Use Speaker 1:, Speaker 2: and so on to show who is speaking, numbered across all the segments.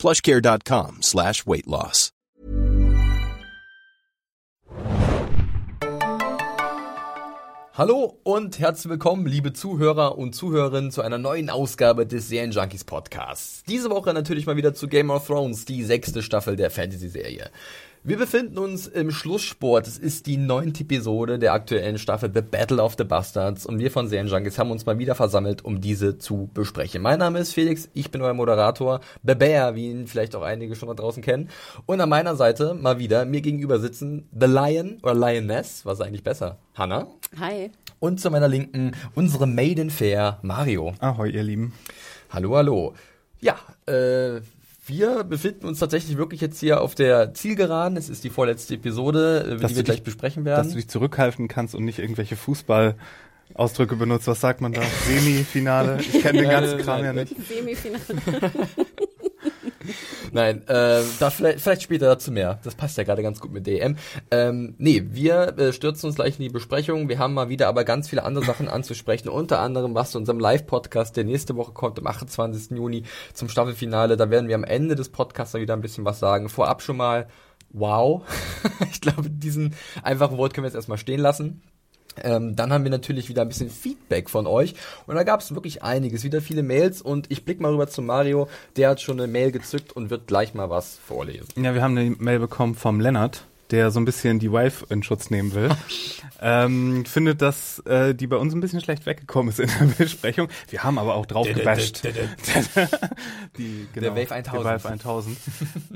Speaker 1: plushcare.com slash weight loss.
Speaker 2: Hallo und herzlich willkommen, liebe Zuhörer und Zuhörerinnen, zu einer neuen Ausgabe des Serienjunkies Podcasts. Diese Woche natürlich mal wieder zu Game of Thrones, die sechste Staffel der Fantasy-Serie. Wir befinden uns im Schlusssport. Es ist die neunte Episode der aktuellen Staffel The Battle of the Bastards und wir von Serienjunkies haben uns mal wieder versammelt, um diese zu besprechen. Mein Name ist Felix, ich bin euer Moderator, Bear, wie ihn vielleicht auch einige schon da draußen kennen. Und an meiner Seite mal wieder mir gegenüber sitzen The Lion oder Lioness, was ist eigentlich besser? Hanna.
Speaker 3: Hi.
Speaker 2: Und zu meiner Linken unsere Maiden Fair Mario.
Speaker 4: Ahoi, ihr Lieben.
Speaker 2: Hallo, hallo. Ja, äh, wir befinden uns tatsächlich wirklich jetzt hier auf der Zielgeraden. Es ist die vorletzte Episode, äh, die wir gleich besprechen werden.
Speaker 4: Dass du dich zurückhalten kannst und nicht irgendwelche Fußballausdrücke benutzt. Was sagt man da? Semifinale? Ich kenne den ganzen Kram ja nicht.
Speaker 3: Semifinale.
Speaker 2: Nein, äh, da vielleicht, vielleicht später dazu mehr. Das passt ja gerade ganz gut mit DM. Ähm, nee, wir äh, stürzen uns gleich in die Besprechung. Wir haben mal wieder aber ganz viele andere Sachen anzusprechen. Unter anderem was zu unserem Live-Podcast, der nächste Woche kommt, am 28. Juni zum Staffelfinale. Da werden wir am Ende des Podcasts wieder ein bisschen was sagen. Vorab schon mal, wow. ich glaube, diesen einfachen Wort können wir jetzt erstmal stehen lassen. Ähm, dann haben wir natürlich wieder ein bisschen Feedback von euch. Und da gab es wirklich einiges, wieder viele Mails. Und ich blick mal rüber zu Mario, der hat schon eine Mail gezückt und wird gleich mal was vorlesen.
Speaker 4: Ja, wir haben eine Mail bekommen vom Lennart, der so ein bisschen die Wife in Schutz nehmen will. ähm, findet, dass äh, die bei uns ein bisschen schlecht weggekommen ist in der Besprechung. Wir haben aber auch drauf gebasht. die, genau,
Speaker 2: der Wave 1000.
Speaker 4: Die Wave 1000.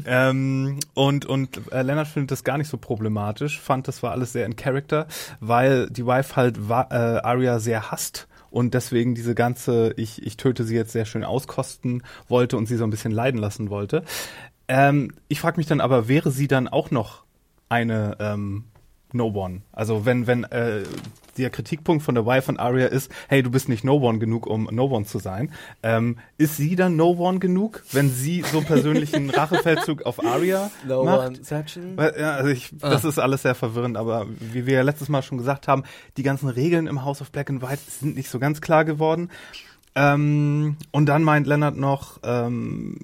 Speaker 4: ähm, und und äh, Lennart findet das gar nicht so problematisch, fand das war alles sehr in Character, weil die Wife halt äh, Arya sehr hasst und deswegen diese ganze, ich, ich töte sie jetzt sehr schön auskosten wollte und sie so ein bisschen leiden lassen wollte. Ähm, ich frage mich dann aber, wäre sie dann auch noch eine ähm, No One? Also wenn, wenn äh, der Kritikpunkt von der Wife von Arya ist, hey, du bist nicht No One genug, um No One zu sein, ähm, ist sie dann No One genug, wenn sie so einen persönlichen Rachefeldzug auf Arya
Speaker 2: no
Speaker 4: macht? Weil, ja, also ich,
Speaker 2: Ah.
Speaker 4: das ist alles sehr verwirrend, aber wie wir ja letztes Mal schon gesagt haben, die ganzen Regeln im House of Black and White sind nicht so ganz klar geworden. Ähm, und dann meint Leonard noch, ähm,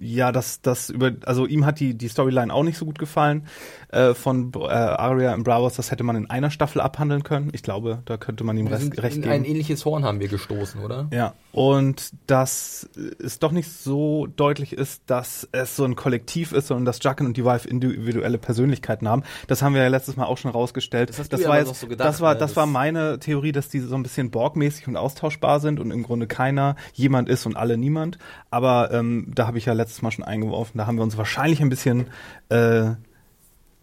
Speaker 4: ja, dass das über, also ihm hat die die Storyline auch nicht so gut gefallen äh, von äh, Arya in Bravos. Das hätte man in einer Staffel abhandeln können. Ich glaube, da könnte man ihm recht, recht geben.
Speaker 2: ein ähnliches Horn haben wir gestoßen, oder?
Speaker 4: Ja, und dass es doch nicht so deutlich ist, dass es so ein Kollektiv ist, sondern dass Jaqen und die Wife individuelle Persönlichkeiten haben. Das haben wir ja letztes Mal auch schon rausgestellt.
Speaker 2: Das hast
Speaker 4: das war jetzt,
Speaker 2: noch so gedacht,
Speaker 4: das war,
Speaker 2: ne?
Speaker 4: das
Speaker 2: Das-
Speaker 4: war meine Theorie, dass die so ein bisschen Borg-mäßig und austauschbar sind und im Grunde keiner jemand ist und alle niemand. Aber ähm, da habe ich ja letztes Mal schon eingeworfen, da haben wir uns wahrscheinlich ein bisschen äh,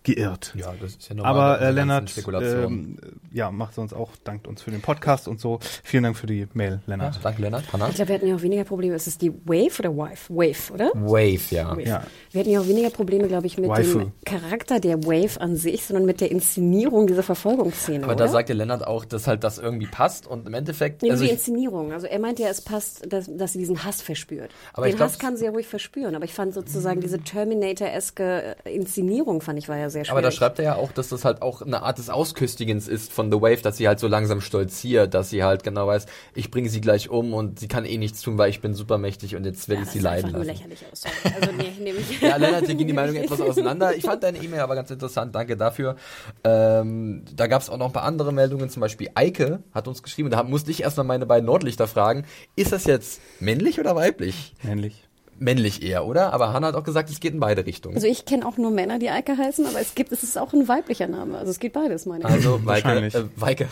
Speaker 4: geirrt.
Speaker 2: Ja, das ist ja normal.
Speaker 4: Aber äh, Lennart,
Speaker 2: Spekulationen.
Speaker 4: ähm, ja, macht uns auch, dankt uns für den Podcast und so. Vielen Dank für die Mail,
Speaker 2: ja,
Speaker 4: Lennart.
Speaker 2: danke, Lennart. Hanna?
Speaker 3: Ich glaube, wir hatten ja auch weniger Probleme. Ist es die Wave oder Wife? Wave, oder?
Speaker 2: Wave, ja.
Speaker 3: Wave.
Speaker 4: Ja.
Speaker 3: Wir hatten ja auch weniger Probleme, glaube ich, mit
Speaker 4: Waifu.
Speaker 3: dem Charakter der Wave an sich, sondern mit der Inszenierung dieser Verfolgungsszene.
Speaker 2: Aber
Speaker 3: oder?
Speaker 2: da sagt der Lennart auch, dass halt das irgendwie passt und im Endeffekt.
Speaker 3: Nee,
Speaker 2: also
Speaker 3: die Inszenierung. Also er meint ja, es passt, dass, dass sie diesen Hass verspürt.
Speaker 2: Aber
Speaker 3: Den Hass kann sie ja ruhig verspüren. Aber ich fand sozusagen diese Terminator-eske Inszenierung, fand ich, war ja sehr schwierig.
Speaker 2: aber da schreibt er ja auch, dass das halt auch eine Art des Ausköstigens ist von The Wave, dass sie halt so langsam stolziert, dass sie halt genau weiß, ich bringe sie gleich um und sie kann eh nichts tun, weil ich bin supermächtig und jetzt werde
Speaker 3: ja,
Speaker 2: ich sie leiden lassen.
Speaker 3: lächerlich aus. Also nee, nehme ich.
Speaker 2: Ja, Lennart, hier gehen die Meinungen etwas auseinander. Ich fand deine E-Mail aber ganz interessant, danke dafür. Ähm, da gab es auch noch ein paar andere Meldungen, zum Beispiel Eike hat uns geschrieben, da musste ich erstmal meine beiden Nordlichter fragen, ist das jetzt männlich oder weiblich?
Speaker 4: Männlich.
Speaker 2: Männlich eher, oder? Aber Hannah hat auch gesagt, es geht in beide Richtungen.
Speaker 3: Also ich kenne auch nur Männer, die Eike heißen, aber es gibt, es ist auch ein weiblicher Name. Also es geht beides, meine ich.
Speaker 2: Also, Weike, äh, Weike.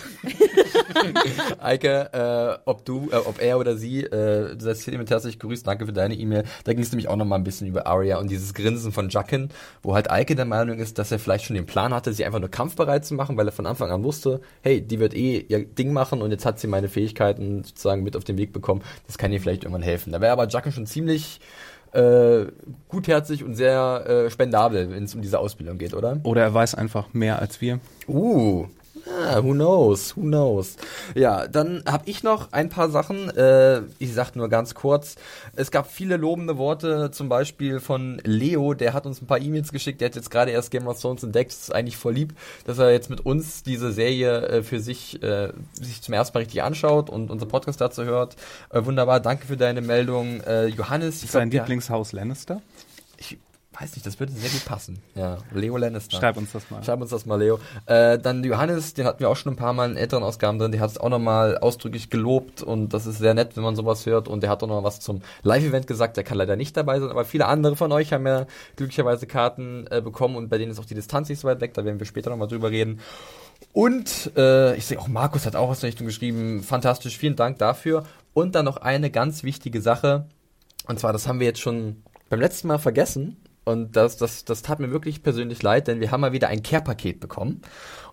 Speaker 2: Eike, äh, ob du, äh, ob er oder sie, äh, du seid hiermit herzlich grüßt, danke für deine E-Mail. Da ging es nämlich auch noch mal ein bisschen über Arya und dieses Grinsen von Jaqen, wo halt Eike der Meinung ist, dass er vielleicht schon den Plan hatte, sie einfach nur kampfbereit zu machen, weil er von Anfang an wusste, hey, die wird eh ihr Ding machen und jetzt hat sie meine Fähigkeiten sozusagen mit auf den Weg bekommen, das kann ihr vielleicht irgendwann helfen. Da wäre aber Jaqen schon ziemlich äh, gutherzig und sehr äh, spendabel, wenn es um diese Ausbildung geht, oder?
Speaker 4: Oder er weiß einfach mehr als wir.
Speaker 2: Uh, Ah, who knows, who knows. Ja, dann habe ich noch ein paar Sachen. Äh, ich sag nur ganz kurz. Es gab viele lobende Worte, zum Beispiel von Leo, der hat uns ein paar E-Mails geschickt. Der hat jetzt gerade erst Game of Thrones entdeckt. Das ist eigentlich voll lieb, dass er jetzt mit uns diese Serie äh, für sich, äh, sich zum ersten Mal richtig anschaut und unser Podcast dazu hört. Äh, wunderbar, danke für deine Meldung. Äh, Johannes.
Speaker 4: Ist dein Lieblingshaus Lannister?
Speaker 2: Ich, weiß nicht, das würde sehr gut passen. Ja, Leo Lannister.
Speaker 4: Schreib uns das mal.
Speaker 2: Schreib uns das mal, Leo. Äh, dann Johannes, den hatten wir auch schon ein paar Mal in älteren Ausgaben drin, der hat es auch nochmal ausdrücklich gelobt und das ist sehr nett, wenn man sowas hört und der hat auch noch was zum Live-Event gesagt, der kann leider nicht dabei sein, aber viele andere von euch haben ja glücklicherweise Karten äh, bekommen und bei denen ist auch die Distanz nicht so weit weg, da werden wir später nochmal drüber reden. Und äh, ich sehe auch, Markus hat auch was in Richtung geschrieben. Fantastisch, vielen Dank dafür. Und dann noch eine ganz wichtige Sache. Und zwar, das haben wir jetzt schon beim letzten Mal vergessen. Und das, das, das tat mir wirklich persönlich leid, denn wir haben mal wieder ein Care-Paket bekommen.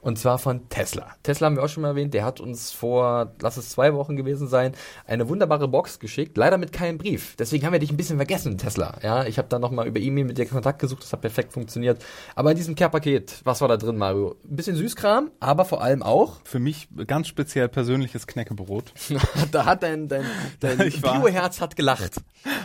Speaker 2: Und zwar von Tesla. Tesla haben wir auch schon mal erwähnt, der hat uns vor, lass es zwei Wochen gewesen sein, eine wunderbare Box geschickt, leider mit keinem Brief. Deswegen haben wir dich ein bisschen vergessen, Tesla. Ja, ich habe dann nochmal über E-Mail mit dir Kontakt gesucht, das hat perfekt funktioniert. Aber in diesem Care-Paket, was war da drin, Mario? Ein bisschen Süßkram, aber vor allem auch.
Speaker 4: Für mich ganz speziell persönliches Knäckebrot.
Speaker 2: da hat dein, dein, dein Bioherz hat gelacht.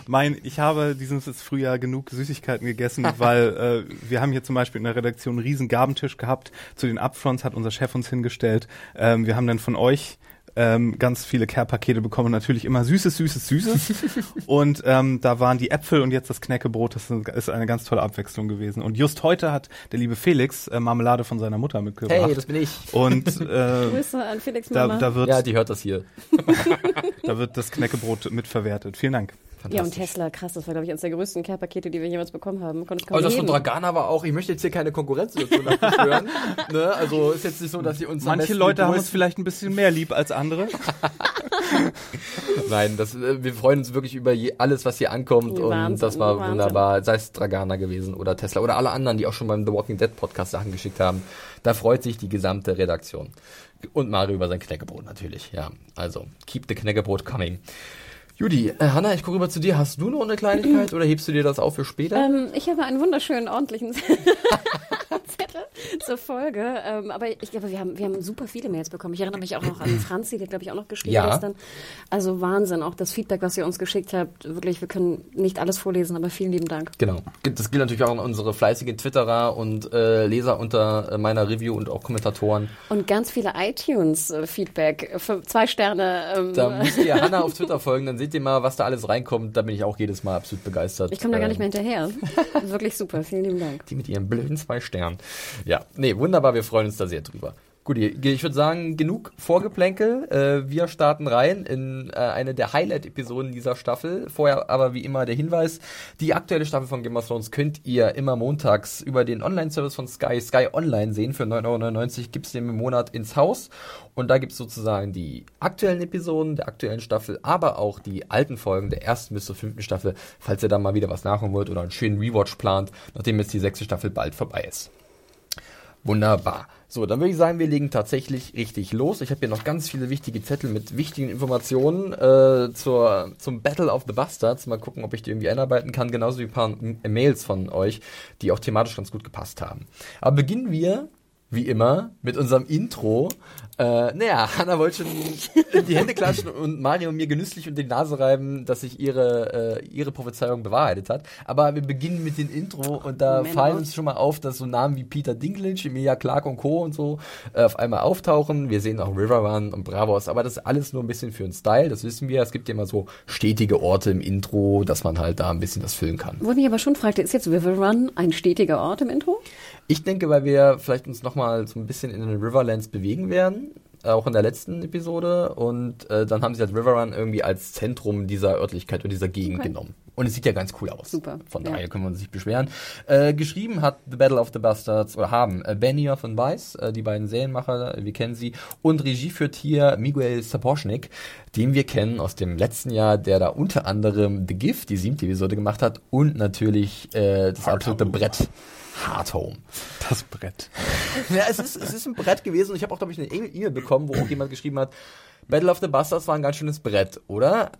Speaker 4: Mein, ich habe dieses Frühjahr genug Süßigkeiten gegessen, weil äh, wir haben hier zum Beispiel in der Redaktion einen riesen Gabentisch gehabt zu den Upfronts hat unser Chef uns hingestellt. Ähm, wir haben dann von euch ähm, ganz viele Care-Pakete bekommen. Natürlich immer Süßes, Süßes, Süßes. und ähm, da waren die Äpfel und jetzt das Knäckebrot. Das ist eine ganz tolle Abwechslung gewesen. Und just heute hat der liebe Felix äh, Marmelade von seiner Mutter mitgebracht.
Speaker 2: Hey, das bin ich.
Speaker 4: Und äh,
Speaker 3: Grüße an Felix Mama.
Speaker 4: Da, da wird,
Speaker 2: ja, die hört das hier.
Speaker 4: da wird das Knäckebrot mitverwertet. Vielen Dank.
Speaker 3: Ja, und Tesla, krass, das war, glaube ich, eines der größten Care-Pakete, die wir jemals bekommen haben.
Speaker 2: Konnte kaum oh, das von Dragana war auch, ich möchte jetzt hier keine Konkurrenzsituation hören. ne? Also ist jetzt nicht so, dass sie uns
Speaker 4: Manche Leute haben uns vielleicht ein bisschen mehr lieb als andere.
Speaker 2: Nein, das, äh, wir freuen uns wirklich über je, alles, was hier ankommt Wahnsinn, und das war Wahnsinn. wunderbar. Sei es Dragana gewesen oder Tesla oder alle anderen, die auch schon beim The Walking Dead Podcast Sachen geschickt haben. Da freut sich die gesamte Redaktion. Und Mario über sein Knäckebrot natürlich, ja. Also, keep the Knäckebrot coming. Judy, äh, Hanna, ich gucke rüber zu dir. Hast du noch eine Kleinigkeit oder hebst du dir das auf für später?
Speaker 3: Ähm, ich habe einen wunderschönen, ordentlichen Zettel zur Folge. Ähm, aber ich glaube, wir haben, wir haben super viele Mails bekommen. Ich erinnere mich auch noch an Franzi, die glaube ich auch noch geschrieben ja. gestern. Also Wahnsinn, auch das Feedback, was ihr uns geschickt habt. Wirklich, wir können nicht alles vorlesen, aber vielen lieben Dank.
Speaker 2: Genau. Das gilt natürlich auch an unsere fleißigen Twitterer und äh, Leser unter äh, meiner Review und auch Kommentatoren.
Speaker 3: Und ganz viele iTunes-Feedback. Zwei Sterne.
Speaker 2: Ähm. Da müsst ihr Hanna auf Twitter folgen, dann seht ihr mal, was da alles reinkommt. Da bin ich auch jedes Mal absolut begeistert.
Speaker 3: Ich komme da gar nicht mehr hinterher. Wirklich super. Vielen lieben Dank.
Speaker 2: Die mit ihren blöden zwei Sternen. Ja, nee, wunderbar. Wir freuen uns da sehr drüber. Gut, ich würde sagen, genug Vorgeplänkel. Äh, wir starten rein in äh, eine der Highlight-Episoden dieser Staffel. Vorher aber wie immer der Hinweis, die aktuelle Staffel von Game of Thrones könnt ihr immer montags über den Online-Service von Sky, Sky Online sehen. Für 9,99 Euro gibt's den im Monat ins Haus. Und da gibt's sozusagen die aktuellen Episoden der aktuellen Staffel, aber auch die alten Folgen der ersten bis zur fünften Staffel, falls ihr da mal wieder was nachholen wollt oder einen schönen Rewatch plant, nachdem jetzt die sechste Staffel bald vorbei ist. Wunderbar. So, dann würde ich sagen, wir legen tatsächlich richtig los. Ich habe hier noch ganz viele wichtige Zettel mit wichtigen Informationen äh, zur, zum Battle of the Bastards. Mal gucken, ob ich die irgendwie einarbeiten kann. Genauso wie ein paar Mails von euch, die auch thematisch ganz gut gepasst haben. Aber beginnen wir wie immer, mit unserem Intro. Äh, naja, Hanna wollte schon in die Hände klatschen und Mario mir genüsslich und die Nase reiben, dass sich ihre, äh, ihre Prophezeiung bewahrheitet hat. Aber wir beginnen mit dem Intro und da Moment. fallen uns schon mal auf, dass so Namen wie Peter Dinklage, Emilia Clark und Co. und so äh, auf einmal auftauchen. Wir sehen auch River Run und Bravos, aber das ist alles nur ein bisschen für den Style, das wissen wir. Es gibt ja immer so stetige Orte im Intro, dass man halt da ein bisschen das füllen kann.
Speaker 3: Wo ich mich aber schon fragte, ist jetzt River Run ein stetiger Ort im Intro?
Speaker 2: Ich denke, weil wir vielleicht uns nochmal so ein bisschen in den Riverlands bewegen werden, auch in der letzten Episode. Und äh, dann haben sie halt Riverrun irgendwie als Zentrum dieser Örtlichkeit und dieser Gegend okay. genommen. Und es sieht ja ganz cool aus.
Speaker 3: Super.
Speaker 2: Von daher ja. können wir uns nicht beschweren. Äh, geschrieben hat The Battle of the Bastards, oder haben äh, Benioff und Weiss, äh, die beiden Serienmacher, wir kennen sie. Und Regie führt hier Miguel Sapochnik, den wir kennen aus dem letzten Jahr, der da unter anderem The Gift, die siebte Episode gemacht hat. Und natürlich äh, das absolute Brett. Hard Home.
Speaker 4: Das Brett.
Speaker 2: ja, es ist, es ist ein Brett gewesen und ich habe auch, glaube ich, eine E-Mail bekommen, wo auch jemand geschrieben hat, Battle of the Bastards war ein ganz schönes Brett, oder?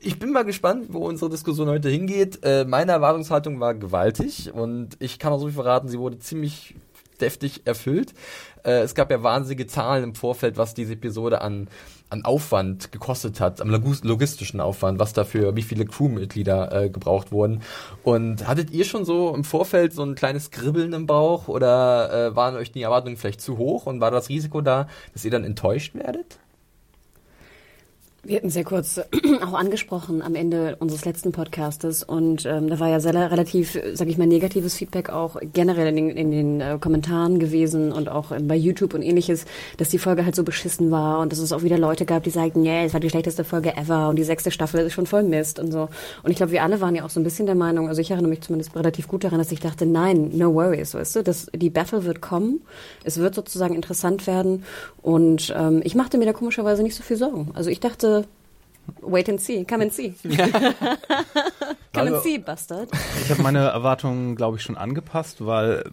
Speaker 2: ich bin mal gespannt, wo unsere Diskussion heute hingeht. Äh, meine Erwartungshaltung war gewaltig und ich kann auch so viel verraten, sie wurde ziemlich deftig erfüllt. Äh, es gab ja wahnsinnige Zahlen im Vorfeld, was diese Episode an, an Aufwand gekostet hat, am logistischen Aufwand, was dafür, wie viele Crewmitglieder äh, gebraucht wurden. Und hattet ihr schon so im Vorfeld so ein kleines Kribbeln im Bauch oder äh, waren euch die Erwartungen vielleicht zu hoch und war das Risiko da, dass ihr dann enttäuscht werdet?
Speaker 3: Wir hatten sehr kurz auch angesprochen am Ende unseres letzten Podcastes und ähm, da war ja sehr relativ, sag ich mal, negatives Feedback auch generell in den, in den äh, Kommentaren gewesen und auch äh, bei YouTube und ähnliches, dass die Folge halt so beschissen war und dass es auch wieder Leute gab, die sagten, yeah, es war die schlechteste Folge ever und die sechste Staffel ist schon voll Mist und so. Und ich glaube, wir alle waren ja auch so ein bisschen der Meinung, also ich erinnere mich zumindest relativ gut daran, dass ich dachte, nein, no worries, weißt du, dass die Battle wird kommen, es wird sozusagen interessant werden und ähm, ich machte mir da komischerweise nicht so viel Sorgen. Also ich dachte, Wait and see, come and see. Ja. come and see, Bastard.
Speaker 4: Ich habe meine Erwartungen, glaube ich, schon angepasst, weil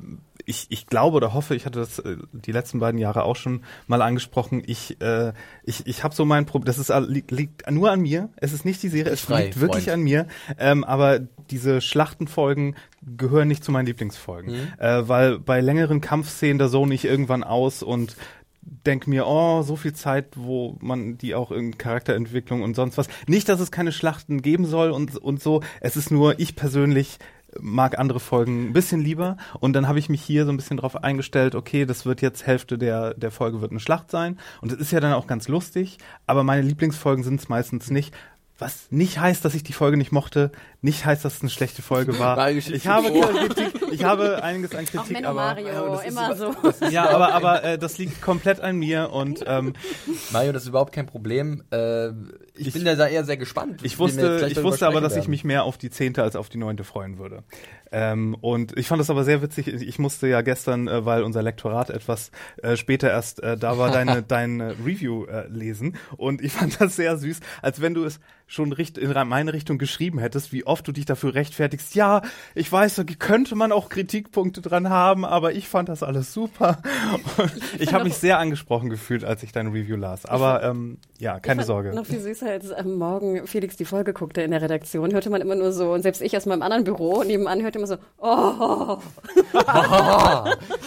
Speaker 4: ich, ich glaube oder hoffe, ich hatte das äh, die letzten beiden Jahre auch schon mal angesprochen. Ich, äh, ich, ich habe so mein Problem, das ist, liegt, liegt nur an mir. Es ist nicht die Serie, es Frei, liegt wirklich Freund. an mir. Ähm, aber diese Schlachtenfolgen gehören nicht zu meinen Lieblingsfolgen. Mhm. Äh, weil bei längeren Kampfszenen da so nicht irgendwann aus und denke mir, oh, so viel Zeit, wo man die auch in Charakterentwicklung und sonst was. Nicht, dass es keine Schlachten geben soll und, und so. Es ist nur, ich persönlich mag andere Folgen ein bisschen lieber. Und dann habe ich mich hier so ein bisschen drauf eingestellt, okay, das wird jetzt Hälfte der, der Folge wird eine Schlacht sein. Und es ist ja dann auch ganz lustig, aber meine Lieblingsfolgen sind es meistens nicht. Was nicht heißt, dass ich die Folge nicht mochte, nicht heißt, dass es eine schlechte Folge war. Ich habe Kritik, ich habe einiges an Kritik,
Speaker 3: aber Mario, ja, immer so.
Speaker 4: ja, aber aber äh, das liegt komplett an mir und ähm,
Speaker 2: Mario, das ist überhaupt kein Problem. Äh, ich, ich, bin da eher sehr gespannt.
Speaker 4: Ich wusste, ich wusste aber, dass werden. ich mich mehr auf die zehnte als auf die neunte freuen würde. Ähm, und ich fand das aber sehr witzig. Ich musste ja gestern, äh, weil unser Lektorat etwas äh, später erst äh, da war, deine dein Review äh, lesen und ich fand das sehr süß, als wenn du es schon richt in meine Richtung geschrieben hättest, wie oft du dich dafür rechtfertigst. Ja, ich weiß, da könnte man auch Kritikpunkte dran haben, aber ich fand das alles super. ich, ich habe mich sehr angesprochen gefühlt, als ich dein Review las. Aber ähm, ja, keine Sorge.
Speaker 3: Noch viel süßer, als am Morgen Felix die Folge guckte in der Redaktion, hörte man immer nur so, und selbst ich aus meinem anderen Büro nebenan hörte immer so, oh.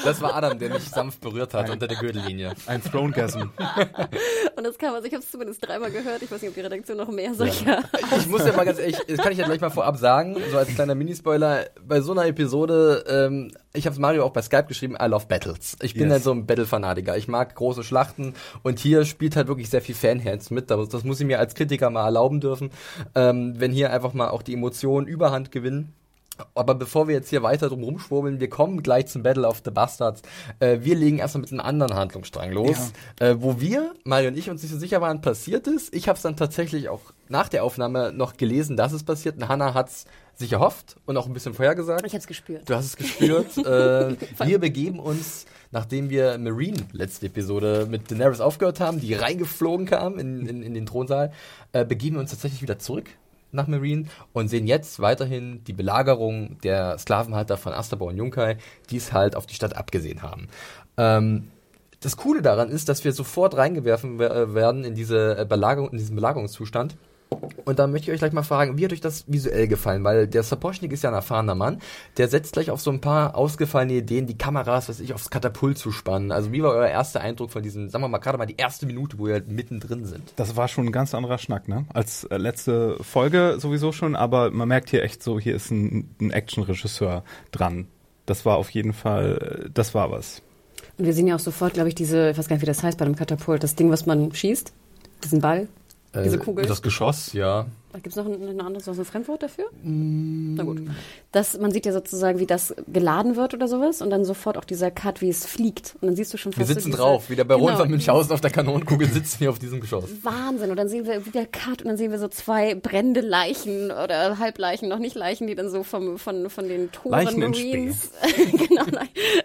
Speaker 2: das war Adam, der mich sanft berührt hat ein, unter der Gürtellinie.
Speaker 4: Ein Thronegasm.
Speaker 3: und das kam, also ich habe es zumindest dreimal gehört. Ich weiß nicht, ob die Redaktion noch mehr solche ja.
Speaker 2: Ich muss ja mal ganz ehrlich, das kann ich ja gleich mal vorab sagen, so als kleiner Minispoiler, bei so einer Episode, ähm, ich habe Mario auch bei Skype geschrieben, I love Battles. Ich bin yes. halt so ein Battle-Fanatiker. Ich mag große Schlachten und hier spielt halt wirklich sehr viel Fanherz mit. Das, das muss ich mir als Kritiker mal erlauben dürfen, ähm, wenn hier einfach mal auch die Emotionen Überhand gewinnen. Aber bevor wir jetzt hier weiter drum rumschwurbeln, wir kommen gleich zum Battle of the Bastards. Äh, wir legen erstmal mit einem anderen Handlungsstrang los, ja. äh, wo wir, Mario und ich, uns nicht so sicher waren, passiert ist. Ich habe es dann tatsächlich auch nach der Aufnahme noch gelesen, dass es passiert. Und Hannah hat es sich erhofft und auch ein bisschen vorhergesagt.
Speaker 3: Ich habe es gespürt.
Speaker 2: Du hast es gespürt. äh, wir begeben uns, nachdem wir Marine letzte Episode mit Daenerys aufgehört haben, die reingeflogen kam in, in, in den Thronsaal, äh, begeben wir uns tatsächlich wieder zurück nach Marine und sehen jetzt weiterhin die Belagerung der Sklavenhalter von Asterbau und Junkai, die es halt auf die Stadt abgesehen haben. Ähm, das Coole daran ist, dass wir sofort reingewerfen werden in diese Belagerung, in diesen Belagerungszustand und da möchte ich euch gleich mal fragen, wie hat euch das visuell gefallen? Weil der Sapochnik ist ja ein erfahrener Mann, der setzt gleich auf so ein paar ausgefallene Ideen, die Kameras, was ich, aufs Katapult zu spannen. Also wie war euer erster Eindruck von diesen, sagen wir mal, gerade mal die erste Minute, wo ihr halt mittendrin sind?
Speaker 4: Das war schon ein ganz anderer Schnack, ne? Als äh, letzte Folge sowieso schon, aber man merkt hier echt so, hier ist ein, ein Action-Regisseur dran. Das war auf jeden Fall, äh, das war was.
Speaker 3: Und wir sehen ja auch sofort, glaube ich, diese, ich weiß gar nicht, wie das heißt bei dem Katapult, das Ding, was man schießt, diesen Ball. Diese äh, Kugel.
Speaker 2: Das Geschoss, ja.
Speaker 3: Gibt es noch ein, ein anderes, so ein Fremdwort dafür? Mm. Na gut. Das, man sieht ja sozusagen, wie das geladen wird oder sowas und dann sofort auch dieser Cut, wie es fliegt. Und dann siehst du schon
Speaker 2: fast Wir sitzen so diese, drauf, wie der Baron genau. von Münchhausen auf der Kanonenkugel sitzen wir auf diesem Geschoss.
Speaker 3: Wahnsinn. Und dann sehen wir wieder Cut und dann sehen wir so zwei brennende Leichen oder Halbleichen, noch nicht Leichen, die dann so vom, von, von den Toren
Speaker 4: Marines
Speaker 3: genau,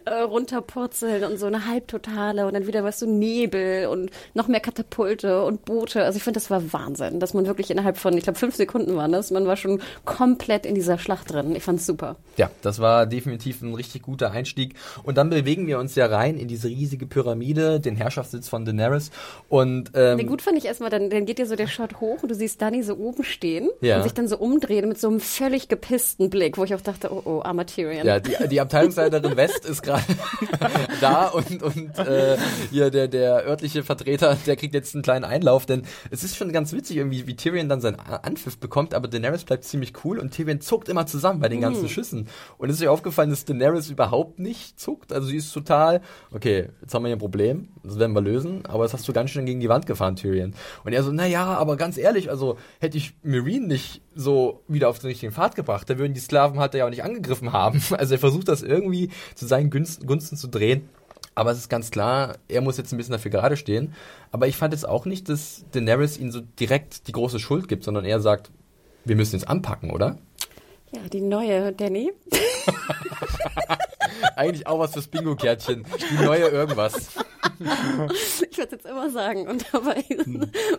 Speaker 3: äh, runterpurzeln und so eine Halbtotale und dann wieder was so Nebel und noch mehr Katapulte und Boote. Also ich finde, das war Wahnsinn, dass man wirklich innerhalb von, ich glaube, fünf Sekunden waren das. Man war schon komplett in dieser Schlacht drin. Ich fand's super.
Speaker 2: Ja, das war definitiv ein richtig guter Einstieg. Und dann bewegen wir uns ja rein in diese riesige Pyramide, den Herrschaftssitz von Daenerys. Und ähm,
Speaker 3: nee, gut fand ich erstmal, dann, dann geht ja so der Shot hoch und du siehst Dani so oben stehen
Speaker 2: Ja.
Speaker 3: und sich dann so umdrehen mit so einem völlig gepissten Blick, wo ich auch dachte, oh oh, armer Tyrion.
Speaker 2: Ja, die, die Abteilungsleiterin West ist gerade da und, und äh, hier der, der örtliche Vertreter, der kriegt jetzt einen kleinen Einlauf, denn es ist schon ganz witzig irgendwie, wie Tyrion dann seinen A- Anpfiff bekommt, aber Daenerys bleibt ziemlich cool und Tyrion zuckt immer zusammen bei den ganzen Schüssen. Und es ist euch aufgefallen, dass Daenerys überhaupt nicht zuckt, also sie ist total, okay, jetzt haben wir hier ein Problem, das werden wir lösen, aber das hast du ganz schön gegen die Wand gefahren, Tyrion. Und er so, naja, aber ganz ehrlich, also hätte ich Marine nicht so wieder auf den richtigen Pfad gebracht, da würden die Sklaven halt ja auch nicht angegriffen haben. Also er versucht das irgendwie zu seinen Gunsten, Gunsten zu drehen. Aber es ist ganz klar, er muss jetzt ein bisschen dafür gerade stehen. Aber ich fand jetzt auch nicht, dass Daenerys ihm so direkt die große Schuld gibt, sondern er sagt, wir müssen jetzt anpacken, oder?
Speaker 3: Ja, die neue Danny.
Speaker 2: Eigentlich auch was fürs Bingo-Kärtchen. Die neue irgendwas.
Speaker 3: Ich würde jetzt immer sagen und dabei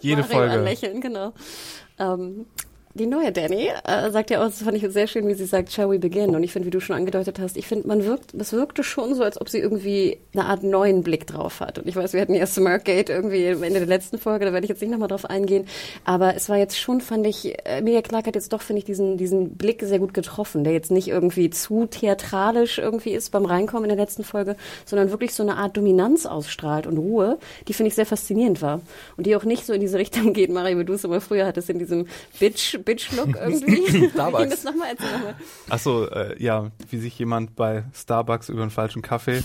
Speaker 4: Jede
Speaker 3: Mario
Speaker 4: Folge.
Speaker 3: lächeln, genau. Ähm, die neue Danny äh, sagt ja auch, das fand ich sehr schön, wie sie sagt, shall we begin? Und ich finde, wie du schon angedeutet hast, ich finde, man wirkt, es wirkte schon so, als ob sie irgendwie eine Art neuen Blick drauf hat. Und ich weiß, wir hatten ja Smirkgate irgendwie am Ende der letzten Folge, da werde ich jetzt nicht nochmal drauf eingehen. Aber es war jetzt schon, fand ich, äh, Emilia Clarke hat jetzt doch, finde ich, diesen, diesen Blick sehr gut getroffen, der jetzt nicht irgendwie zu theatralisch irgendwie ist beim Reinkommen in der letzten Folge, sondern wirklich so eine Art Dominanz ausstrahlt und Ruhe, die finde ich sehr faszinierend war. Und die auch nicht so in diese Richtung geht, Mario, wie du es immer früher hattest, in diesem Bitch, Bitch-Look irgendwie. Wie
Speaker 2: Starbucks.
Speaker 3: das nochmal? Erzähl nochmal.
Speaker 4: Achso, äh, ja, wie sich jemand bei Starbucks über einen falschen Kaffee.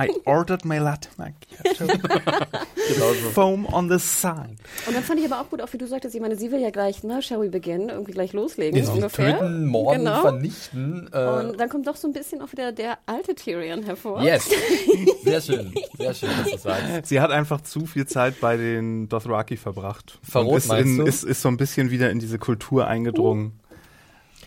Speaker 4: I ordered my latte macchiato. Foam on the side.
Speaker 3: Und dann fand ich aber auch gut, auch wie du sagtest, ich meine, sie will ja gleich, ne, shall we begin, irgendwie gleich loslegen,
Speaker 2: Jetzt
Speaker 3: ungefähr.
Speaker 2: töten, morden,
Speaker 3: Genau.
Speaker 2: vernichten. Äh,
Speaker 3: Und dann kommt doch so ein bisschen auch wieder der alte Tyrion hervor.
Speaker 2: yes. Sehr schön. Sehr schön, dass du sagst.
Speaker 4: Sie hat einfach zu viel Zeit bei den Dothraki verbracht.
Speaker 2: Verrot,
Speaker 4: Und ist,
Speaker 2: meinst
Speaker 4: in,
Speaker 2: du?
Speaker 4: ist, ist so ein bisschen wieder in diese Kultur eingedrungen.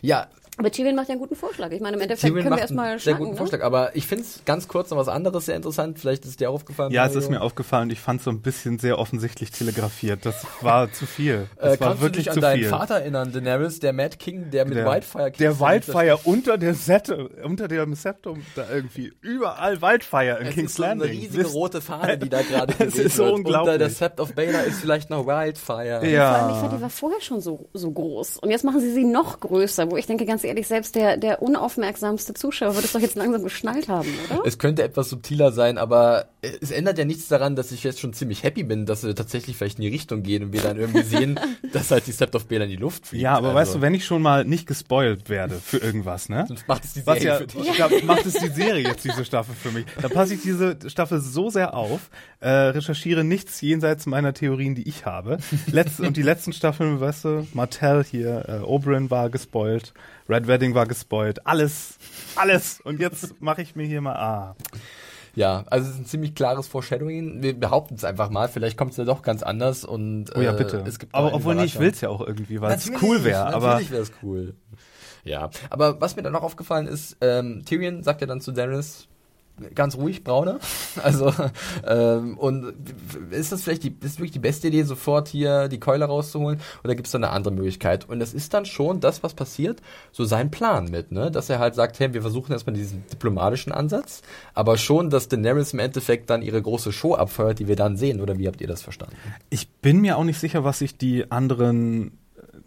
Speaker 2: Ja,
Speaker 3: Aber Tyrion macht ja einen guten Vorschlag. Ich meine, im Endeffekt
Speaker 2: Tyrion
Speaker 3: können wir erstmal
Speaker 2: einen sehr
Speaker 3: schnacken,
Speaker 2: guten
Speaker 3: ne?
Speaker 2: Vorschlag. Aber ich finde es ganz kurz noch was anderes sehr interessant. Vielleicht ist es dir auch aufgefallen.
Speaker 4: Ja, es ist mir aufgefallen, ich fand es so ein bisschen sehr offensichtlich telegrafiert. Das war zu viel.
Speaker 2: Äh,
Speaker 4: Das war
Speaker 2: kannst du
Speaker 4: wirklich
Speaker 2: dich an
Speaker 4: zu
Speaker 2: deinen
Speaker 4: viel.
Speaker 2: Vater erinnern, Daenerys, der Mad King, der mit
Speaker 4: der,
Speaker 2: Wildfire
Speaker 4: der Wildfire unter der Sette, unter dem Septum, da irgendwie überall Wildfire in
Speaker 2: Es
Speaker 4: King's
Speaker 2: ist so eine
Speaker 4: Landing.
Speaker 2: riesige
Speaker 4: Wisst-
Speaker 2: rote Fahne, die da gerade
Speaker 4: Es
Speaker 2: geweht
Speaker 4: ist so
Speaker 2: wird.
Speaker 4: unglaublich.
Speaker 2: Unter der Sept of Baelor ist vielleicht noch Wildfire.
Speaker 3: Vor allem, ich
Speaker 4: Ja.
Speaker 3: fand, die war vorher schon so, so groß. Und jetzt machen sie sie noch größer, wo ich denke, ganz ehrlich, selbst der, der unaufmerksamste Zuschauer wird es doch jetzt langsam geschnallt haben, oder?
Speaker 2: Es könnte etwas subtiler sein, aber es ändert ja nichts daran, dass ich jetzt schon ziemlich happy bin, dass wir tatsächlich vielleicht in die Richtung gehen und wir dann irgendwie sehen, dass halt die Sept of Baelor in die Luft fliegt.
Speaker 4: Ja, aber
Speaker 2: Also,
Speaker 4: weißt du, wenn ich schon mal nicht gespoilt werde für irgendwas, ne?
Speaker 2: Sonst macht es die
Speaker 4: Was
Speaker 2: Serie
Speaker 4: ja,
Speaker 2: für dich.
Speaker 4: da macht es die Serie jetzt diese Staffel für mich. Da passe ich diese Staffel so sehr auf, äh, recherchiere nichts jenseits meiner Theorien, die ich habe. Letz und die letzten Staffeln, weißt du, Martell hier, äh, Oberyn war gespoilt, Red Wedding war gespoilt, alles, alles. Und jetzt mache ich mir hier mal, ah,
Speaker 2: Ja, also es ist ein ziemlich klares Foreshadowing. Wir behaupten es einfach mal. Vielleicht kommt es ja doch ganz anders und
Speaker 4: oh ja
Speaker 2: äh,
Speaker 4: bitte.
Speaker 2: es gibt
Speaker 4: aber obwohl nee, ich
Speaker 2: Überraschung.
Speaker 4: will's ja auch irgendwie, weil es cool wäre. Aber
Speaker 2: Natürlich wäre es cool. Ja, aber was mir dann noch aufgefallen ist, ähm, Tyrion sagt ja dann zu Daenerys, ganz ruhig, Braune. Also, ähm, und ist das vielleicht die, ist wirklich die beste Idee, sofort hier die Keule rauszuholen? Oder gibt es da eine andere Möglichkeit? Und das ist dann schon das, was passiert, so sein Plan mit, ne? Dass er halt sagt, hey, wir versuchen erstmal diesen diplomatischen Ansatz, aber schon, dass Daenerys im Endeffekt dann ihre große Show abfeuert, die wir dann sehen. Oder wie habt ihr das verstanden?
Speaker 4: Ich bin mir auch nicht sicher, was sich die anderen äh,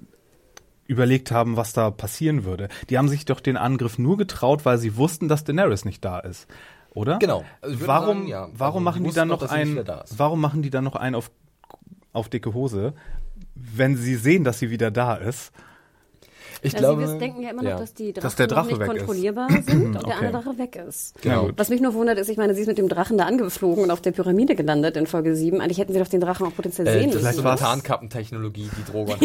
Speaker 4: überlegt haben, was da passieren würde. Die haben sich doch den Angriff nur getraut, weil sie wussten, dass Daenerys nicht da ist, oder?
Speaker 2: Genau. Also
Speaker 4: Warum,
Speaker 2: sagen, ja.
Speaker 4: warum
Speaker 2: Also
Speaker 4: machen die dann noch
Speaker 2: dass sie nicht
Speaker 4: ein,
Speaker 2: wieder da ist.
Speaker 4: warum machen die dann noch einen auf, auf dicke Hose, wenn sie sehen, dass sie wieder da ist?
Speaker 2: Ich
Speaker 3: Ja,
Speaker 2: glaube,
Speaker 3: sie denken ja immer noch,
Speaker 2: ja.
Speaker 3: dass die Drachen
Speaker 4: Dass der Drache
Speaker 3: noch nicht
Speaker 4: weg ist.
Speaker 3: kontrollierbar sind und der
Speaker 4: Okay.
Speaker 3: andere Drache weg ist.
Speaker 2: Genau.
Speaker 3: Was mich nur wundert, ist, ich meine, sie ist mit dem Drachen da angeflogen und auf der Pyramide gelandet in Folge 7. Eigentlich hätten sie doch den Drachen auch potenziell
Speaker 2: Äh,
Speaker 3: sehen
Speaker 2: das ist
Speaker 3: müssen.
Speaker 4: Vielleicht
Speaker 2: eine
Speaker 4: war's-
Speaker 2: Tarnkappentechnologie, die Drogon hat.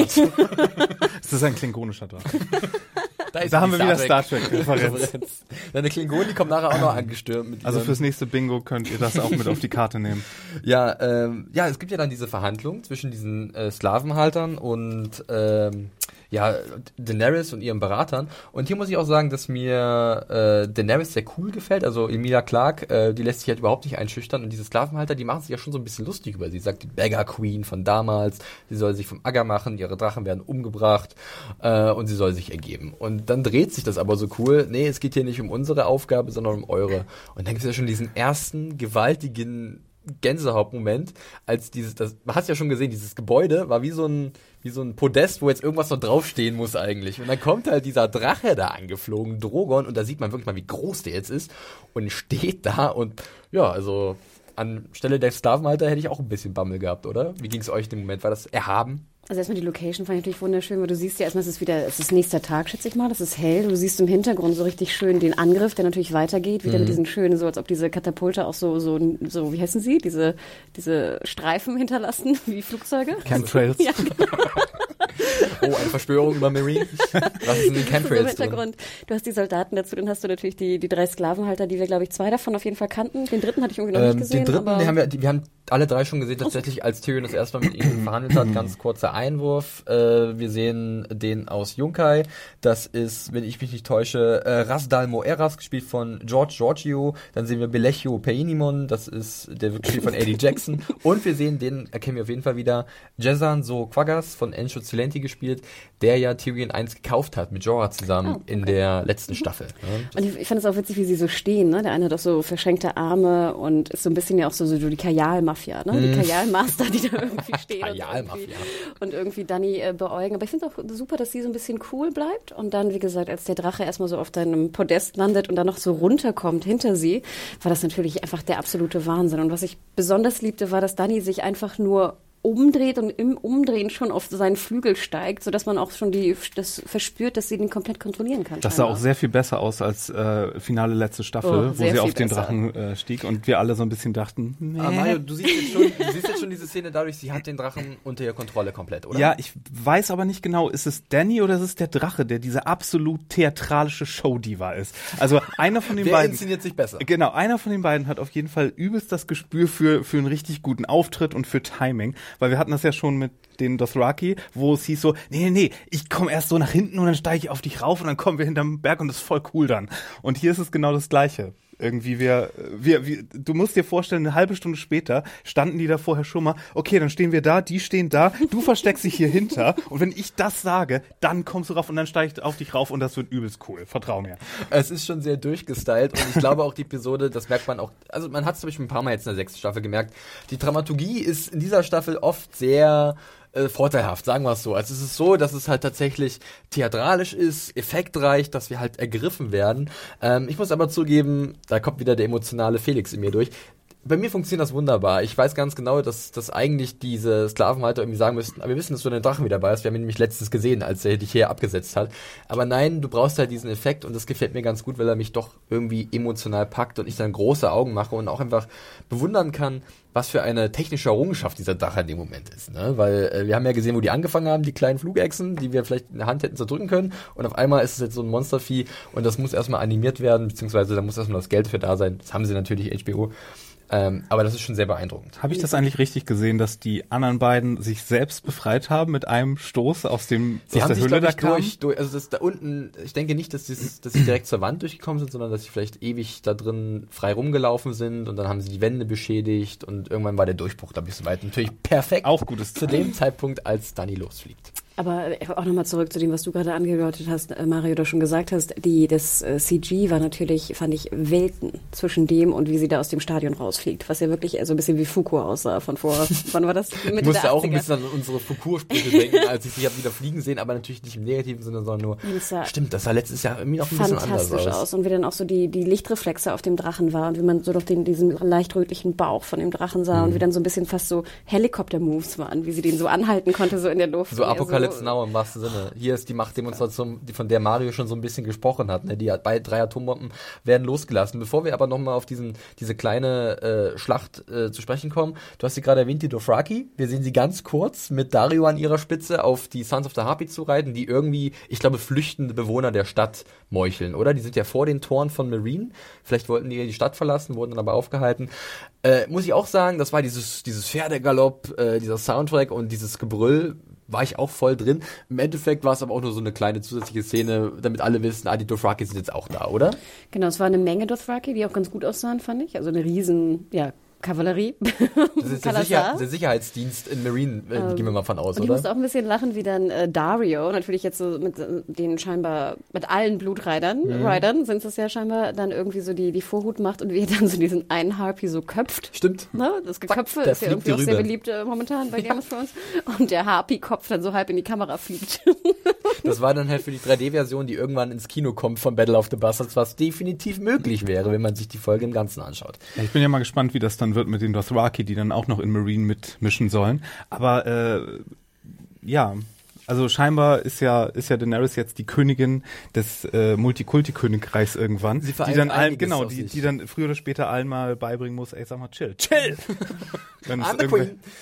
Speaker 4: Das ist ein klingonischer Drache.
Speaker 2: ist
Speaker 4: Da haben wir wieder Star Trek-Referenz.
Speaker 2: Referenz. Deine Klingonen, die kommen nachher auch noch angestürmt.
Speaker 4: Also fürs nächste Bingo könnt ihr das auch mit auf die Karte nehmen.
Speaker 2: ja, ähm, ja, es gibt ja dann diese Verhandlung zwischen diesen äh, Sklavenhaltern und ähm, ja, Daenerys und ihren Beratern. Und hier muss ich auch sagen, dass mir äh, Daenerys sehr cool gefällt. Also Emilia Clark, äh, die lässt sich halt überhaupt nicht einschüchtern. Und diese Sklavenhalter, die machen sich ja schon so ein bisschen lustig über sie. Sie sagt die Beggar Queen von damals, sie soll sich vom Acker machen, ihre Drachen werden umgebracht äh, und sie soll sich ergeben. Und dann dreht sich das aber so cool. Nee, es geht hier nicht um unsere Aufgabe, sondern um eure. Und dann gibt es ja schon diesen ersten gewaltigen Gänsehauptmoment, als dieses, das, man hat ja schon gesehen, dieses Gebäude war wie so ein, wie so ein Podest, wo jetzt irgendwas noch draufstehen muss eigentlich. Und dann kommt halt dieser Drache da angeflogen, Drogon, und da sieht man wirklich mal, wie groß der jetzt ist, und steht da und, ja, also, anstelle der Sklavenhalter hätte ich auch ein bisschen Bammel gehabt, oder? Wie ging es euch in dem Moment? War das erhaben?
Speaker 3: Also erstmal die Location fand ich natürlich wunderschön, weil du siehst ja erstmal, es ist wieder, es ist nächster Tag, schätze ich mal, das ist hell. Du siehst im Hintergrund so richtig schön den Angriff, der natürlich weitergeht, wieder mhm. mit diesen schönen, so als ob diese Katapulte auch so, so, so, wie heißen sie, diese, diese Streifen hinterlassen, wie Flugzeuge.
Speaker 4: Chemtrails. Ja, genau.
Speaker 2: oh, eine Verschwörung über Marine. Was ist in den Chemtrails Hintergrund.
Speaker 3: Du hast die Soldaten dazu, dann hast du natürlich die, die drei Sklavenhalter, die wir, glaube ich, zwei davon auf jeden Fall kannten. Den dritten hatte ich irgendwie noch ähm, nicht gesehen.
Speaker 2: Den dritten, den haben wir, die, wir haben alle drei schon gesehen, tatsächlich, als Tyrion das erste Mal mit ihnen verhandelt hat. Ganz kurzer Einwurf. Äh, wir sehen den aus Yunkai. Das ist, wenn ich mich nicht täusche, äh, Rasdal Moeras, gespielt von George Giorgio. Dann sehen wir Belechio Peinimon, das ist, der wird gespielt von Eddie Jackson. Und wir sehen, den erkennen wir auf jeden Fall wieder, Jezan So Quaggas von Encho Cilenti gespielt, der ja Tyrion 1 gekauft hat mit Jorah zusammen oh, okay. in der letzten Staffel.
Speaker 3: Ne? Und ich, ich fand es auch witzig, wie sie so stehen. Ne? Der eine hat auch so verschränkte Arme und ist so ein bisschen ja auch so, so die Kajalmafia, ne? die hm. Kajalmaster, die da irgendwie stehen und, irgendwie, und irgendwie Danny äh, beäugen. Aber ich finde es auch super, dass sie so ein bisschen cool bleibt und dann, wie gesagt, als der Drache erstmal so auf deinem Podest landet und dann noch so runterkommt hinter sie, war das natürlich einfach der absolute Wahnsinn. Und was ich besonders liebte, war, dass Danny sich einfach nur umdreht und im Umdrehen schon auf seinen Flügel steigt, sodass man auch schon die, das verspürt, dass sie den komplett kontrollieren kann.
Speaker 4: Das sah auch sehr viel besser aus als äh, Finale letzte Staffel, oh, wo sie auf den besser. Drachen äh, stieg und wir alle so ein bisschen dachten, nee.
Speaker 2: Aber Mario, du siehst, jetzt schon, du siehst jetzt schon diese Szene dadurch, sie hat den Drachen unter ihrer Kontrolle komplett, oder?
Speaker 4: Ja, ich weiß aber nicht genau, ist es Danny oder ist es der Drache, der diese absolut theatralische Show-Diva ist? Also einer von den
Speaker 2: Wer
Speaker 4: beiden.
Speaker 2: inszeniert sich besser?
Speaker 4: Genau, einer von den beiden hat auf jeden Fall übelst das Gespür für, für einen richtig guten Auftritt und für Timing weil wir hatten das ja schon mit den Dothraki, wo es hieß so, nee, nee, nee, ich komme erst so nach hinten und dann steige ich auf dich rauf und dann kommen wir hinterm Berg und das ist voll cool dann. Und hier ist es genau das Gleiche irgendwie wir, wir, wir, du musst dir vorstellen, eine halbe Stunde später standen die da vorher schon mal, okay, dann stehen wir da, die stehen da, du versteckst dich hier hinter und wenn ich das sage, dann kommst du rauf und dann steige ich auf dich rauf und das wird übelst cool, vertrau mir.
Speaker 2: Es ist schon sehr durchgestylt und ich glaube auch die Episode, das merkt man auch, also man hat es zum Beispiel ein paar Mal jetzt in der sechsten Staffel gemerkt, die Dramaturgie ist in dieser Staffel oft sehr äh, vorteilhaft, sagen wir es so. Also es ist so, dass es halt tatsächlich theatralisch ist, effektreich, dass wir halt ergriffen werden. Ähm, ich muss aber zugeben, da kommt wieder der emotionale Felix in mir durch bei mir funktioniert das wunderbar. Ich weiß ganz genau, dass, dass eigentlich diese Sklavenhalter irgendwie sagen müssten, aber wir wissen, dass du den Drachen wieder bei hast. Wir haben ihn nämlich letztens gesehen, als er dich hier abgesetzt hat. Aber nein, du brauchst halt diesen Effekt und das gefällt mir ganz gut, weil er mich doch irgendwie emotional packt und ich dann große Augen mache und auch einfach bewundern kann, was für eine technische Errungenschaft dieser Drache in dem Moment ist. Ne? Weil äh, wir haben ja gesehen, wo die angefangen haben, die kleinen Flugechsen, die wir vielleicht in der Hand hätten zerdrücken können. Und auf einmal ist es jetzt so ein Monstervieh und das muss erstmal animiert werden, beziehungsweise da muss erstmal das Geld für da sein. Das haben sie natürlich HBO. Ähm, aber das ist schon sehr beeindruckend.
Speaker 4: Habe ich das eigentlich richtig gesehen, dass die anderen beiden sich selbst befreit haben mit einem Stoß aus dem
Speaker 2: sie aus der sich, Hülle da kam? Durch, durch, also das da unten, ich denke nicht, dass, dieses, dass sie direkt zur Wand durchgekommen sind, sondern dass sie vielleicht ewig da drin frei rumgelaufen sind und dann haben sie die Wände beschädigt und irgendwann war der Durchbruch da ein bisschen weit. Natürlich perfekt.
Speaker 4: Auch gutes
Speaker 2: Zu dem Zeitpunkt, als Danny losfliegt.
Speaker 3: Aber auch nochmal zurück zu dem, was du gerade angedeutet hast, äh, Mario, du schon gesagt hast, die, das äh, CG war natürlich, fand ich, Welten zwischen dem und wie sie da aus dem Stadion rausfliegt, was ja wirklich so ein bisschen wie Foucault aussah von vor, wann war das?
Speaker 2: Mitte ich musste auch ein bisschen an unsere Foucault-Sprüche denken, als ich sie habe wieder fliegen sehen, aber natürlich nicht im negativen Sinne, sondern nur, das stimmt, das sah letztes Jahr irgendwie noch ein bisschen anders aus. aus.
Speaker 3: Und wie dann auch so die, die Lichtreflexe auf dem Drachen war und wie man so durch den, diesen leicht rötlichen Bauch von dem Drachen sah mhm. und wie dann so ein bisschen fast so Helikopter-Moves waren, wie sie den so anhalten konnte, so in der Luft.
Speaker 2: So Apokalypse Alex Now im wahrsten Sinne. Hier ist die Machtdemonstration, von der Mario schon so ein bisschen gesprochen hat. Ne? Die bei drei Atombomben werden losgelassen. Bevor wir aber nochmal auf diesen, diese kleine äh, Schlacht äh, zu sprechen kommen, du hast sie gerade erwähnt, die Dothraki. Wir sehen sie ganz kurz mit Dario an ihrer Spitze auf die Sons of the Harpy zu reiten, die irgendwie, ich glaube, flüchtende Bewohner der Stadt meucheln, oder? Die sind ja vor den Toren von Marine. Vielleicht wollten die die Stadt verlassen, wurden dann aber aufgehalten. Äh, muss ich auch sagen, das war dieses, dieses Pferdegalopp, äh, dieser Soundtrack und dieses Gebrüll war ich auch voll drin. Im Endeffekt war es aber auch nur so eine kleine zusätzliche Szene, damit alle wissen, ah, die Dothraki sind jetzt auch da, oder?
Speaker 3: Genau, es war eine Menge Dothraki, die auch ganz gut aussahen, fand ich. Also eine riesen, ja, Kavallerie.
Speaker 2: Das ist der, Sicher der, Sicherheitsdienst in Marine, äh, ähm, gehen wir mal von aus,
Speaker 3: und
Speaker 2: oder?
Speaker 3: Ich musste auch ein bisschen lachen, wie dann äh, Dario, natürlich jetzt so mit äh, den scheinbar, mit allen Blutreitern, mhm. Riders sind es ja scheinbar, dann irgendwie so die, die Vorhut macht und wie er dann so diesen einen Harpy so köpft.
Speaker 2: Stimmt.
Speaker 3: Ne? Das Geköpfe ist ja irgendwie auch sehr beliebt äh, momentan bei ja. Game of Thrones. Und der Harpy-Kopf dann so halb in die Kamera fliegt.
Speaker 2: das war dann halt für die 3D-Version, die irgendwann ins Kino kommt von Battle of the Bastards, was definitiv möglich wäre, wenn man sich die Folge im Ganzen anschaut.
Speaker 4: Ja, ich bin ja mal gespannt, wie das dann wird mit den Dothraki, die dann auch noch in Marine mitmischen sollen. Aber äh, ja, also scheinbar ist ja ist ja Daenerys jetzt die Königin des äh, Multikulti-Königreichs irgendwann,
Speaker 2: Sie
Speaker 4: die dann allen genau, die, die dann früher oder später allen mal beibringen muss, ey, sag mal chill, chill. wenn, es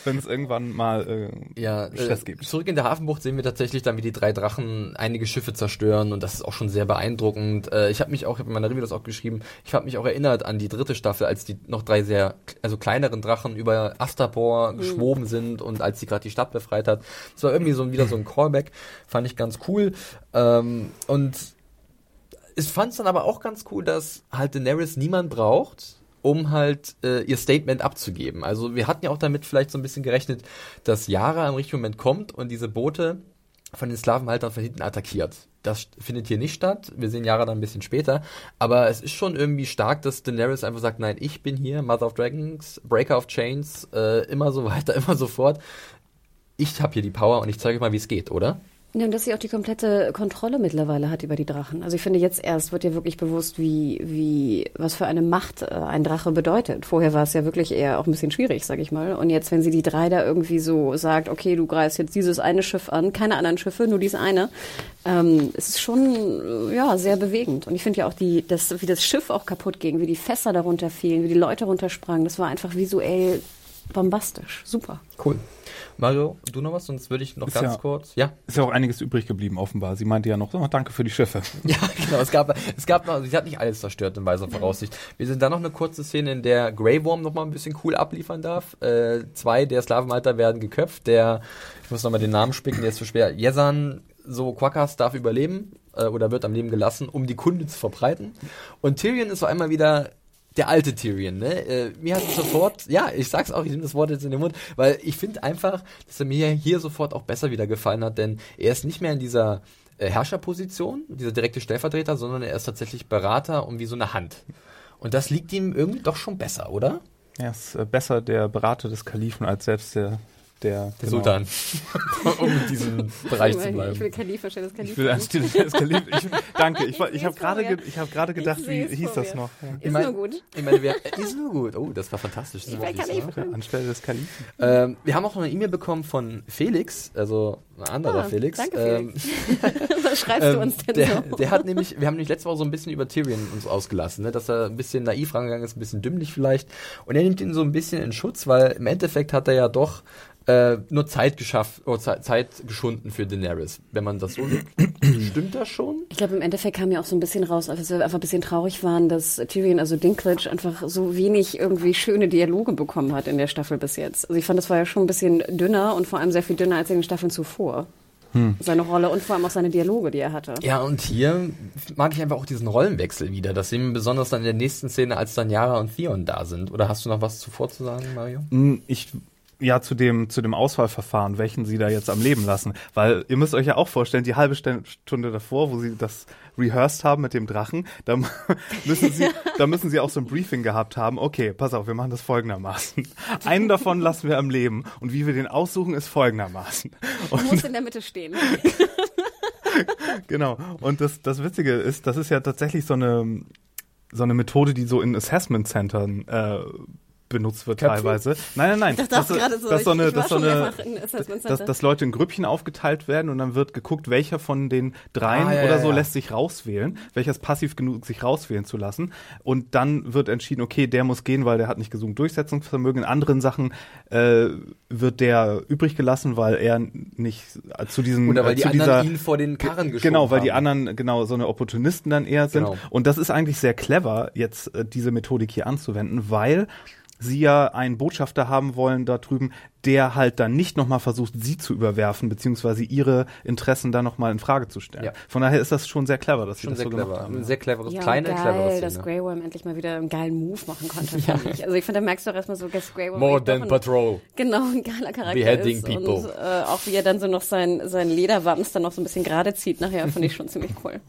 Speaker 4: wenn es irgendwann mal
Speaker 2: äh, ja, Stress äh, gibt. Zurück in der Hafenbucht sehen wir tatsächlich dann, wie die drei Drachen einige Schiffe zerstören und das ist auch schon sehr beeindruckend. Äh, ich habe mich auch, ich habe in meiner Review das auch geschrieben, ich habe mich auch erinnert an die dritte Staffel, als die noch drei sehr, also kleineren Drachen über Astapor mhm. geschwoben sind und als sie gerade die Stadt befreit hat. Es war irgendwie so wieder so ein Callback. Fand ich ganz cool. Ähm, und ich fand es dann aber auch ganz cool, dass halt Daenerys niemand braucht, um halt äh, ihr Statement abzugeben. Also wir hatten ja auch damit vielleicht so ein bisschen gerechnet, dass Yara im richtigen Moment kommt und diese Boote von den Sklavenhaltern von hinten attackiert. Das findet hier nicht statt. Wir sehen Yara dann ein bisschen später. Aber es ist schon irgendwie stark, dass Daenerys einfach sagt, nein, ich bin hier, Mother of Dragons, Breaker of Chains, äh, immer so weiter, immer so fort ich habe hier die Power und ich zeige euch mal, wie es geht, oder?
Speaker 3: Ja, und dass sie auch die komplette Kontrolle mittlerweile hat über die Drachen. Also ich finde, jetzt erst wird ja wirklich bewusst, wie, wie, was für eine Macht äh, ein Drache bedeutet. Vorher war es ja wirklich eher auch ein bisschen schwierig, sag ich mal. Und jetzt, wenn sie die drei da irgendwie so sagt, okay, du greifst jetzt dieses eine Schiff an, keine anderen Schiffe, nur dieses eine, ähm, es ist schon, ja, sehr bewegend. Und ich finde ja auch die, das, wie das Schiff auch kaputt ging, wie die Fässer darunter fielen, wie die Leute runtersprangen, das war einfach visuell bombastisch. Super.
Speaker 2: Cool. Mario, du noch was? Sonst würde ich noch ist ganz
Speaker 4: ja,
Speaker 2: kurz. Ja.
Speaker 4: Ist ja auch einiges übrig geblieben, offenbar. Sie meinte ja noch, oh, danke für die Schiffe.
Speaker 2: Ja, genau. Es gab, es gab noch, sie hat nicht alles zerstört in weiser Voraussicht. Wir sind da noch eine kurze Szene, in der Grey Worm noch mal ein bisschen cool abliefern darf. Äh, zwei der Sklavenhalter werden geköpft. Der, ich muss noch mal den Namen spicken, der ist zu schwer. Yesan so Quackers darf überleben äh, oder wird am Leben gelassen, um die Kunde zu verbreiten. Und Tyrion ist so einmal wieder der alte Tyrion, ne? Äh, mir hat sofort, ja, ich sag's auch, ich nehme das Wort jetzt in den Mund, weil ich finde einfach, dass er mir hier sofort auch besser wieder gefallen hat, denn er ist nicht mehr in dieser äh, Herrscherposition, dieser direkte Stellvertreter, sondern er ist tatsächlich Berater und wie so eine Hand. Und das liegt ihm irgendwie doch schon besser, oder?
Speaker 4: Er ist äh, besser der Berater des Kalifen als selbst der der,
Speaker 2: der genau. Sultan. um in diesem Bereich zu bleiben.
Speaker 3: Ich will Khalifa stellen, das
Speaker 4: Khalifa. Ich will anstelle des Khalifa. Ich, danke, ich, ich, ich habe gerade ge, hab gerade gedacht, wie hieß das noch?
Speaker 3: Ja. Ist mein, nur gut.
Speaker 2: Ich meine, wir, ist nur gut. Oh, das war fantastisch. Das
Speaker 3: ich Khalifa.
Speaker 4: Anstelle des Khalifen.
Speaker 2: Ähm, wir haben auch noch eine E-Mail bekommen von Felix, also ein anderer ah, Felix.
Speaker 3: Danke, ähm, Was schreibst du ähm, uns denn
Speaker 2: der, so? Der hat nämlich, wir haben nämlich letzte Woche so ein bisschen über Tyrion uns ausgelassen, ne, dass er ein bisschen naiv rangegangen ist, ein bisschen dümmlich vielleicht. Und er nimmt ihn so ein bisschen in Schutz, weil im Endeffekt hat er ja doch äh, nur Zeit geschafft oder Zeit, Zeit geschunden für Daenerys, wenn man das so sieht. Stimmt das schon?
Speaker 3: Ich glaube, im Endeffekt kam ja auch so ein bisschen raus, als wir einfach ein bisschen traurig waren, dass Tyrion, also Dinklage, einfach so wenig irgendwie schöne Dialoge bekommen hat in der Staffel bis jetzt. Also ich fand, das war ja schon ein bisschen dünner und vor allem sehr viel dünner als in den Staffeln zuvor. Hm. Seine Rolle und vor allem auch seine Dialoge, die er hatte.
Speaker 2: Ja, und hier mag ich einfach auch diesen Rollenwechsel wieder. Das sehen wir besonders dann in der nächsten Szene, als dann Yara und Theon da sind. Oder hast du noch was zuvor zu sagen, Mario?
Speaker 4: Hm, ich ja zu dem zu dem Auswahlverfahren, welchen sie da jetzt am Leben lassen, weil ihr müsst euch ja auch vorstellen, die halbe Stunde davor, wo sie das rehearsed haben mit dem Drachen, da müssen sie da müssen sie auch so ein Briefing gehabt haben. Okay, pass auf, wir machen das folgendermaßen. Einen davon lassen wir am Leben und wie wir den aussuchen ist folgendermaßen.
Speaker 3: Und du musst in der Mitte stehen.
Speaker 4: genau. Und das das witzige ist, das ist ja tatsächlich so eine so eine Methode, die so in Assessment Centern äh, benutzt wird Köpfe? teilweise. Nein, nein, nein.
Speaker 3: Das,
Speaker 4: so, das so eine, das so eine, dass, dass Leute in Grüppchen aufgeteilt werden und dann wird geguckt, welcher von den dreien ah, ja, oder so ja. lässt sich rauswählen, welcher ist passiv genug, sich rauswählen zu lassen. Und dann wird entschieden, okay, der muss gehen, weil der hat nicht gesund Durchsetzungsvermögen. In anderen Sachen äh, wird der übrig gelassen, weil er nicht zu diesem
Speaker 2: oder weil
Speaker 4: äh,
Speaker 2: die anderen dieser, ihn vor den Karren geschoben
Speaker 4: Genau, weil
Speaker 2: haben.
Speaker 4: die anderen genau so eine Opportunisten dann eher sind. Genau. Und das ist eigentlich sehr clever, jetzt äh, diese Methodik hier anzuwenden, weil sie ja einen Botschafter haben wollen da drüben, der halt dann nicht nochmal versucht, sie zu überwerfen, beziehungsweise ihre Interessen dann nochmal in Frage zu stellen. Ja. Von daher ist das schon sehr clever, dass
Speaker 2: schon
Speaker 4: sie das
Speaker 2: so
Speaker 4: clever.
Speaker 2: gemacht haben. Ein sehr cleveres, ja, kleine,
Speaker 3: geil,
Speaker 2: cleveres
Speaker 3: dass Grey Worm endlich mal wieder einen geilen Move machen konnte, ja. fand ich. Also ich finde, da merkst du auch erstmal so, dass Grey Worm
Speaker 2: More than Patrol.
Speaker 3: Genau, ein geiler Charakter
Speaker 2: Beheading
Speaker 3: ist.
Speaker 2: people.
Speaker 3: Und äh, auch wie er dann so noch sein, sein Lederwams dann noch so ein bisschen gerade zieht nachher, fand ich schon ziemlich cool.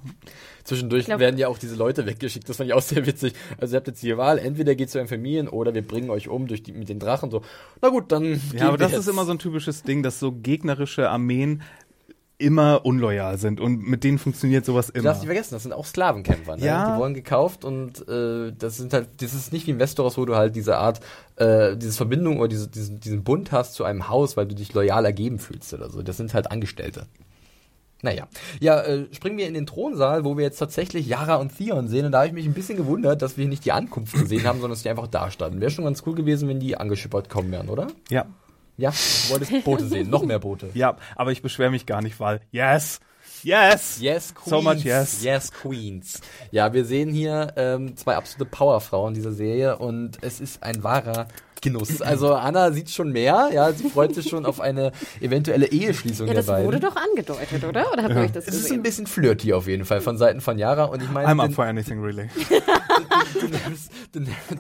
Speaker 2: Zwischendurch glaub, werden ja auch diese Leute weggeschickt. Das fand ich auch sehr witzig. Also ihr habt jetzt die Wahl, entweder geht zu euren Familien oder wir bringen euch um durch die, mit den Drachen. So, na gut, dann.
Speaker 4: Ja, aber das jetzt. ist immer so ein typisches Ding, dass so gegnerische Armeen immer unloyal sind und mit denen funktioniert sowas immer. Du
Speaker 2: darfst nicht vergessen, das sind auch Sklavenkämpfer. Ne?
Speaker 4: Ja.
Speaker 2: Die wurden gekauft und äh, das sind halt, das ist nicht wie in Westeros, wo du halt diese Art, äh, diese Verbindung oder diese, diesen, diesen Bund hast zu einem Haus, weil du dich loyal ergeben fühlst oder so. Das sind halt Angestellte. Naja, ja, äh, springen wir in den Thronsaal, wo wir jetzt tatsächlich Yara und Theon sehen. Und da habe ich mich ein bisschen gewundert, dass wir nicht die Ankunft gesehen haben, sondern dass die einfach da standen. Wäre schon ganz cool gewesen, wenn die angeschippert kommen wären, oder?
Speaker 4: Ja.
Speaker 2: Ja, du wolltest Boote sehen, noch mehr Boote.
Speaker 4: Ja, aber ich beschwere mich gar nicht, weil yes, yes,
Speaker 2: yes, Queens,
Speaker 4: so much yes,
Speaker 2: yes, Queens. Ja, wir sehen hier ähm, zwei absolute Powerfrauen dieser Serie und es ist ein wahrer Genuss. Also Anna sieht schon mehr, ja, sie freut sich schon auf eine eventuelle Eheschließung
Speaker 3: ja,
Speaker 2: der beiden.
Speaker 3: Das wurde doch angedeutet, oder? Oder habt ihr
Speaker 2: ja.
Speaker 3: euch das
Speaker 2: Es
Speaker 3: gesehen?
Speaker 2: ist ein bisschen flirty auf jeden Fall von Seiten von Yara und ich meine...
Speaker 4: I'm up for anything, really.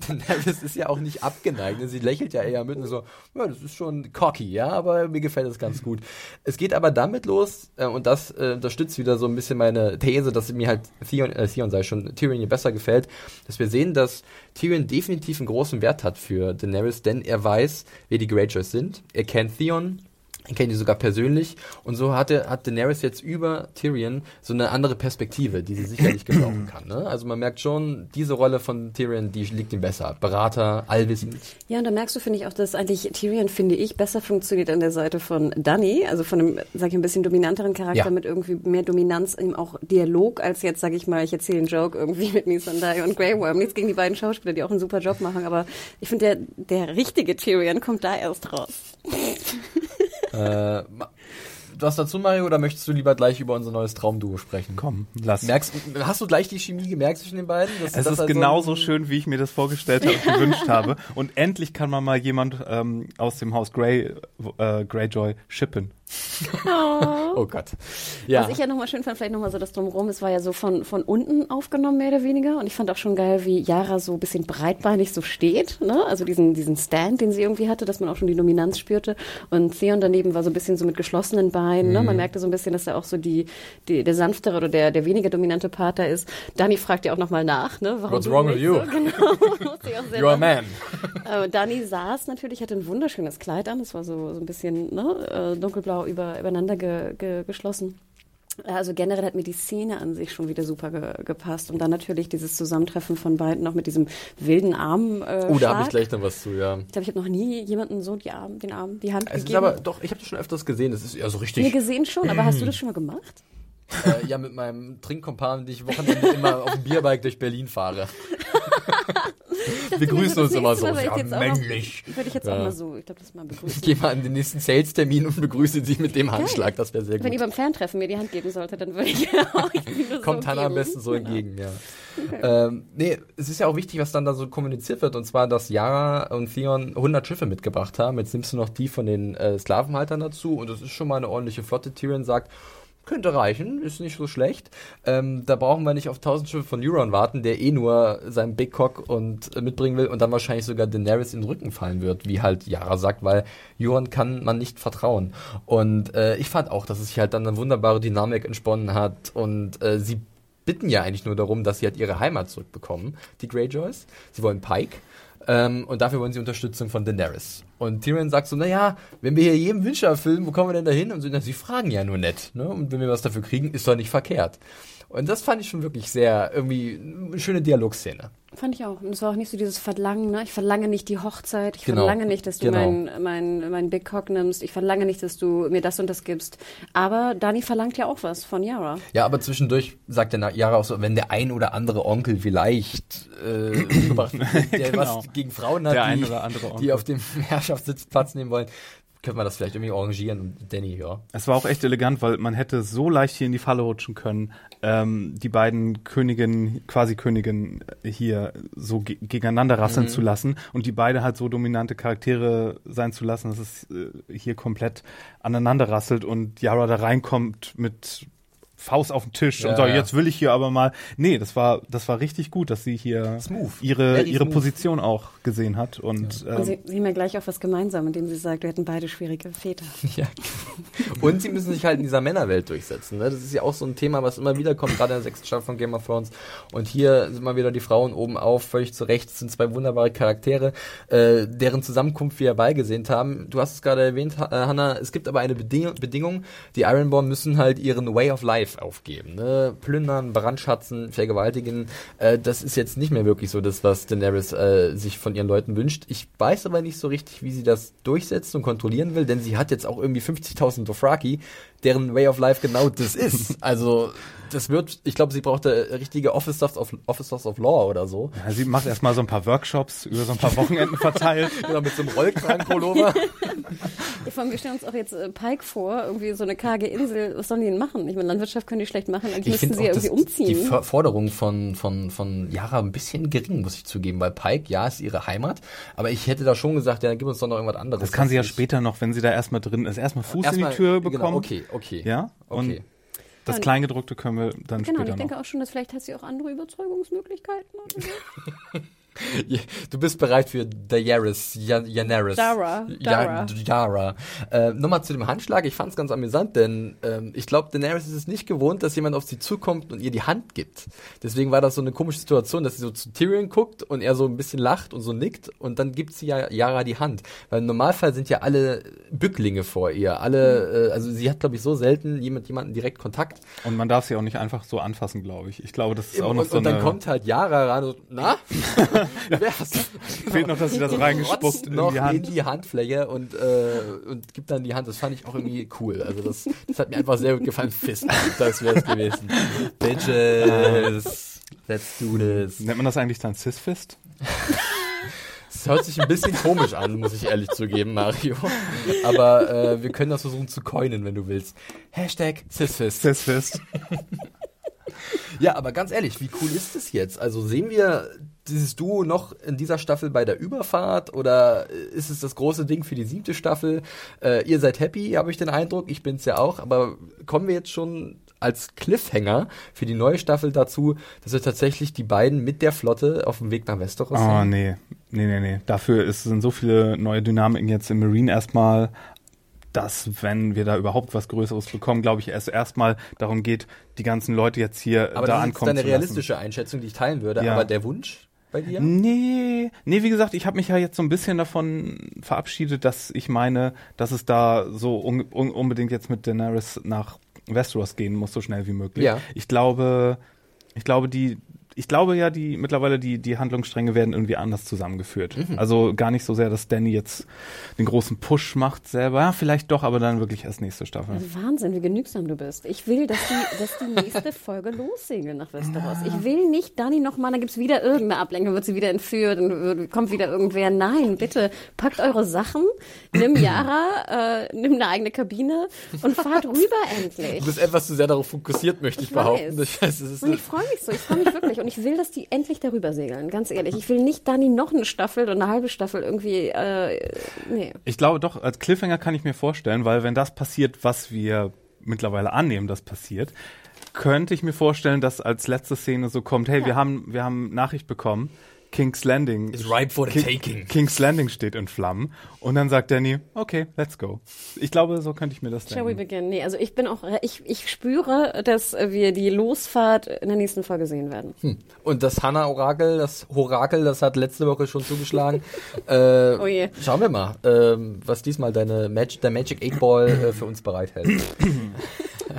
Speaker 2: Daenerys ist ja auch nicht abgeneigt. Sie lächelt ja eher mit und so, ja, das ist schon cocky, ja, aber mir gefällt das ganz gut. Es geht aber damit los, äh, und das äh, unterstützt wieder so ein bisschen meine These, dass mir halt Theon, äh, Theon sei schon, Tyrion hier besser gefällt, dass wir sehen, dass Tyrion definitiv einen großen Wert hat für Daenerys, denn er weiß, wer die Greyjoys sind. Er kennt Theon, er kennt ihn sogar persönlich und so hatte, hat Daenerys jetzt über Tyrion so eine andere Perspektive, die sie sicherlich gebrauchen kann. Ne? Also man merkt schon, diese Rolle von Tyrion, die liegt ihm besser. Berater, allwissend.
Speaker 3: Ja, und da merkst du, finde ich, auch, dass eigentlich Tyrion, finde ich, besser funktioniert an der Seite von Dany, also von einem, sag ich, ein bisschen dominanteren Charakter
Speaker 2: Ja.
Speaker 3: mit irgendwie mehr Dominanz im auch Dialog, als jetzt, sag ich mal, ich erzähle einen Joke irgendwie mit Missandei und Grey Worm. Nichts gegen die beiden Schauspieler, die auch einen super Job machen, aber ich finde, der, der richtige Tyrion kommt da erst raus.
Speaker 2: Äh, was dazu, Mario, oder möchtest du lieber gleich über unser neues Traumduo sprechen?
Speaker 4: Komm, lass.
Speaker 2: Merkst, hast du gleich die Chemie gemerkt zwischen den beiden?
Speaker 4: Es ist
Speaker 2: halt so
Speaker 4: genauso schön, wie ich mir das vorgestellt habe und gewünscht habe. Und endlich kann man mal jemand ähm, aus dem Haus Grey, äh, Greyjoy shippen.
Speaker 2: Oh Gott. Ja.
Speaker 3: Was ich ja nochmal schön fand, vielleicht nochmal so das Drumherum, es war ja so von, von unten aufgenommen, mehr oder weniger. Und ich fand auch schon geil, wie Yara so ein bisschen breitbeinig so steht. Ne? Also diesen, diesen Stand, den sie irgendwie hatte, dass man auch schon die Dominanz spürte. Und Theon daneben war so ein bisschen so mit geschlossenen Beinen. Ne? Man merkte so ein bisschen, dass er auch so die, die, der sanftere oder der, der weniger dominante Pater ist. Dani fragt ja auch nochmal nach. Ne? Warum
Speaker 2: What's wrong with you?
Speaker 3: So, genau.
Speaker 2: You're a man.
Speaker 3: Äh, Dani saß natürlich, hatte ein wunderschönes Kleid an. Das war so, so ein bisschen ne, äh, dunkelblau über, übereinander ge, ge, geschlossen. Also generell hat mir die Szene an sich schon wieder super ge, gepasst. Und dann natürlich dieses Zusammentreffen von beiden noch mit diesem wilden Arm. Äh,
Speaker 2: Oh, da habe ich gleich noch was zu, ja.
Speaker 3: Ich glaube, ich habe noch nie jemanden so die Arm, den Arm, die Hand
Speaker 2: Es ist
Speaker 3: gegeben.
Speaker 2: aber, doch, ich habe das schon öfters gesehen. Das ist ja so
Speaker 3: Nee,
Speaker 2: richtig.
Speaker 3: gesehen schon, aber hast du das schon mal gemacht?
Speaker 2: äh, ja, mit meinem Trinkkompan, die ich Wochenende immer auf dem Bierbike durch Berlin fahre. Wir grüßen uns immer so.
Speaker 3: Mal, ich
Speaker 2: Ja,
Speaker 3: auch noch-
Speaker 2: männlich.
Speaker 3: Würde ich jetzt
Speaker 2: Ja.
Speaker 3: auch mal so, ich glaube, das mal
Speaker 2: Ich
Speaker 3: begrüßen.
Speaker 2: gehe mal an den nächsten Sales-Termin und begrüße sie mit dem Handschlag. Das wäre sehr
Speaker 3: Wenn ihr
Speaker 2: gut.
Speaker 3: beim Ferntreffen mir die Hand geben solltet, dann würde ich auch das
Speaker 2: Kommt
Speaker 3: so
Speaker 2: Hannah am besten so
Speaker 3: Genau.
Speaker 2: entgegen, ja. Ähm, nee, es ist ja auch wichtig, was dann da so kommuniziert wird. Und zwar, dass Yara und Theon 100 Schiffe mitgebracht haben. Jetzt nimmst du noch die von den äh, Sklavenhaltern dazu. Und das ist schon mal eine ordentliche Flotte. Tyrion sagt, könnte reichen, ist nicht so schlecht. Ähm, da brauchen wir nicht auf 1000 Schiffe von Euron warten, der eh nur seinen Big Cock und äh, mitbringen will und dann wahrscheinlich sogar Daenerys in den Rücken fallen wird, wie halt Yara sagt, weil Euron kann man nicht vertrauen. Und äh, ich fand auch, dass es sich halt dann eine wunderbare Dynamik entsponnen hat und äh, sie bitten ja eigentlich nur darum, dass sie halt ihre Heimat zurückbekommen, die Greyjoys. Sie wollen Pike. Ähm, und dafür wollen sie Unterstützung von Daenerys. Und Tyrion sagt so, naja, wenn wir hier jedem Wünsche erfüllen, wo kommen wir denn da hin? Und so, na, sie fragen ja nur nett. Ne? Und wenn wir was dafür kriegen, ist doch nicht verkehrt. Und das fand ich schon wirklich sehr, irgendwie, eine schöne Dialogszene.
Speaker 3: Fand ich auch. Und es war auch nicht so dieses Verlangen, ne? Ich verlange nicht die Hochzeit, ich
Speaker 2: Genau.
Speaker 3: verlange nicht, dass du
Speaker 2: Genau.
Speaker 3: mein, mein, mein Big Cock nimmst, ich verlange nicht, dass du mir das und das gibst. Aber Dani verlangt ja auch was von Yara.
Speaker 2: Ja, aber zwischendurch sagt der Yara auch so, wenn der ein oder andere Onkel vielleicht äh, der
Speaker 4: Genau.
Speaker 2: was gegen Frauen hat,
Speaker 4: Der ein
Speaker 2: die,
Speaker 4: oder andere Onkel.
Speaker 2: die auf dem Herrschaftssitz Platz nehmen wollen, könnte man das vielleicht irgendwie arrangieren und Danny, ja.
Speaker 4: Es war auch echt elegant, weil man hätte so leicht hier in die Falle rutschen können, ähm, die beiden Königinnen, quasi Königinnen hier so ge gegeneinander rasseln mhm. zu lassen und die beide halt so dominante Charaktere sein zu lassen, dass es äh, hier komplett aneinander rasselt und Yara da reinkommt mit Faust auf den Tisch ja, und so, jetzt will ich hier aber mal. Nee, das war, das war richtig gut, dass sie hier smooth. ihre, ihre smooth. Position auch gesehen hat. Und,
Speaker 3: ja. ähm, und sie, sie haben ja gleich auch was gemeinsam, indem sie sagt, wir hätten beide schwierige Väter. Ja.
Speaker 2: und sie müssen sich halt in dieser Männerwelt durchsetzen. Ne? Das ist ja auch so ein Thema, was immer wieder kommt, gerade in der sechsten Staffel von Game of Thrones. Und hier sind mal wieder die Frauen oben auf, völlig zurecht. Das sind zwei wunderbare Charaktere, äh, deren Zusammenkunft wir ja beigesehen haben. Du hast es gerade erwähnt, äh, Hannah, es gibt aber eine Beding Bedingung. Die Ironborn müssen halt ihren Way of Life Life aufgeben. Ne? Plündern, brandschatzen, vergewaltigen. Äh, das ist jetzt nicht mehr wirklich so das, was Daenerys äh, sich von ihren Leuten wünscht. Ich weiß aber nicht so richtig, wie sie das durchsetzen und kontrollieren will, denn sie hat jetzt auch irgendwie 50.000 Dothraki, deren Way of Life genau das ist. Also das wird, ich glaube, sie braucht brauchte richtige Officers of, Officers of Law oder so.
Speaker 4: Ja, sie macht erstmal so ein paar Workshops über so ein paar Wochenenden verteilt.
Speaker 2: genau, mit so einem Rollkragenpullover.
Speaker 3: vor allem, wir stellen uns auch jetzt äh, Pike vor, irgendwie so eine karge Insel, was sollen die denn machen? Ich meine, Landwirtschaft können die schlecht machen, eigentlich müssten sie ja irgendwie umziehen.
Speaker 2: Die Forderung von, von, von Yara ein bisschen gering, muss ich zugeben, weil Pike, ja, ist ihre Heimat, aber ich hätte da schon gesagt, ja, gib uns doch noch irgendwas anderes.
Speaker 4: Das kann sie ja später noch, wenn sie da erstmal drin ist, erstmal Fuß erstmal, in die Tür bekommen. Genau,
Speaker 2: okay, okay.
Speaker 4: Ja, okay. Und das Kleingedruckte können wir dann genau, später
Speaker 3: Genau, ich denke
Speaker 4: noch.
Speaker 3: auch schon, dass vielleicht hat sie auch andere Überzeugungsmöglichkeiten oder so.
Speaker 2: Du bist bereit für Daenerys, Daenerys.
Speaker 3: Dara.
Speaker 2: Dara. Dara. Äh, Nochmal zu dem Handschlag. Ich fand es ganz amüsant, denn ähm, ich glaube, Daenerys ist es nicht gewohnt, dass jemand auf sie zukommt und ihr die Hand gibt. Deswegen war das so eine komische Situation, dass sie so zu Tyrion guckt und er so ein bisschen lacht und so nickt und dann gibt sie ja Yara die Hand. Weil im Normalfall sind ja alle Bücklinge vor ihr. Alle, äh, also sie hat, glaube ich, so selten jemand, jemanden direkt Kontakt.
Speaker 4: Und man darf sie auch nicht einfach so anfassen, glaube ich. Ich glaube, das ist auch noch
Speaker 2: und,
Speaker 4: so
Speaker 2: Und dann kommt halt Yara ran und, na?
Speaker 4: Fehlt noch, dass sie das reingespuckt
Speaker 2: in die Hand. in die Handfläche und, äh, und gibt dann die Hand. Das fand ich auch irgendwie cool. Also das, das hat mir einfach sehr gut gefallen. Fist, das wäre es gewesen. Bitches, let's do this.
Speaker 4: Nennt man das eigentlich dann Cis-Fist?
Speaker 2: Das hört sich ein bisschen komisch an, muss ich ehrlich zugeben, Mario. Aber äh, wir können das versuchen zu coinen, wenn du willst. Hashtag Cisfist.
Speaker 4: Cisfist.
Speaker 2: ja, aber ganz ehrlich, wie cool ist das jetzt? Also sehen wir dieses Duo noch in dieser Staffel bei der Überfahrt oder ist es das große Ding für die siebte Staffel? Äh, ihr seid happy, habe ich den Eindruck. Ich bin's ja auch. Aber kommen wir jetzt schon als Cliffhanger für die neue Staffel dazu, dass wir tatsächlich die beiden mit der Flotte auf dem Weg nach Westeros
Speaker 4: sind? Oh, nee. Nee, nee, nee. Dafür ist, sind so viele neue Dynamiken jetzt im Marine erstmal dass, wenn wir da überhaupt was Größeres bekommen, glaube ich, erst erstmal darum geht, die ganzen Leute jetzt hier
Speaker 2: aber
Speaker 4: da ankommen
Speaker 2: zu. Aber das ist eine realistische Einschätzung, die ich teilen würde. Ja. Aber der Wunsch? Bei dir?
Speaker 4: Nee, nee, wie gesagt, ich habe mich ja jetzt so ein bisschen davon verabschiedet, dass ich meine, dass es da so un un unbedingt jetzt mit Daenerys nach Westeros gehen muss, so schnell wie möglich. Ja. Ich glaube, ich glaube, die, ich glaube ja, die mittlerweile die die Handlungsstränge werden irgendwie anders zusammengeführt. Mhm. Also gar nicht so sehr, dass Danny jetzt den großen Push macht selber. Ja, vielleicht doch, aber dann wirklich erst nächste Staffel.
Speaker 3: Also Wahnsinn, wie genügsam du bist. Ich will, dass die, dass die nächste Folge lossegeln nach Westeros. Ich will nicht Dani nochmal, dann gibt's wieder irgendeine Ablenkung, wird sie wieder entführt und kommt wieder irgendwer. Nein, bitte packt eure Sachen, nimm Yara, äh, nimm eine eigene Kabine und fahrt rüber endlich.
Speaker 2: Du bist etwas zu sehr darauf fokussiert, möchte ich, ich behaupten.
Speaker 3: Ich weiß, und ich freue mich so, ich freue mich wirklich. Und ich will, dass die endlich darüber segeln, ganz ehrlich. Ich will nicht Dani noch eine Staffel oder eine halbe Staffel irgendwie, äh, nee.
Speaker 4: Ich glaube doch, als Cliffhanger kann ich mir vorstellen, weil wenn das passiert, was wir mittlerweile annehmen, das passiert, könnte ich mir vorstellen, dass als letzte Szene so kommt, hey, ja. wir haben, wir haben Nachricht bekommen, King's Landing.
Speaker 2: Is ripe for the King, taking.
Speaker 4: King's Landing steht in Flammen. Und dann sagt Danny, okay, let's go. Ich glaube, so könnte ich mir das
Speaker 3: denken. Shall we begin? Nee, also ich bin auch, ich, ich spüre, dass wir die Losfahrt in der nächsten Folge sehen werden.
Speaker 2: Hm. Und das Hannah-Orakel, das Horakel, das hat letzte Woche schon zugeschlagen. äh, oh je. Schauen wir mal, ähm, was diesmal deine Mag der Magic 8 Ball äh, für uns bereithält.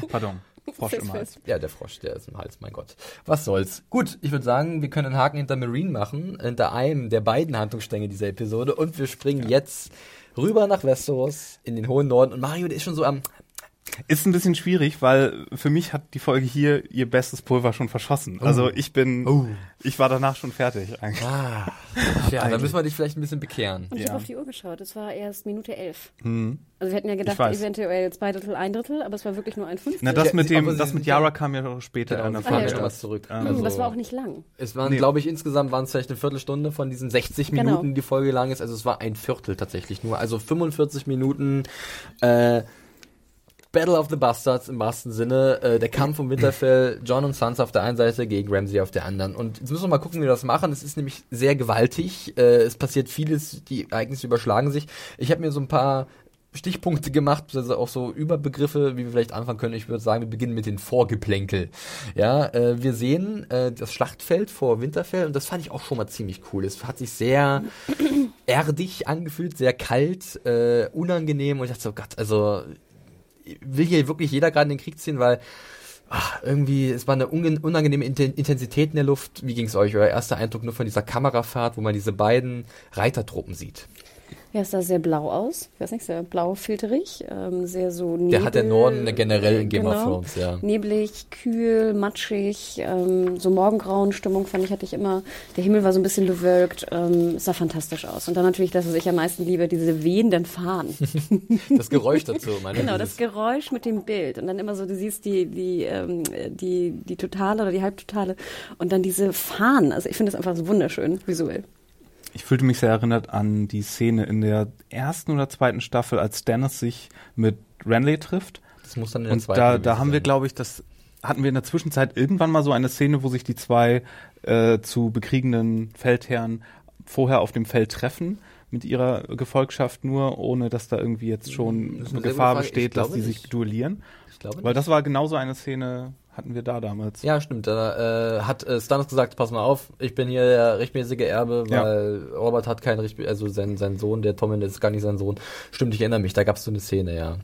Speaker 4: Pardon. Frosch im Hals.
Speaker 2: Ja, der Frosch, der ist im Hals, mein Gott. Was soll's. Gut, ich würde sagen, wir können einen Haken hinter Marine machen, hinter einem der beiden Handlungsstränge dieser Episode und wir springen ja. jetzt rüber nach Westeros in den hohen Norden und Mario, der ist schon so am
Speaker 4: Ist ein bisschen schwierig, weil für mich hat die Folge hier ihr bestes Pulver schon verschossen. Oh. Also ich bin, oh. ich war danach schon fertig eigentlich.
Speaker 2: Ah. Ja, da müssen wir dich vielleicht ein bisschen bekehren.
Speaker 3: Und ich
Speaker 2: ja.
Speaker 3: habe auf die Uhr geschaut, es war erst Minute elf. Hm. Also wir hätten ja gedacht, eventuell zwei Drittel, ein Drittel, aber es war wirklich nur ein Fünftel.
Speaker 4: Na, das mit dem, das mit Yara kam ja auch später
Speaker 2: genau,
Speaker 4: an
Speaker 2: der zurück.
Speaker 3: Also, das war auch nicht lang.
Speaker 2: Es waren, nee. glaube ich, insgesamt waren es vielleicht eine Viertelstunde von diesen 60 genau. Minuten, die Folge lang ist. Also es war ein Viertel tatsächlich nur. Also 45 Minuten, äh, Battle of the Bastards im wahrsten Sinne. Äh, der Kampf um Winterfell, John und Sansa auf der einen Seite gegen Ramsey auf der anderen. Und jetzt müssen wir mal gucken, wie wir das machen. Es ist nämlich sehr gewaltig. Äh, es passiert vieles, die Ereignisse überschlagen sich. Ich habe mir so ein paar Stichpunkte gemacht, also auch so Überbegriffe, wie wir vielleicht anfangen können. Ich würde sagen, wir beginnen mit den Vorgeplänkel. Ja, äh, wir sehen äh, das Schlachtfeld vor Winterfell und das fand ich auch schon mal ziemlich cool. Es hat sich sehr erdig angefühlt, sehr kalt, äh, unangenehm und ich dachte so, Gott, also will hier wirklich jeder gerade in den Krieg ziehen, weil ach, irgendwie, es war eine unangenehme Intensität in der Luft. Wie ging es euch? Euer erster Eindruck nur von dieser Kamerafahrt, wo man diese beiden Reitertruppen sieht?
Speaker 3: Ja, es sah sehr blau aus. Ich weiß nicht, sehr blau filterig, ähm, sehr so nebel.
Speaker 2: Der hat der Norden generell in Game genau, of Thrones, ja.
Speaker 3: Neblig, kühl, matschig, ähm, so Morgengrauen-Stimmung fand ich, hatte ich immer. Der Himmel war so ein bisschen bewölkt, ähm, sah fantastisch aus. Und dann natürlich das, was ich am meisten liebe, diese wehenden Fahnen.
Speaker 2: das Geräusch dazu, meine
Speaker 3: Genau, das Geräusch mit dem Bild. Und dann immer so, du siehst die, die, ähm, die, die totale oder die halbtotale und dann diese Fahnen. Also ich finde das einfach so wunderschön visuell
Speaker 4: ich fühlte mich sehr erinnert an die Szene in der ersten oder zweiten Staffel, als Stannis sich mit Renly trifft.
Speaker 2: Das muss dann in der
Speaker 4: Und da, da haben wir, glaube ich, das hatten wir in der Zwischenzeit irgendwann mal so eine Szene, wo sich die zwei äh, zu bekriegenden Feldherren vorher auf dem Feld treffen mit ihrer Gefolgschaft nur, ohne dass da irgendwie jetzt schon eine Gefahr besteht, dass die sich duellieren. Ich glaube Weil das war genauso eine Szene, hatten wir da damals.
Speaker 2: Ja, stimmt. Da äh, hat äh, Stannis gesagt, pass mal auf, ich bin hier der rechtmäßige Erbe, weil ja. Robert hat keinen Recht, also sein, sein Sohn, der Tommen ist gar nicht sein Sohn. Stimmt, ich erinnere mich, da gab es so eine Szene, ja.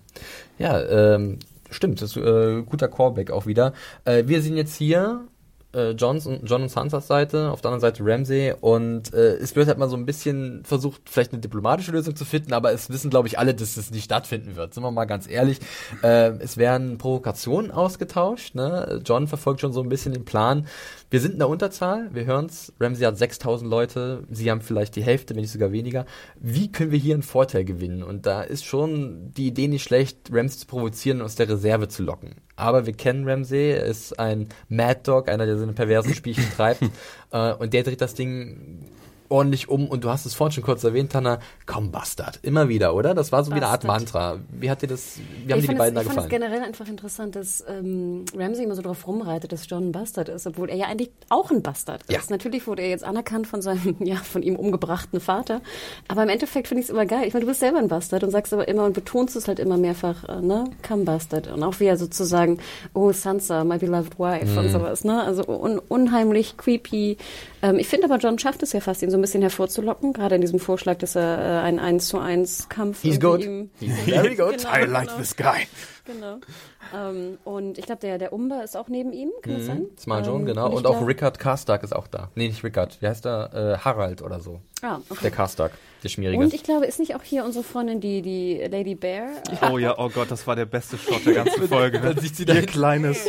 Speaker 2: Ja, ähm, stimmt, das ist äh, guter Callback auch wieder. Äh, wir sind jetzt hier äh, Johns und, John und Sansas Seite, auf der anderen Seite Ramsey und äh, es wird halt mal so ein bisschen versucht, vielleicht eine diplomatische Lösung zu finden, aber es wissen, glaube ich, alle, dass es nicht stattfinden wird. Sind wir mal ganz ehrlich. Äh, es werden Provokationen ausgetauscht. Ne? John verfolgt schon so ein bisschen den Plan, wir sind in der Unterzahl, wir hören's. Ramsey hat 6000 Leute, sie haben vielleicht die Hälfte, wenn nicht sogar weniger. Wie können wir hier einen Vorteil gewinnen? Und da ist schon die Idee nicht schlecht, Ramsey zu provozieren und aus der Reserve zu locken. Aber wir kennen Ramsey, er ist ein Mad Dog, einer, der seine perversen Spielchen treibt. äh, und der dreht das Ding ordentlich um und du hast es vorhin schon kurz erwähnt, Tanner, komm Bastard. Immer wieder, oder? Das war so Bastard. wie eine Art Mantra. Wie hat dir das, wie haben dir die beiden
Speaker 3: da
Speaker 2: gefallen? Ich fand
Speaker 3: es generell einfach interessant, dass ähm, Ramsey immer so drauf rumreitet, dass John ein Bastard ist, obwohl er ja eigentlich auch ein Bastard ja. ist. Natürlich wurde er jetzt anerkannt von seinem, ja, von ihm umgebrachten Vater. Aber im Endeffekt finde ich es immer geil. Ich meine, du bist selber ein Bastard und sagst aber immer und betonst es halt immer mehrfach, äh, ne? Come Bastard. Und auch wie er sozusagen, oh Sansa, my beloved wife mhm. und sowas, ne? Also un unheimlich creepy. Ähm, ich finde aber, John schafft es ja fast, ihn so ein bisschen hervorzulocken, gerade in diesem Vorschlag, dass er äh, ein 1 zu 1 Kampf
Speaker 2: He's good. He's very good.
Speaker 4: Genau, I like genau. this guy.
Speaker 3: Genau. Ähm, und ich glaube, der, der Umber ist auch neben ihm, kann mhm. das sein?
Speaker 2: Smart John, ähm, genau. Und, und auch Rickard Karstark ist auch da. Nee, nicht Rickard. Wie heißt der? Äh, Harald oder so. Ah, okay. Der Karstark. Der Schmierige.
Speaker 3: Und ich glaube, ist nicht auch hier unsere Freundin, die, die Lady Bear?
Speaker 4: Oh ja, oh Gott, das war der beste Shot der ganzen Folge.
Speaker 2: Dann sieht sie da Ihr
Speaker 4: kleines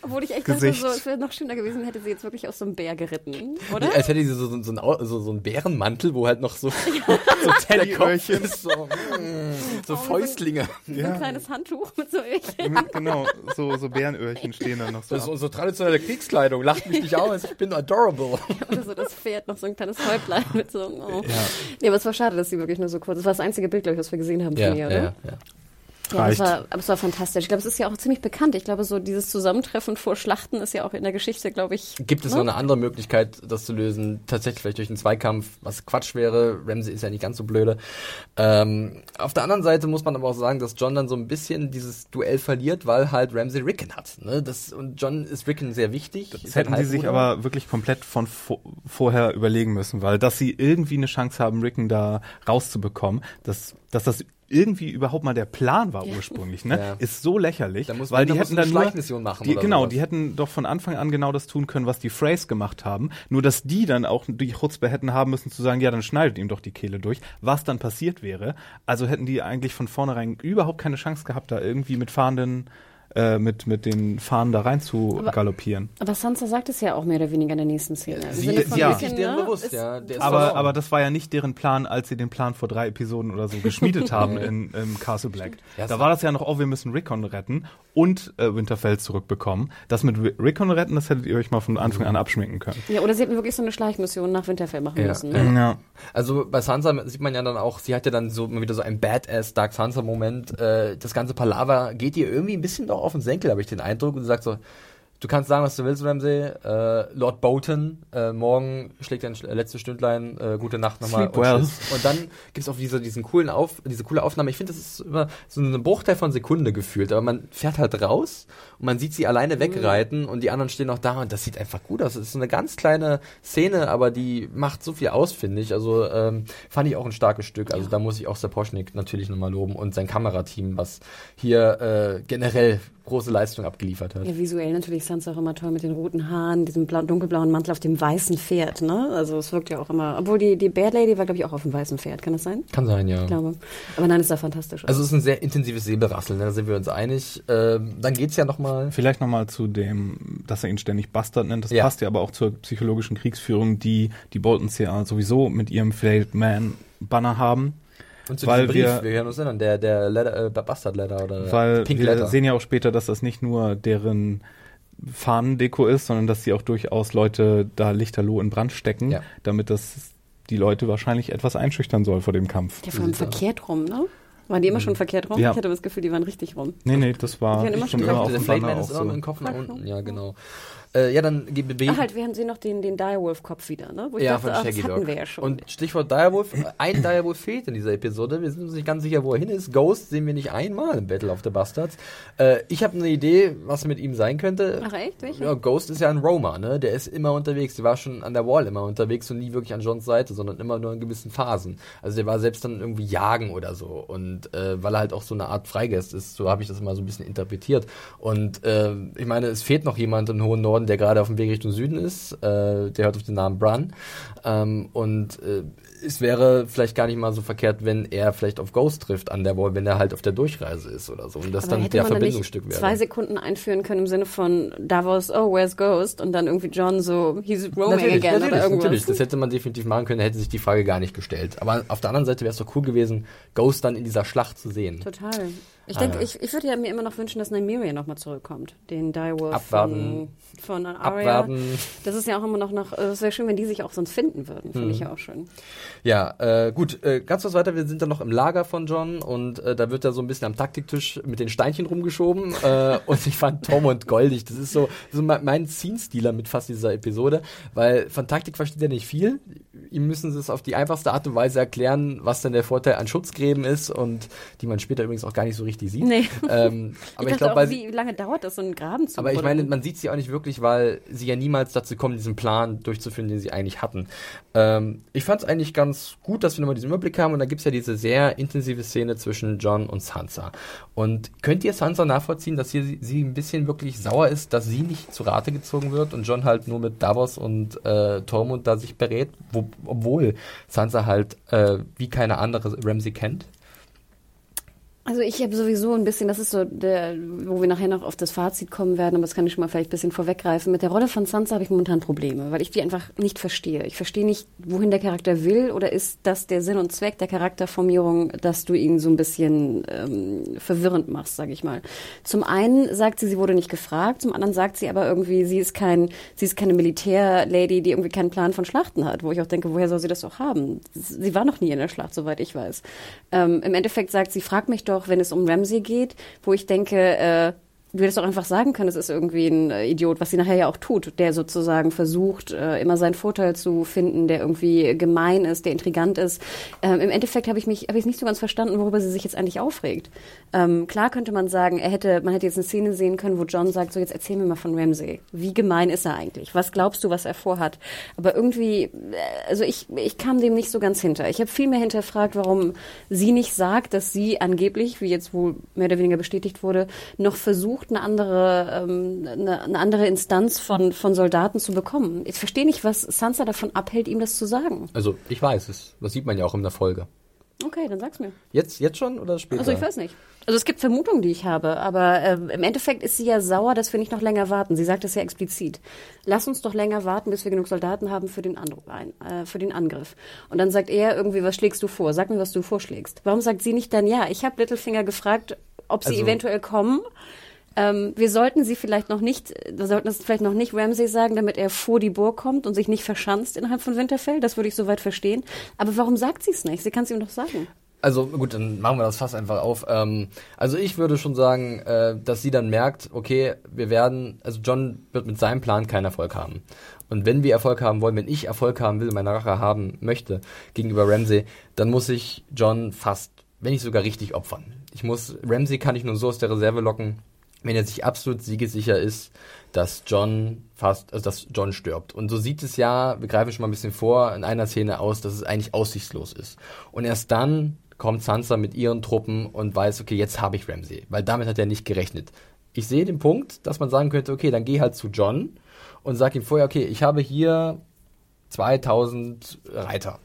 Speaker 3: Obwohl ich echt
Speaker 4: Gesicht.
Speaker 3: dachte, so, es wäre noch schöner gewesen, hätte sie jetzt wirklich auf so einem Bär geritten, oder?
Speaker 2: Als hätte sie so, so, so, ein, so, so einen Bärenmantel, wo halt noch so,
Speaker 4: ja. so Teddykörchen,
Speaker 2: so, so Fäustlinge.
Speaker 3: So, so ein kleines Handtuch mit so Öhrchen.
Speaker 4: Mhm, genau, so, so Bärenöhrchen stehen da noch so.
Speaker 2: Das ist so traditionelle Kriegskleidung, lacht mich nicht aus, ich bin adorable.
Speaker 3: oder so das Pferd, noch so ein kleines Häuptlein mit so, oh. Ja. Nee, aber es war schade, dass sie wirklich nur so kurz, das war das einzige Bild, glaube ich, was wir gesehen haben
Speaker 2: ja,
Speaker 3: von ihr, oder?
Speaker 2: Ja, ja.
Speaker 3: Ja, das war, aber es war fantastisch. Ich glaube, es ist ja auch ziemlich bekannt. Ich glaube, so dieses Zusammentreffen vor Schlachten ist ja auch in der Geschichte, glaube ich.
Speaker 2: Gibt es ne? noch eine andere Möglichkeit, das zu lösen? Tatsächlich vielleicht durch einen Zweikampf, was Quatsch wäre. Ramsey ist ja nicht ganz so blöde. Ähm, auf der anderen Seite muss man aber auch sagen, dass John dann so ein bisschen dieses Duell verliert, weil halt Ramsey Rickon hat. Ne? Das, und John ist Rickon sehr wichtig.
Speaker 4: Das hätten sie sich aber wirklich komplett von vorher überlegen müssen, weil dass sie irgendwie eine Chance haben, Rickon da rauszubekommen, dass, dass das irgendwie überhaupt mal der Plan war ursprünglich, ne?
Speaker 2: Ja.
Speaker 4: Ist so lächerlich,
Speaker 2: Da muss
Speaker 4: weil
Speaker 2: man-
Speaker 4: die hätten dann nur, die,
Speaker 2: oder
Speaker 4: genau,
Speaker 2: sowas.
Speaker 4: die hätten doch von Anfang an genau das tun können, was die Phrase gemacht haben, nur dass die dann auch die Chutzpe hätten haben müssen zu sagen, ja, dann schneidet ihm doch die Kehle durch, was dann passiert wäre. Also hätten die eigentlich von vornherein überhaupt keine Chance gehabt, da irgendwie mit fahrenden äh, mit, mit den Fahnen da rein zu
Speaker 3: Aber-
Speaker 4: galoppieren.
Speaker 3: Aber Sansa sagt es ja auch mehr oder weniger in der nächsten Szene. Im
Speaker 2: Sie-
Speaker 3: von
Speaker 4: ja.
Speaker 3: ein bisschen,
Speaker 2: Ist deren
Speaker 3: ne,
Speaker 2: bewusst,
Speaker 3: ist-
Speaker 2: ja. Der ist
Speaker 4: Aber, aber das war ja nicht deren Plan, als sie den Plan vor drei Episoden oder so geschmiedet haben in, im Castle Black.
Speaker 2: Ja,
Speaker 4: da
Speaker 2: war-
Speaker 4: das ja noch, oh, wir müssen Rickon retten und äh, Winterfell zurückbekommen. Das mit Ri- Rickon retten, das hättet ihr euch mal von Anfang an abschminken können.
Speaker 3: Ja, oder sie hätten wirklich so eine Schleichmission nach Winterfell machen
Speaker 2: Ja.
Speaker 3: müssen. Ne?
Speaker 4: Ja.
Speaker 2: Also bei Sansa sieht man ja dann auch, sie hat ja dann so immer wieder so einen Badass Dark Sansa Moment. Äh, das ganze Palaver geht ihr irgendwie ein bisschen doch auf den Senkel, habe ich den Eindruck. Und sie sagt so, du kannst sagen, was du willst, Ramsay. Äh, Lord Bolton, äh, morgen schlägt dein sch- letztes Stündlein, äh, gute Nacht nochmal.
Speaker 4: Sleep well.
Speaker 2: tschüss. Und dann gibt's auch diese, diesen coolen Auf, diese coole Aufnahme. Ich finde, das ist immer so ein Bruchteil von Sekunde gefühlt. Aber man fährt halt raus und man sieht sie alleine wegreiten und die anderen stehen noch da und das sieht einfach gut aus. Es ist so eine ganz kleine Szene, aber die macht so viel aus, finde ich. Also ähm, fand ich auch ein starkes Stück. Also da muss ich auch Sapochnik natürlich nochmal loben und sein Kamerateam, was hier äh, generell große Leistung abgeliefert hat.
Speaker 3: Ja, visuell natürlich Sansa auch immer toll mit den roten Haaren, diesem blau, dunkelblauen Mantel auf dem weißen Pferd, ne? Also es wirkt ja auch immer, obwohl die, die Bear Lady war, glaube ich, auch auf dem weißen Pferd, kann das sein?
Speaker 2: Kann sein, ja.
Speaker 3: Ich glaube. Aber nein, ist ja fantastisch.
Speaker 2: Also es ist ein sehr intensives Säbelrasseln, ne? da sind wir uns einig. Ähm, dann geht's ja nochmal.
Speaker 4: Vielleicht nochmal zu dem, dass er ihn ständig Bastard nennt. Das
Speaker 2: Ja.
Speaker 4: passt ja aber auch zur psychologischen Kriegsführung, die die Boltons ja sowieso mit ihrem Failed Man Banner haben.
Speaker 2: Und zu
Speaker 4: Weil
Speaker 2: Brief,
Speaker 4: wir-
Speaker 2: wir hören uns erinnern, der, der Letter, äh, Bastard Letter oder
Speaker 4: Weil
Speaker 2: Pink
Speaker 4: wir
Speaker 2: Letter.
Speaker 4: sehen ja auch später, dass das nicht nur deren Fahnendeko ist, sondern dass sie auch durchaus Leute da lichterloh in Brand stecken,
Speaker 2: Ja.
Speaker 4: damit das die Leute wahrscheinlich etwas einschüchtern soll vor dem Kampf.
Speaker 3: ja, vor allem verkehrt rum, ne? Waren die immer schon verkehrt rum?
Speaker 4: Ja.
Speaker 3: Ich hatte das Gefühl, die waren richtig rum.
Speaker 4: Nee, nee, das war
Speaker 3: Die waren immer
Speaker 4: schon
Speaker 3: schon
Speaker 4: immer auf
Speaker 2: der
Speaker 4: dem
Speaker 2: Flame
Speaker 4: Banner
Speaker 2: Man
Speaker 4: auch
Speaker 2: ist immer mit
Speaker 4: so.
Speaker 2: dem Kopf nach
Speaker 3: Ach,
Speaker 2: unten, ja genau. Äh, ja, dann ge- bewegen.
Speaker 3: Ach, halt, während sie noch den, den Direwolf-Kopf wieder, ne? Wo ich
Speaker 2: ja,
Speaker 3: dachte,
Speaker 2: von
Speaker 3: ach, das
Speaker 2: Shaggy
Speaker 3: hatten wir ja schon.
Speaker 2: Und Stichwort Direwolf, ein Direwolf fehlt in dieser Episode. Wir sind uns nicht ganz sicher, wo er hin ist. Ghost sehen wir nicht einmal im Battle of the Bastards. Äh, ich habe eine Idee, was mit ihm sein könnte.
Speaker 3: Ach echt? Welche?
Speaker 2: Ja, Ghost ist ja ein Roamer, ne? Der ist immer unterwegs. Der war schon an der Wall immer unterwegs und nie wirklich an Johns Seite, sondern immer nur in gewissen Phasen. Also der war selbst dann irgendwie jagen oder so. Und äh, weil er halt auch so eine Art Freigeist ist, so habe ich das mal so ein bisschen interpretiert. Und äh, ich meine, es fehlt noch jemand im hohen Norden, der gerade auf dem Weg Richtung Süden ist. Äh, der hört auf den Namen Bran. Ähm, und äh, es wäre vielleicht gar nicht mal so verkehrt, wenn er vielleicht auf Ghost trifft an der Wall, wenn er halt auf der Durchreise ist oder so. Und das
Speaker 3: Aber
Speaker 2: dann der Verbindungsstück wäre.
Speaker 3: zwei Sekunden einführen können im Sinne von Davos, oh, where's Ghost? Und dann irgendwie John so, he's roaming
Speaker 2: Natürlich,
Speaker 3: again
Speaker 2: natürlich,
Speaker 3: oder irgendwas.
Speaker 2: natürlich. Das hätte man definitiv machen können, hätte sich die Frage gar nicht gestellt. Aber auf der anderen Seite wäre es doch cool gewesen, Ghost dann in dieser Schlacht zu sehen.
Speaker 3: Total. Ich
Speaker 2: Ah,
Speaker 3: denke,
Speaker 2: ja.
Speaker 3: ich, ich würde ja mir immer noch wünschen, dass Nymeria nochmal zurückkommt. Den Direwolf
Speaker 2: Abwarten.
Speaker 3: von, von Arya.
Speaker 2: Abwarten.
Speaker 3: Das ist ja auch immer noch, noch es wäre schön, wenn die sich auch sonst finden würden. Finde ich
Speaker 2: Mhm.
Speaker 3: ja auch schön.
Speaker 2: Ja, äh, gut, äh, ganz was weiter. Wir sind dann noch im Lager von John und äh, da wird er so ein bisschen am Taktiktisch mit den Steinchen rumgeschoben. äh, und ich fand Tormund goldig. Das ist so, so mein, mein Scene-Stealer mit fast dieser Episode, weil von Taktik versteht er nicht viel. Ihm müssen sie es auf die einfachste Art und Weise erklären, was denn der Vorteil an Schutzgräben ist und die man später übrigens auch gar nicht so richtig sieht.
Speaker 3: Nee.
Speaker 2: Ähm, aber
Speaker 3: ich
Speaker 2: ich, glaube,
Speaker 3: wie lange dauert das, so einen Graben zu
Speaker 2: Aber ich meine, man sieht sie auch nicht wirklich, weil sie ja niemals dazu kommen, diesen Plan durchzuführen, den sie eigentlich hatten. Ähm, ich fand es eigentlich ganz gut, dass wir nochmal diesen Überblick haben und da gibt's ja diese sehr intensive Szene zwischen John und Sansa. Und könnt ihr Sansa nachvollziehen, dass hier sie, sie ein bisschen wirklich sauer ist, dass sie nicht zu Rate gezogen wird und John halt nur mit Davos und äh, Tormund da sich berät, wo, obwohl Sansa halt äh, wie keine andere Ramsey kennt?
Speaker 3: Also ich habe sowieso ein bisschen, das ist so der, wo wir nachher noch auf das Fazit kommen werden, aber das kann ich schon mal vielleicht ein bisschen vorweggreifen. Mit der Rolle von Sansa habe ich momentan Probleme, weil ich die einfach nicht verstehe. Ich verstehe nicht, wohin der Charakter will oder ist das der Sinn und Zweck der Charakterformierung, dass du ihn so ein bisschen ähm, verwirrend machst, sage ich mal. Zum einen sagt sie, sie wurde nicht gefragt, zum anderen sagt sie aber irgendwie, sie ist kein, sie ist keine Militärlady, die irgendwie keinen Plan von Schlachten hat, wo ich auch denke, woher soll sie das auch haben? Sie war noch nie in der Schlacht, soweit ich weiß. Ähm, Im Endeffekt sagt sie, frag mich doch, wenn es um Ramsey geht, wo ich denke, äh, du hättest auch einfach sagen können, es ist irgendwie ein äh, Idiot, was sie nachher ja auch tut, der sozusagen versucht, äh, immer seinen Vorteil zu finden, der irgendwie gemein ist, der intrigant ist. Ähm, Im Endeffekt habe ich mich, habe ich nicht so ganz verstanden, worüber sie sich jetzt eigentlich aufregt. Ähm, klar könnte man sagen, er hätte, man hätte jetzt eine Szene sehen können, wo John sagt, so jetzt erzähl mir mal von Ramsey. Wie gemein ist er eigentlich? Was glaubst du, was er vorhat? Aber irgendwie, äh, also ich, ich kam dem nicht so ganz hinter. Ich habe viel mehr hinterfragt, warum sie nicht sagt, dass sie angeblich, wie jetzt wohl mehr oder weniger bestätigt wurde, noch versucht, versucht, eine andere, ähm, eine, eine andere Instanz von, von Soldaten zu bekommen. Ich verstehe nicht, was Sansa davon abhält, ihm das zu sagen.
Speaker 2: Also ich weiß es. Das sieht man ja auch in der Folge.
Speaker 3: Okay, dann sag's mir.
Speaker 2: Jetzt, jetzt schon oder später?
Speaker 3: Also ich weiß nicht. Also es gibt Vermutungen, die ich habe, aber äh, im Endeffekt ist sie ja sauer, dass wir nicht noch länger warten. Sie sagt es ja explizit. Lass uns doch länger warten, bis wir genug Soldaten haben für den, Andro äh, für den Angriff. Und dann sagt er irgendwie, was schlägst du vor? Sag mir, was du vorschlägst. Warum sagt sie nicht dann ja? Ich habe Littlefinger gefragt, ob sie also, eventuell kommen. Ähm, wir sollten sie vielleicht noch nicht, wir sollten es vielleicht noch nicht Ramsay sagen, damit er vor die Burg kommt und sich nicht verschanzt innerhalb von Winterfell. Das würde ich soweit verstehen. Aber warum sagt sie es nicht? Sie kann es ihm doch sagen.
Speaker 2: Also gut, dann machen wir das fast einfach auf. Ähm, also ich würde schon sagen, äh, dass sie dann merkt, okay, wir werden, also John wird mit seinem Plan keinen Erfolg haben. Und wenn wir Erfolg haben wollen, wenn ich Erfolg haben will, meine Rache haben möchte gegenüber Ramsay, dann muss ich John fast, wenn nicht sogar richtig opfern. Ich muss, Ramsay kann ich nur so aus der Reserve locken, wenn er sich absolut siegesicher ist, dass John fast, also dass John stirbt. Und so sieht es ja, wir greifen schon mal ein bisschen vor, in einer Szene aus, dass es eigentlich aussichtslos ist. Und erst dann kommt Sansa mit ihren Truppen und weiß, okay, jetzt habe ich Ramsay, weil damit hat er nicht gerechnet. Ich sehe den Punkt, dass man sagen könnte, okay, dann geh halt zu John und sag ihm vorher, okay, ich habe hier 2000 Reiter.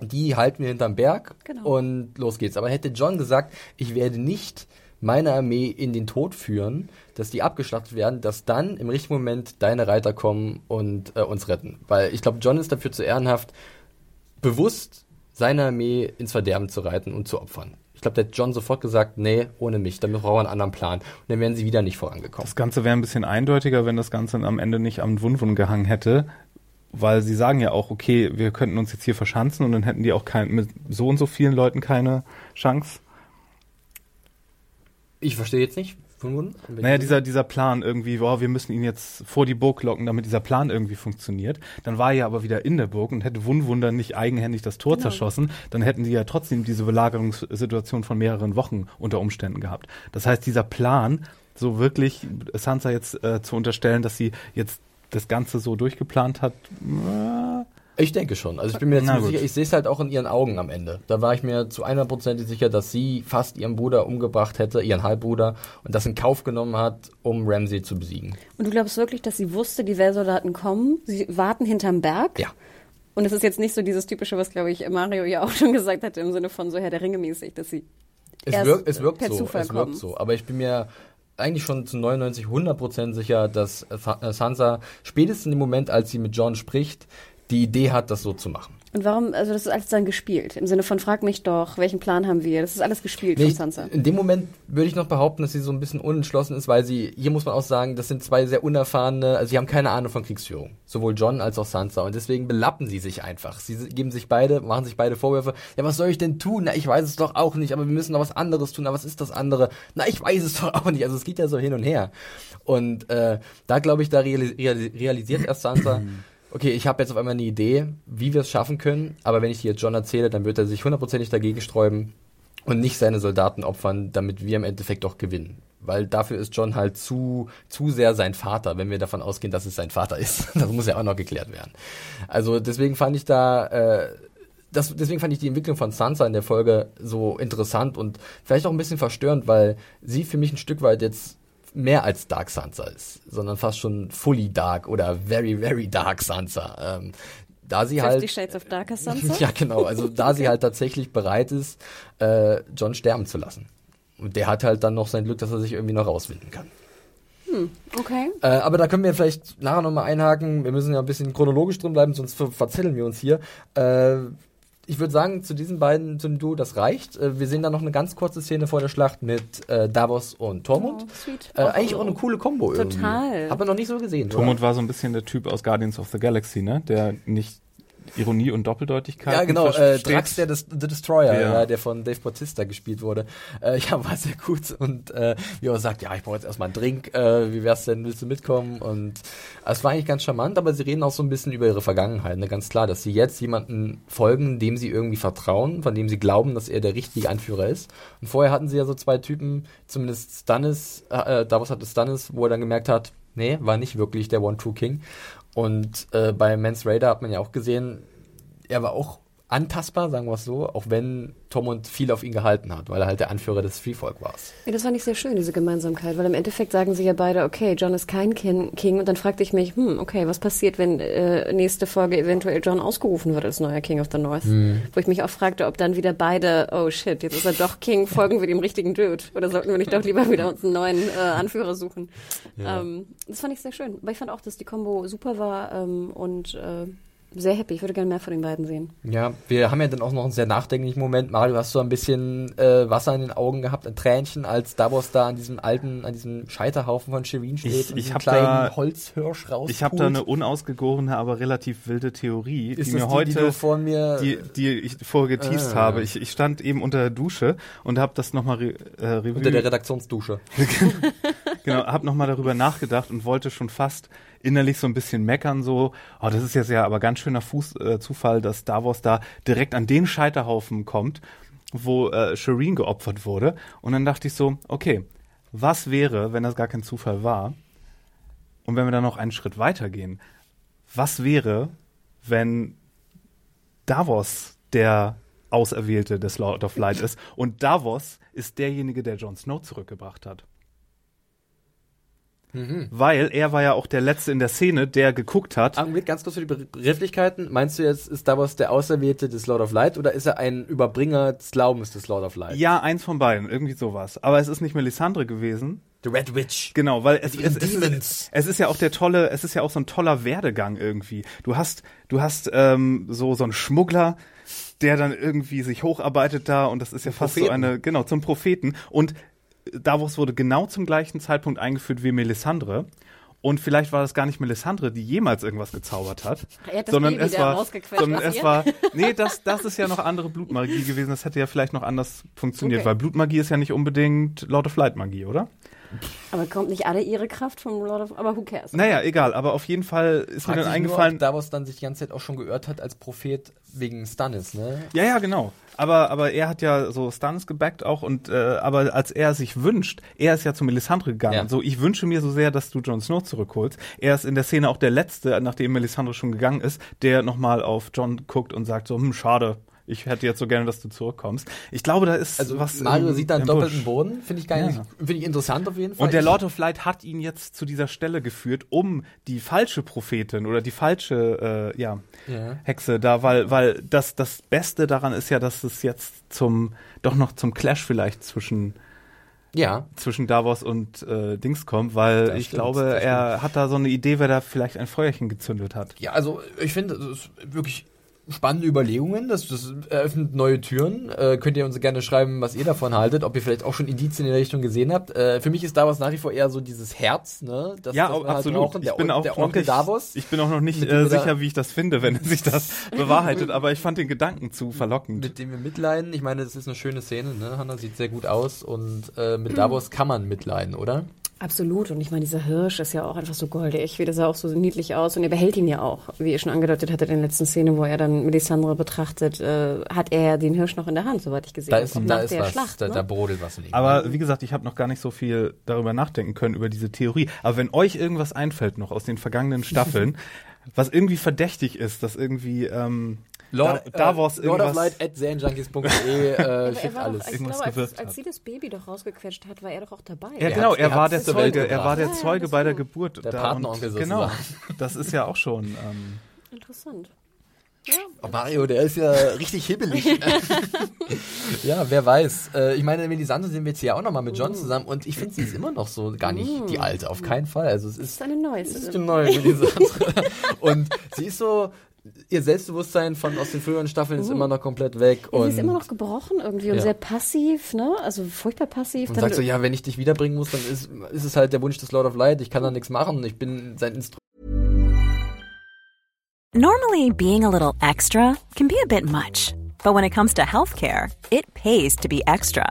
Speaker 2: Die halten wir hinterm Berg genau. und los geht's. Aber hätte John gesagt, ich werde nicht meine Armee in den Tod führen, dass die abgeschlachtet werden, dass dann im richtigen Moment deine Reiter kommen und äh, uns retten. Weil ich glaube, John ist dafür zu ehrenhaft, bewusst seine Armee ins Verderben zu reiten und zu opfern. Ich glaube, der hat John sofort gesagt, nee, ohne mich, damit brauchen wir einen anderen Plan. Und dann wären sie wieder nicht vorangekommen.
Speaker 4: Das Ganze wäre ein bisschen eindeutiger, wenn das Ganze am Ende nicht am Wunwun gehangen hätte. Weil sie sagen ja auch, okay, wir könnten uns jetzt hier verschanzen und dann hätten die auch kein, mit so und so vielen Leuten keine Chance.
Speaker 2: Ich verstehe jetzt nicht.
Speaker 4: Naja, dieser, dieser Plan irgendwie, wow, wir müssen ihn jetzt vor die Burg locken, damit dieser Plan irgendwie funktioniert. Dann war er ja aber wieder in der Burg und hätte Wunwunder nicht eigenhändig das Tor genau. zerschossen, dann hätten die ja trotzdem diese Belagerungssituation von mehreren Wochen unter Umständen gehabt. Das heißt, dieser Plan, so wirklich Sansa jetzt äh, zu unterstellen, dass sie jetzt das Ganze so durchgeplant hat, äh,
Speaker 2: ich denke schon. Also ich bin mir jetzt ziemlich sicher, ich sehe es halt auch in ihren Augen am Ende. Da war ich mir zu einer Prozent sicher, dass sie fast ihren Bruder umgebracht hätte, ihren Halbbruder, und das in Kauf genommen hat, um Ramsey zu besiegen.
Speaker 3: Und du glaubst wirklich, dass sie wusste, die Wehrsoldaten kommen, sie warten hinterm Berg?
Speaker 2: Ja.
Speaker 3: Und es ist jetzt nicht so dieses typische, was glaube ich Mario ja auch schon gesagt hatte, im Sinne von so Herr der Ringe mäßig, dass sie
Speaker 2: es wirkt, es wirkt per so, Zufall es wirkt kommen. so. Aber ich bin mir eigentlich schon zu 99, 100 Prozent sicher, dass Sansa spätestens in dem Moment, als sie mit John spricht, die Idee hat, das so zu machen.
Speaker 3: Und warum, also das ist alles dann gespielt? Im Sinne von, frag mich doch, welchen Plan haben wir? Das ist alles gespielt
Speaker 2: nee,
Speaker 3: von Sansa.
Speaker 2: In dem Moment würde ich noch behaupten, dass sie so ein bisschen unentschlossen ist, weil sie, hier muss man auch sagen, das sind zwei sehr unerfahrene, also sie haben keine Ahnung von Kriegsführung. Sowohl John als auch Sansa. Und deswegen belappen sie sich einfach. Sie geben sich beide, machen sich beide Vorwürfe. Ja, was soll ich denn tun? Na, ich weiß es doch auch nicht, aber wir müssen noch was anderes tun. Aber was ist das andere? Na, ich weiß es doch auch nicht. Also es geht ja so hin und her. Und äh, da glaube ich, da realisiert erst Sansa, okay, ich habe jetzt auf einmal eine Idee, wie wir es schaffen können, aber wenn ich die jetzt John erzähle, dann wird er sich hundertprozentig dagegen sträuben und nicht seine Soldaten opfern, damit wir im Endeffekt doch gewinnen. Weil dafür ist John halt zu, zu sehr sein Vater, wenn wir davon ausgehen, dass es sein Vater ist. Das muss ja auch noch geklärt werden. Also deswegen fand ich da, äh, das, deswegen fand ich die Entwicklung von Sansa in der Folge so interessant und vielleicht auch ein bisschen verstörend, weil sie für mich ein Stück weit jetzt mehr als Dark Sansa ist, sondern fast schon fully dark oder very, very dark Sansa. Ähm, da sie 50 halt
Speaker 3: Shades of Darker Sansa?
Speaker 2: ja, genau. Also da sie halt tatsächlich bereit ist, äh, John sterben zu lassen. Und der hat halt dann noch sein Glück, dass er sich irgendwie noch rauswinden kann.
Speaker 3: Hm, okay.
Speaker 2: Äh, aber da können wir vielleicht nachher nochmal einhaken. Wir müssen ja ein bisschen chronologisch drin bleiben, sonst ver verzetteln wir uns hier. Äh, ich würde sagen, zu diesen beiden, zum Duo, das reicht. Äh, wir sehen da noch eine ganz kurze Szene vor der Schlacht mit äh, Davos und Tormund. Oh, äh, eigentlich auch eine coole Kombo irgendwie.
Speaker 3: Total.
Speaker 2: Hat man noch nicht so gesehen.
Speaker 4: Tormund war so ein bisschen der Typ aus Guardians of the Galaxy, ne? Der nicht Ironie und Doppeldeutigkeit.
Speaker 2: Ja, genau, äh, Drax, der Des The Destroyer, ja. ja. der von Dave Bautista gespielt wurde. Äh, ja, war sehr gut. Und äh, wie er sagt, ja, ich brauche jetzt erstmal einen Drink, äh, wie wär's denn, willst du mitkommen? Und äh, es war eigentlich ganz charmant, aber sie reden auch so ein bisschen über ihre Vergangenheit. Ne? Ganz klar, dass sie jetzt jemanden folgen, dem sie irgendwie vertrauen, von dem sie glauben, dass er der richtige Anführer ist. Und vorher hatten sie ja so zwei Typen, zumindest Stannis, äh, äh Davos hatte Stannis, wo er dann gemerkt hat, nee, war nicht wirklich der One-True-King. Und äh, bei Mans Raider hat man ja auch gesehen, er war auch antastbar, sagen wir es so, auch wenn Tormund viel auf ihn gehalten hat, weil er halt der Anführer des Freefolk war.
Speaker 3: Ja, das fand ich sehr schön, diese Gemeinsamkeit, weil im Endeffekt sagen sie ja beide, okay, John ist kein King und dann fragte ich mich, hm, okay, was passiert, wenn äh, nächste Folge eventuell John ausgerufen wird als neuer King of the North? Hm. Wo ich mich auch fragte, ob dann wieder beide, oh shit, jetzt ist er doch King, folgen wir dem richtigen Dude oder sollten wir nicht doch lieber wieder uns einen neuen äh, Anführer suchen? Ja. Ähm, das fand ich sehr schön, aber ich fand auch, dass die Combo super war ähm, und äh, sehr happy. Ich würde gerne mehr von den beiden sehen.
Speaker 2: Ja, wir haben ja dann auch noch einen sehr nachdenklichen Moment. Mario, hast du ein bisschen äh, Wasser in den Augen gehabt, ein Tränchen, als Davos da an diesem alten, an diesem Scheiterhaufen von Shirin steht
Speaker 4: ich,
Speaker 2: und
Speaker 4: ich
Speaker 2: einen kleinen da, Holzhirsch raus.
Speaker 4: Ich habe da eine unausgegorene, aber relativ wilde Theorie,
Speaker 2: Ist
Speaker 4: die mir
Speaker 2: die,
Speaker 4: heute,
Speaker 2: die, vor mir,
Speaker 4: die, die ich vorher geteased ah. habe. Ich, ich stand eben unter der Dusche und habe das nochmal re, äh, Revue.
Speaker 2: Unter der Redaktionsdusche.
Speaker 4: genau, habe nochmal darüber nachgedacht und wollte schon fast innerlich so ein bisschen meckern, so, oh, das ist jetzt ja aber ganz schöner Fuß, äh, Zufall, dass Davos da direkt an den Scheiterhaufen kommt, wo äh, Shireen geopfert wurde. Und dann dachte ich so, okay, was wäre, wenn das gar kein Zufall war? Und wenn wir dann noch einen Schritt weitergehen, was wäre, wenn Davos der Auserwählte des Lord of Light ist und Davos ist derjenige, der Jon Snow zurückgebracht hat? Mhm. Weil er war ja auch der Letzte in der Szene, der geguckt hat.
Speaker 2: Augenblick, ganz kurz für die Begrifflichkeiten. Meinst du jetzt, ist Davos der Auserwählte des Lord of Light oder ist er ein Überbringer des Glaubens des Lord of Light?
Speaker 4: Ja, eins von beiden, irgendwie sowas. Aber es ist nicht Melisandre gewesen.
Speaker 2: The Red Witch.
Speaker 4: Genau, weil es, es, es, ist, es ist ja auch der tolle, es ist ja auch so ein toller Werdegang irgendwie. Du hast, du hast ähm, so so einen Schmuggler, der dann irgendwie sich hocharbeitet da und das ist ja fast Propheten. so eine, genau, zum Propheten. Und Davos wurde genau zum gleichen Zeitpunkt eingeführt wie Melisandre. Und vielleicht war das gar nicht Melisandre, die jemals irgendwas gezaubert hat, hat sondern es war, sondern es war, nee, das, das ist ja noch andere Blutmagie gewesen. Das hätte ja vielleicht noch anders funktioniert, okay. weil Blutmagie ist ja nicht unbedingt Lord of Light Magie, oder?
Speaker 3: Aber kommt nicht alle ihre Kraft vom Lord of, aber who cares?
Speaker 4: Naja, egal, aber auf jeden Fall ist Fragt mir dann eingefallen. Nur,
Speaker 2: Davos dann sich die ganze Zeit auch schon geirrt hat als Prophet wegen Stannis, ne?
Speaker 4: Ja, ja, genau. Aber, aber er hat ja so Stannis gebackt auch und, äh, aber als er sich wünscht, er ist ja zu Melisandre gegangen. Ja. So, ich wünsche mir so sehr, dass du Jon Snow zurückholst. Er ist in der Szene auch der Letzte, nachdem Melisandre schon gegangen ist, der nochmal auf John guckt und sagt so, hm, schade, ich hätte jetzt so gerne, dass du zurückkommst. Ich glaube, da ist
Speaker 2: also
Speaker 4: was.
Speaker 2: Mario im, sieht da einen doppelten Busch. Boden, finde ich nicht, ja. finde ich interessant auf jeden Fall.
Speaker 4: Und der Lord of Light hat ihn jetzt zu dieser Stelle geführt, um die falsche Prophetin oder die falsche äh, ja, ja, Hexe da, weil, weil das, das Beste daran ist ja, dass es jetzt zum, doch noch zum Clash vielleicht zwischen ja. zwischen Davos und äh, Dings kommt, weil das ich stimmt, glaube, er hat da so eine Idee, wer da vielleicht ein Feuerchen gezündet hat.
Speaker 2: Ja, also ich finde, das ist wirklich spannende Überlegungen. Das, das eröffnet neue Türen. Äh, könnt ihr uns gerne schreiben, was ihr davon haltet, ob ihr vielleicht auch schon Indizien in der Richtung gesehen habt. Äh, für mich ist Davos nach wie vor eher so dieses Herz, ne?
Speaker 4: Das, ja, das halt absolut. Halt ich bin auch der Onkel nicht, Davos. Ich bin auch noch nicht äh, sicher, wie ich das finde, wenn sich das bewahrheitet, aber ich fand den Gedanken zu verlockend.
Speaker 2: Mit dem wir mitleiden. Ich meine, das ist eine schöne Szene, ne? Hannah sieht sehr gut aus und äh, mit Davos kann man mitleiden, oder?
Speaker 3: Absolut. Und ich meine, dieser Hirsch ist ja auch einfach so goldig. Wie das sah auch so niedlich aus. Und er behält ihn ja auch. Wie ihr schon angedeutet hattet in der letzten Szene, wo er dann Melisandre betrachtet, äh, hat er den Hirsch noch in der Hand, soweit ich gesehen habe.
Speaker 2: Da ist, da ist was, Schlacht, da, ne? da brodelt was in ihm.
Speaker 4: Aber wie gesagt, ich habe noch gar nicht so viel darüber nachdenken können, über diese Theorie. Aber wenn euch irgendwas einfällt noch aus den vergangenen Staffeln, was irgendwie verdächtig ist, dass irgendwie ähm,
Speaker 2: Lord, da, Davos äh, Lord of Light at zanejunkies.de äh, schickt alles.
Speaker 3: Ich glaube, als, als, sie das Baby doch rausgequetscht hat, war er doch auch dabei.
Speaker 4: Ja, genau, er war der Zeuge, er war der Zeuge bei der Geburt.
Speaker 2: Der Patenonkel sozusagen. Genau,
Speaker 4: das ist ja auch schon... Ähm,
Speaker 3: Interessant.
Speaker 2: Ja, oh, Mario, der ist ja richtig hibbelig. ja, wer weiß. Äh, ich meine, Melisandre sind wir jetzt ja auch nochmal mit John mm. zusammen und ich finde, sie ist immer noch so gar nicht mm. die alte, auf keinen Fall. Also es ist,
Speaker 3: das ist eine neue.
Speaker 2: Es ist eine neue Melisandre. und sie ist so, ihr Selbstbewusstsein von aus den früheren Staffeln ist uh. immer noch komplett weg.
Speaker 3: Ja, und sie ist immer noch gebrochen irgendwie und ja. sehr passiv, ne? Also furchtbar passiv.
Speaker 2: Und sagt so, ja, wenn ich dich wiederbringen muss, dann ist, ist es halt der Wunsch des Lord of Light. Ich kann da nichts machen. Ich bin sein Instrument.
Speaker 5: Normally, being a little extra can be a bit much, but when it comes to healthcare, it pays to be extra.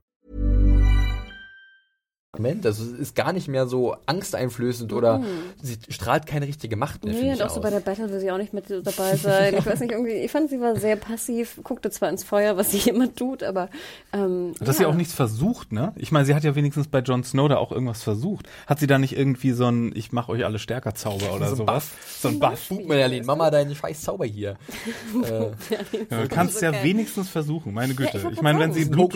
Speaker 2: Moment. Also es ist gar nicht mehr so angsteinflößend oder mm. sie strahlt keine richtige Macht mehr.
Speaker 3: Nee, und auch aus. so bei der Battle will sie auch nicht mit dabei sein. ich weiß nicht, irgendwie, ich fand, sie war sehr passiv, guckte zwar ins Feuer, was sie immer tut, aber. Ähm,
Speaker 4: Dass ja. sie auch nichts versucht, ne? Ich meine, sie hat ja wenigstens bei Jon Snow da auch irgendwas versucht. Hat sie da nicht irgendwie so ein Ich mach euch alle stärker Zauber oder so sowas? Buff.
Speaker 2: So ein Buff. Buch, Merlin, Mama, deine scheiß Zauber hier.
Speaker 4: äh, ja, du kannst okay. ja wenigstens versuchen, meine Güte. Ja, ich, ich meine, wenn sie Blut,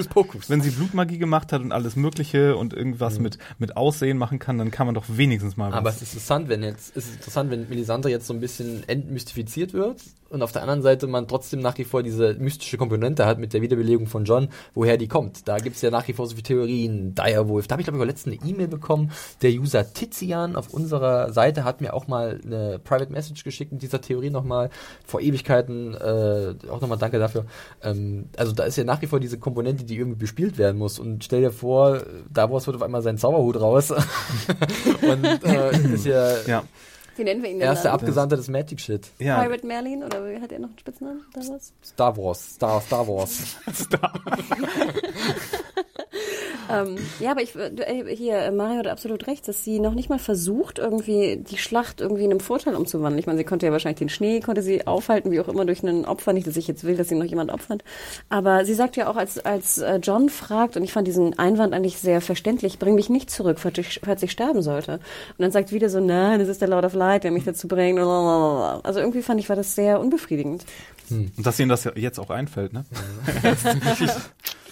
Speaker 4: wenn sie Blutmagie gemacht hat und alles Mögliche und irgendwas was mit, mit Aussehen machen kann, dann kann man doch wenigstens mal was.
Speaker 2: Aber es ist interessant, wenn jetzt, es ist interessant, wenn Melisandre jetzt so ein bisschen entmystifiziert wird und auf der anderen Seite man trotzdem nach wie vor diese mystische Komponente hat mit der Wiederbelegung von John, woher die kommt. Da gibt es ja nach wie vor so viele Theorien, Direwolf. Da habe ich glaube ich letztens eine E-Mail bekommen. Der User Tizian auf unserer Seite hat mir auch mal eine Private Message geschickt mit dieser Theorie nochmal vor Ewigkeiten. Äh, auch nochmal danke dafür. Ähm, also da ist ja nach wie vor diese Komponente, die irgendwie bespielt werden muss. Und stell dir vor, Davos wird auf einmal seinen Zauberhut raus. und äh, ist ja, ja
Speaker 3: wie nennen wir ihn
Speaker 2: denn? Er ist der Abgesandte des Magic Shit.
Speaker 3: Ja. Pirate Merlin oder hat er noch einen Spitznamen?
Speaker 2: Star Wars. Star, Star Wars. Star.
Speaker 3: ähm, ja, aber ich, äh, hier, Mario hat absolut recht, dass sie noch nicht mal versucht, irgendwie die Schlacht irgendwie in einem Vorteil umzuwandeln. Ich meine, sie konnte ja wahrscheinlich den Schnee, konnte sie aufhalten, wie auch immer, durch einen Opfer. Nicht, dass ich jetzt will, dass sie noch jemand opfert. Aber sie sagt ja auch, als, als äh, John fragt, und ich fand diesen Einwand eigentlich sehr verständlich, bring mich nicht zurück, falls ich, falls ich sterben sollte. Und dann sagt wieder so, nein, es ist der Lord of Light, der mich dazu bringt. Also irgendwie fand ich, war das sehr unbefriedigend.
Speaker 4: Hm. Und dass ihnen das jetzt auch einfällt, ne?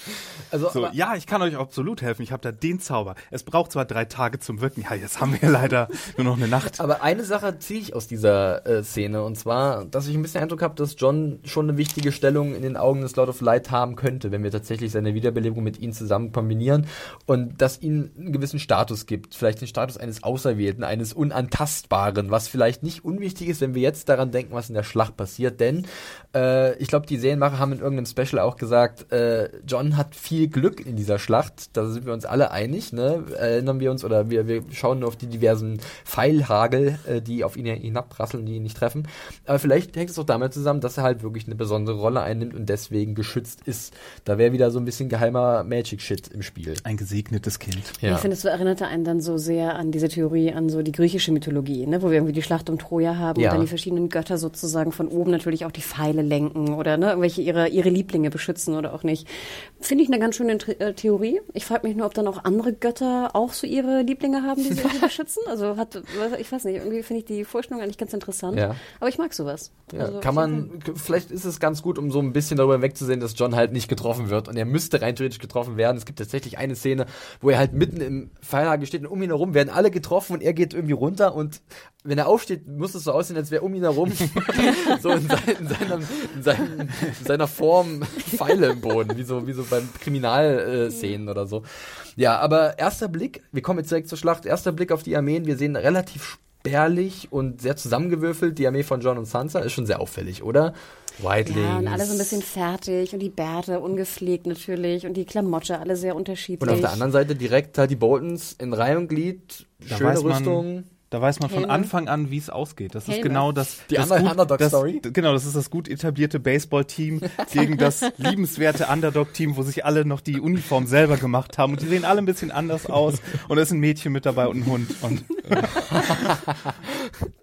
Speaker 4: Also, so, ja, ich kann euch absolut helfen. Ich habe da den Zauber. Es braucht zwar drei Tage zum Wirken. Ja, jetzt haben wir leider nur noch eine Nacht.
Speaker 2: Aber eine Sache ziehe ich aus dieser äh, Szene und zwar, dass ich ein bisschen Eindruck habe, dass John schon eine wichtige Stellung in den Augen des Lord of Light haben könnte, wenn wir tatsächlich seine Wiederbelebung mit ihm zusammen kombinieren und dass ihn einen gewissen Status gibt, vielleicht den Status eines Auserwählten, eines Unantastbaren, was vielleicht nicht unwichtig ist, wenn wir jetzt daran denken, was in der Schlacht passiert, denn äh, ich glaube, die Serienmacher haben in irgendeinem Special auch gesagt, äh, John hat viel Glück in dieser Schlacht, da sind wir uns alle einig, ne? Erinnern wir uns oder wir, wir schauen nur auf die diversen Pfeilhagel, äh, die auf ihn hinabrasseln, die ihn nicht treffen. Aber vielleicht hängt es auch damit zusammen, dass er halt wirklich eine besondere Rolle einnimmt und deswegen geschützt ist. Da wäre wieder so ein bisschen geheimer Magic-Shit im Spiel.
Speaker 4: Ein gesegnetes Kind.
Speaker 3: Ja. Ich finde, es erinnerte einen dann so sehr an diese Theorie, an so die griechische Mythologie, ne? wo wir irgendwie die Schlacht um Troja haben ja. und dann die verschiedenen Götter sozusagen von oben natürlich auch die Pfeile lenken oder ne, irgendwelche ihre, ihre Lieblinge beschützen oder auch nicht. Finde ich eine ganz schöne äh, Theorie. Ich frage mich nur, ob dann auch andere Götter auch so ihre Lieblinge haben, die sie irgendwie beschützen. Also hat, ich weiß nicht, irgendwie finde ich die Vorstellung eigentlich ganz interessant. Ja. Aber ich mag sowas.
Speaker 2: Ja, also, kann man, vielleicht ist es ganz gut, um so ein bisschen darüber wegzusehen, dass John halt nicht getroffen wird. Und er müsste rein theoretisch getroffen werden. Es gibt tatsächlich eine Szene, wo er halt mitten im Pfeilhagel steht und um ihn herum werden alle getroffen und er geht irgendwie runter und wenn er aufsteht, muss es so aussehen, als wäre um ihn herum so in, sein, in, seiner, in, seinem, in, seiner Form Pfeile im Boden, wie so, wie so beim Kriminalszenen äh, oder so. Ja, aber erster Blick, wir kommen jetzt direkt zur Schlacht, erster Blick auf die Armeen, wir sehen relativ spärlich und sehr zusammengewürfelt die Armee von John und Sansa, ist schon sehr auffällig, oder?
Speaker 3: Whitelings. Ja, und alle so ein bisschen fertig und die Bärte ungepflegt natürlich und die Klamotte alle sehr unterschiedlich.
Speaker 2: Und auf der anderen Seite direkt halt die Boltons in Reihe und Glied, da schöne Rüstung.
Speaker 4: Da weiß man von Anfang an, wie es ausgeht. Das ist genau das.
Speaker 2: Die
Speaker 4: das
Speaker 2: Underdog-Story?
Speaker 4: Genau, das ist das gut etablierte Baseball-Team gegen das liebenswerte Underdog-Team, wo sich alle noch die Uniform selber gemacht haben. Und die sehen alle ein bisschen anders aus. Und es ist ein Mädchen mit dabei und ein Hund. Und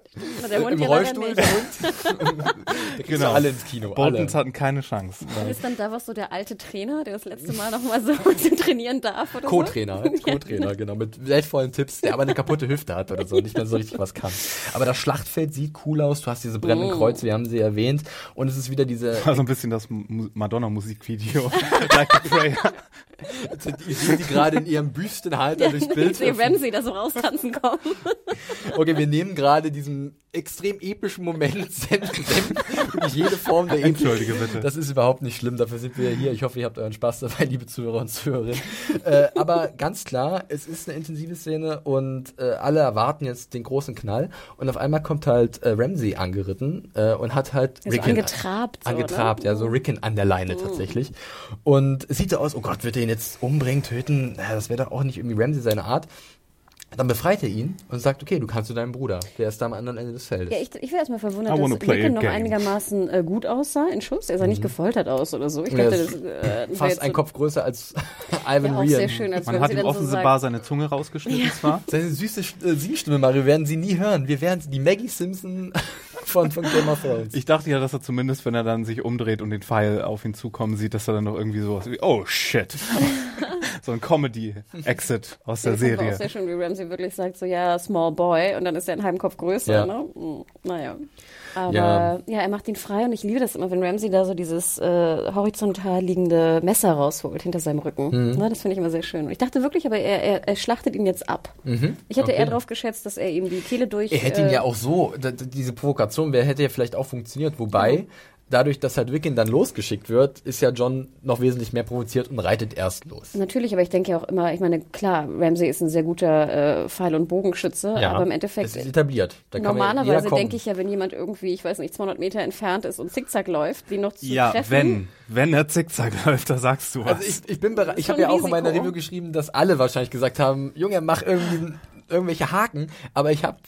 Speaker 2: der Hund Im Rollstuhl der Hund. genau. alle ins Kino.
Speaker 4: Boltons hatten keine Chance.
Speaker 3: Ist dann da was so der alte Trainer, der das letzte Mal noch mal so trainieren darf oder
Speaker 2: Co-Trainer, so? Co-Trainer, genau, mit wertvollen Tipps, der aber eine kaputte Hüfte hat oder so, nicht mehr so richtig was kann. Aber das Schlachtfeld sieht cool aus, du hast diese brennenden mm. Kreuze, wir haben sie erwähnt und es ist wieder diese...
Speaker 4: Also ein bisschen das Madonna-Musikvideo. like a prayer.
Speaker 2: Ich sehe die gerade in ihrem Büstenhalter ja, durchs Bild. Ich
Speaker 3: sehe Ramsey da so raustanzen kommen.
Speaker 2: Okay, wir nehmen gerade diesen extrem epischen Moment senden. jede Form der
Speaker 4: Entschuldige bitte.
Speaker 2: Das ist überhaupt nicht schlimm, dafür sind wir hier. Ich hoffe, ihr habt euren Spaß dabei, liebe Zuhörer und Zuhörerinnen. äh, aber ganz klar, es ist eine intensive Szene und äh, alle erwarten jetzt den großen Knall. Und auf einmal kommt halt äh, Ramsey angeritten äh, und hat halt
Speaker 3: also Rickon angetrabt.
Speaker 2: So, angetrabt, ja, so Rickon an der Leine mhm. tatsächlich. Und es sieht so aus, oh Gott, wird er ihn jetzt umbringen, töten? Naja, das wäre doch auch nicht irgendwie Ramsey seine Art. Dann befreit er ihn und sagt, okay, du kannst zu deinem Bruder, der ist da am anderen Ende des Feldes.
Speaker 3: Ja, ich, ich wäre erstmal verwundert, dass Lincoln noch einigermaßen äh, gut aussah in Schuss. Er sah mhm. nicht gefoltert aus oder so. Ich
Speaker 2: ja, dachte, das, äh, fast ein Kopf größer als Ivan ja,
Speaker 3: Sehr schön, als
Speaker 4: Man hat ihm offenbar so seine Zunge rausgeschnitten ja. zwar.
Speaker 2: Seine süße äh, Singstimme, Mario, werden Sie nie hören. Wir werden die Maggie Simpson von, von Game of Thrones.
Speaker 4: Ich dachte ja, dass er zumindest, wenn er dann sich umdreht und den Pfeil auf ihn zukommen sieht, dass er dann noch irgendwie sowas wie, oh shit. so ein Comedy-Exit aus der Serie. Das
Speaker 3: auch sehr schön, wie Ramsey wirklich sagt, so ja, small boy, und dann ist er in halbem Kopf größer, ja. ne? Hm, naja. Aber ja. ja. er macht ihn frei und ich liebe das immer, wenn Ramsey da so dieses äh, horizontal liegende Messer rausholt hinter seinem Rücken. Mhm. Ne, das finde ich immer sehr schön. Und ich dachte wirklich, aber er, er, er schlachtet ihn jetzt ab. Mhm. Ich hätte okay. eher darauf geschätzt, dass er ihm die Kehle durch.
Speaker 2: Er hätte ihn äh, ja auch so, diese Provokation wäre, hätte ja vielleicht auch funktioniert, wobei. Dadurch, dass halt Wiccan dann losgeschickt wird, ist ja John noch wesentlich mehr provoziert und reitet erst los.
Speaker 3: Natürlich, aber ich denke ja auch immer, ich meine, klar, Ramsey ist ein sehr guter äh, Pfeil- und Bogenschütze, ja, aber im Endeffekt. Es
Speaker 2: ist etabliert.
Speaker 3: Da normalerweise denke ich ja, wenn jemand irgendwie, ich weiß nicht, 200 Meter entfernt ist und zickzack läuft, den noch zu
Speaker 4: ja,
Speaker 3: treffen.
Speaker 4: Ja, wenn, wenn er zickzack läuft, da sagst du was. Also
Speaker 2: ich, ich bin bereit, ich habe ja auch in meiner Review geschrieben, dass alle wahrscheinlich gesagt haben, Junge, mach irgendwie irgendwelche Haken, aber ich habe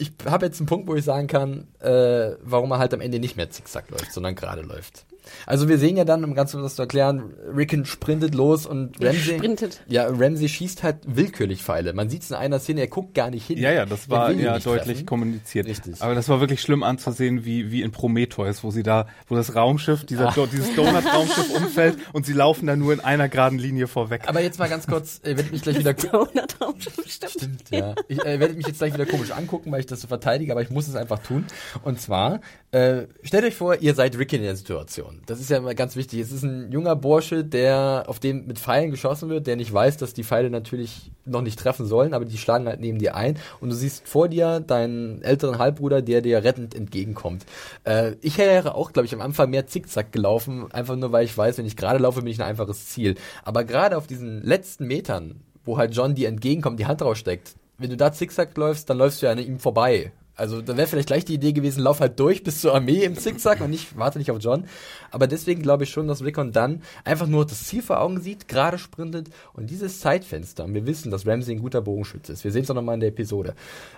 Speaker 2: ich habe jetzt einen Punkt, wo ich sagen kann, äh, warum er halt am Ende nicht mehr zickzack läuft, sondern gerade läuft. Also wir sehen ja dann, um ganz kurz das zu erklären, Rickon sprintet los und Ramsey,
Speaker 3: sprintet.
Speaker 2: ja, Ramsey schießt halt willkürlich Pfeile. Man sieht es in einer Szene, er guckt gar nicht hin.
Speaker 4: Ja, ja, das war ja deutlich treffen. kommuniziert. Richtig. Aber das war wirklich schlimm anzusehen, wie, wie in Prometheus, wo sie da, wo das Raumschiff, dieser, Do dieses Donut-Raumschiff umfällt und sie laufen da nur in einer geraden Linie vorweg.
Speaker 2: Aber jetzt mal ganz kurz, äh, werde mich gleich wieder...
Speaker 3: Donut-Raumschiff, stimmt.
Speaker 2: Stimmt, ja. Ich äh, werde mich jetzt gleich wieder komisch angucken, weil ich das so verteidige, aber ich muss es einfach tun. Und zwar, äh, stellt euch vor, ihr seid Rick in der Situation. Das ist ja immer ganz wichtig. Es ist ein junger Bursche, der auf dem mit Pfeilen geschossen wird, der nicht weiß, dass die Pfeile natürlich noch nicht treffen sollen, aber die schlagen halt neben dir ein. Und du siehst vor dir deinen älteren Halbbruder, der dir rettend entgegenkommt. Äh, ich wäre auch, glaube ich, am Anfang mehr zickzack gelaufen, einfach nur weil ich weiß, wenn ich gerade laufe, bin ich ein einfaches Ziel. Aber gerade auf diesen letzten Metern, wo halt John dir entgegenkommt, die Hand raussteckt, wenn du da zickzack läufst, dann läufst du ja an ihm vorbei. Also da wäre vielleicht gleich die Idee gewesen, lauf halt durch bis zur Armee im Zickzack und nicht, warte nicht auf John. Aber deswegen glaube ich schon, dass Rickon dann einfach nur das Ziel vor Augen sieht, gerade sprintet und dieses Zeitfenster, und wir wissen, dass Ramsey ein guter Bogenschütze ist, wir sehen es auch nochmal in der Episode,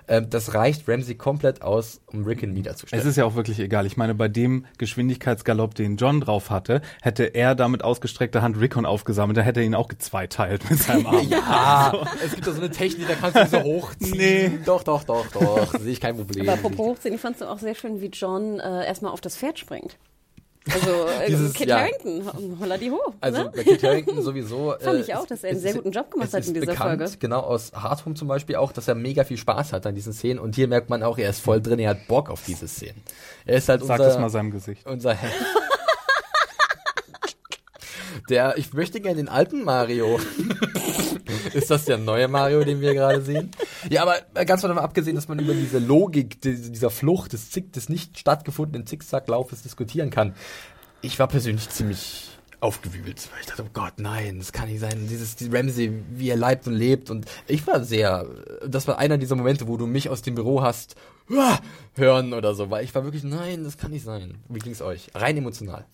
Speaker 2: äh, das reicht Ramsey komplett aus, um Rickon niederzustellen.
Speaker 4: Es ist ja auch wirklich egal. Ich meine, bei dem Geschwindigkeitsgalopp, den John drauf hatte, hätte er damit ausgestreckter Hand Rickon aufgesammelt, da hätte er ihn auch gezweiteilt mit seinem Arm.
Speaker 2: ja, so. es gibt da so eine Technik, da kannst du ihn so hochziehen. Nee. Doch, doch, doch, doch, sehe ich kein Problem.
Speaker 3: Aber apropos hochziehen, ich fand es auch sehr schön, wie John äh, erstmal auf das Pferd springt. Also äh, Dieses, Kit ja. Harrington, holla die ho.
Speaker 2: Also ne? bei Kit Harrington sowieso.
Speaker 3: Fand ich äh, auch, dass er einen sehr guten Job gemacht hat in dieser bekannt, Folge.
Speaker 2: Genau, aus Hardhome zum Beispiel auch, dass er mega viel Spaß hat an diesen Szenen. Und hier merkt man auch, er ist voll drin, er hat Bock auf diese Szenen. Er ist halt
Speaker 4: Sag
Speaker 2: unser,
Speaker 4: das mal seinem Gesicht.
Speaker 2: Unser Der, ich möchte gerne den alten Mario. ist das der neue Mario, den wir gerade sehen? Ja, aber ganz davon abgesehen, dass man über diese Logik dieser Flucht, des, Zick, des nicht stattgefundenen Zickzacklaufes diskutieren kann. Ich war persönlich ziemlich aufgewühlt, weil ich dachte, oh Gott, nein, das kann nicht sein. Dieses die Ramsey, wie er leibt und lebt und ich war sehr, das war einer dieser Momente, wo du mich aus dem Büro hast hören oder so, weil ich war wirklich, nein, das kann nicht sein. Wie ging's euch? Rein emotional.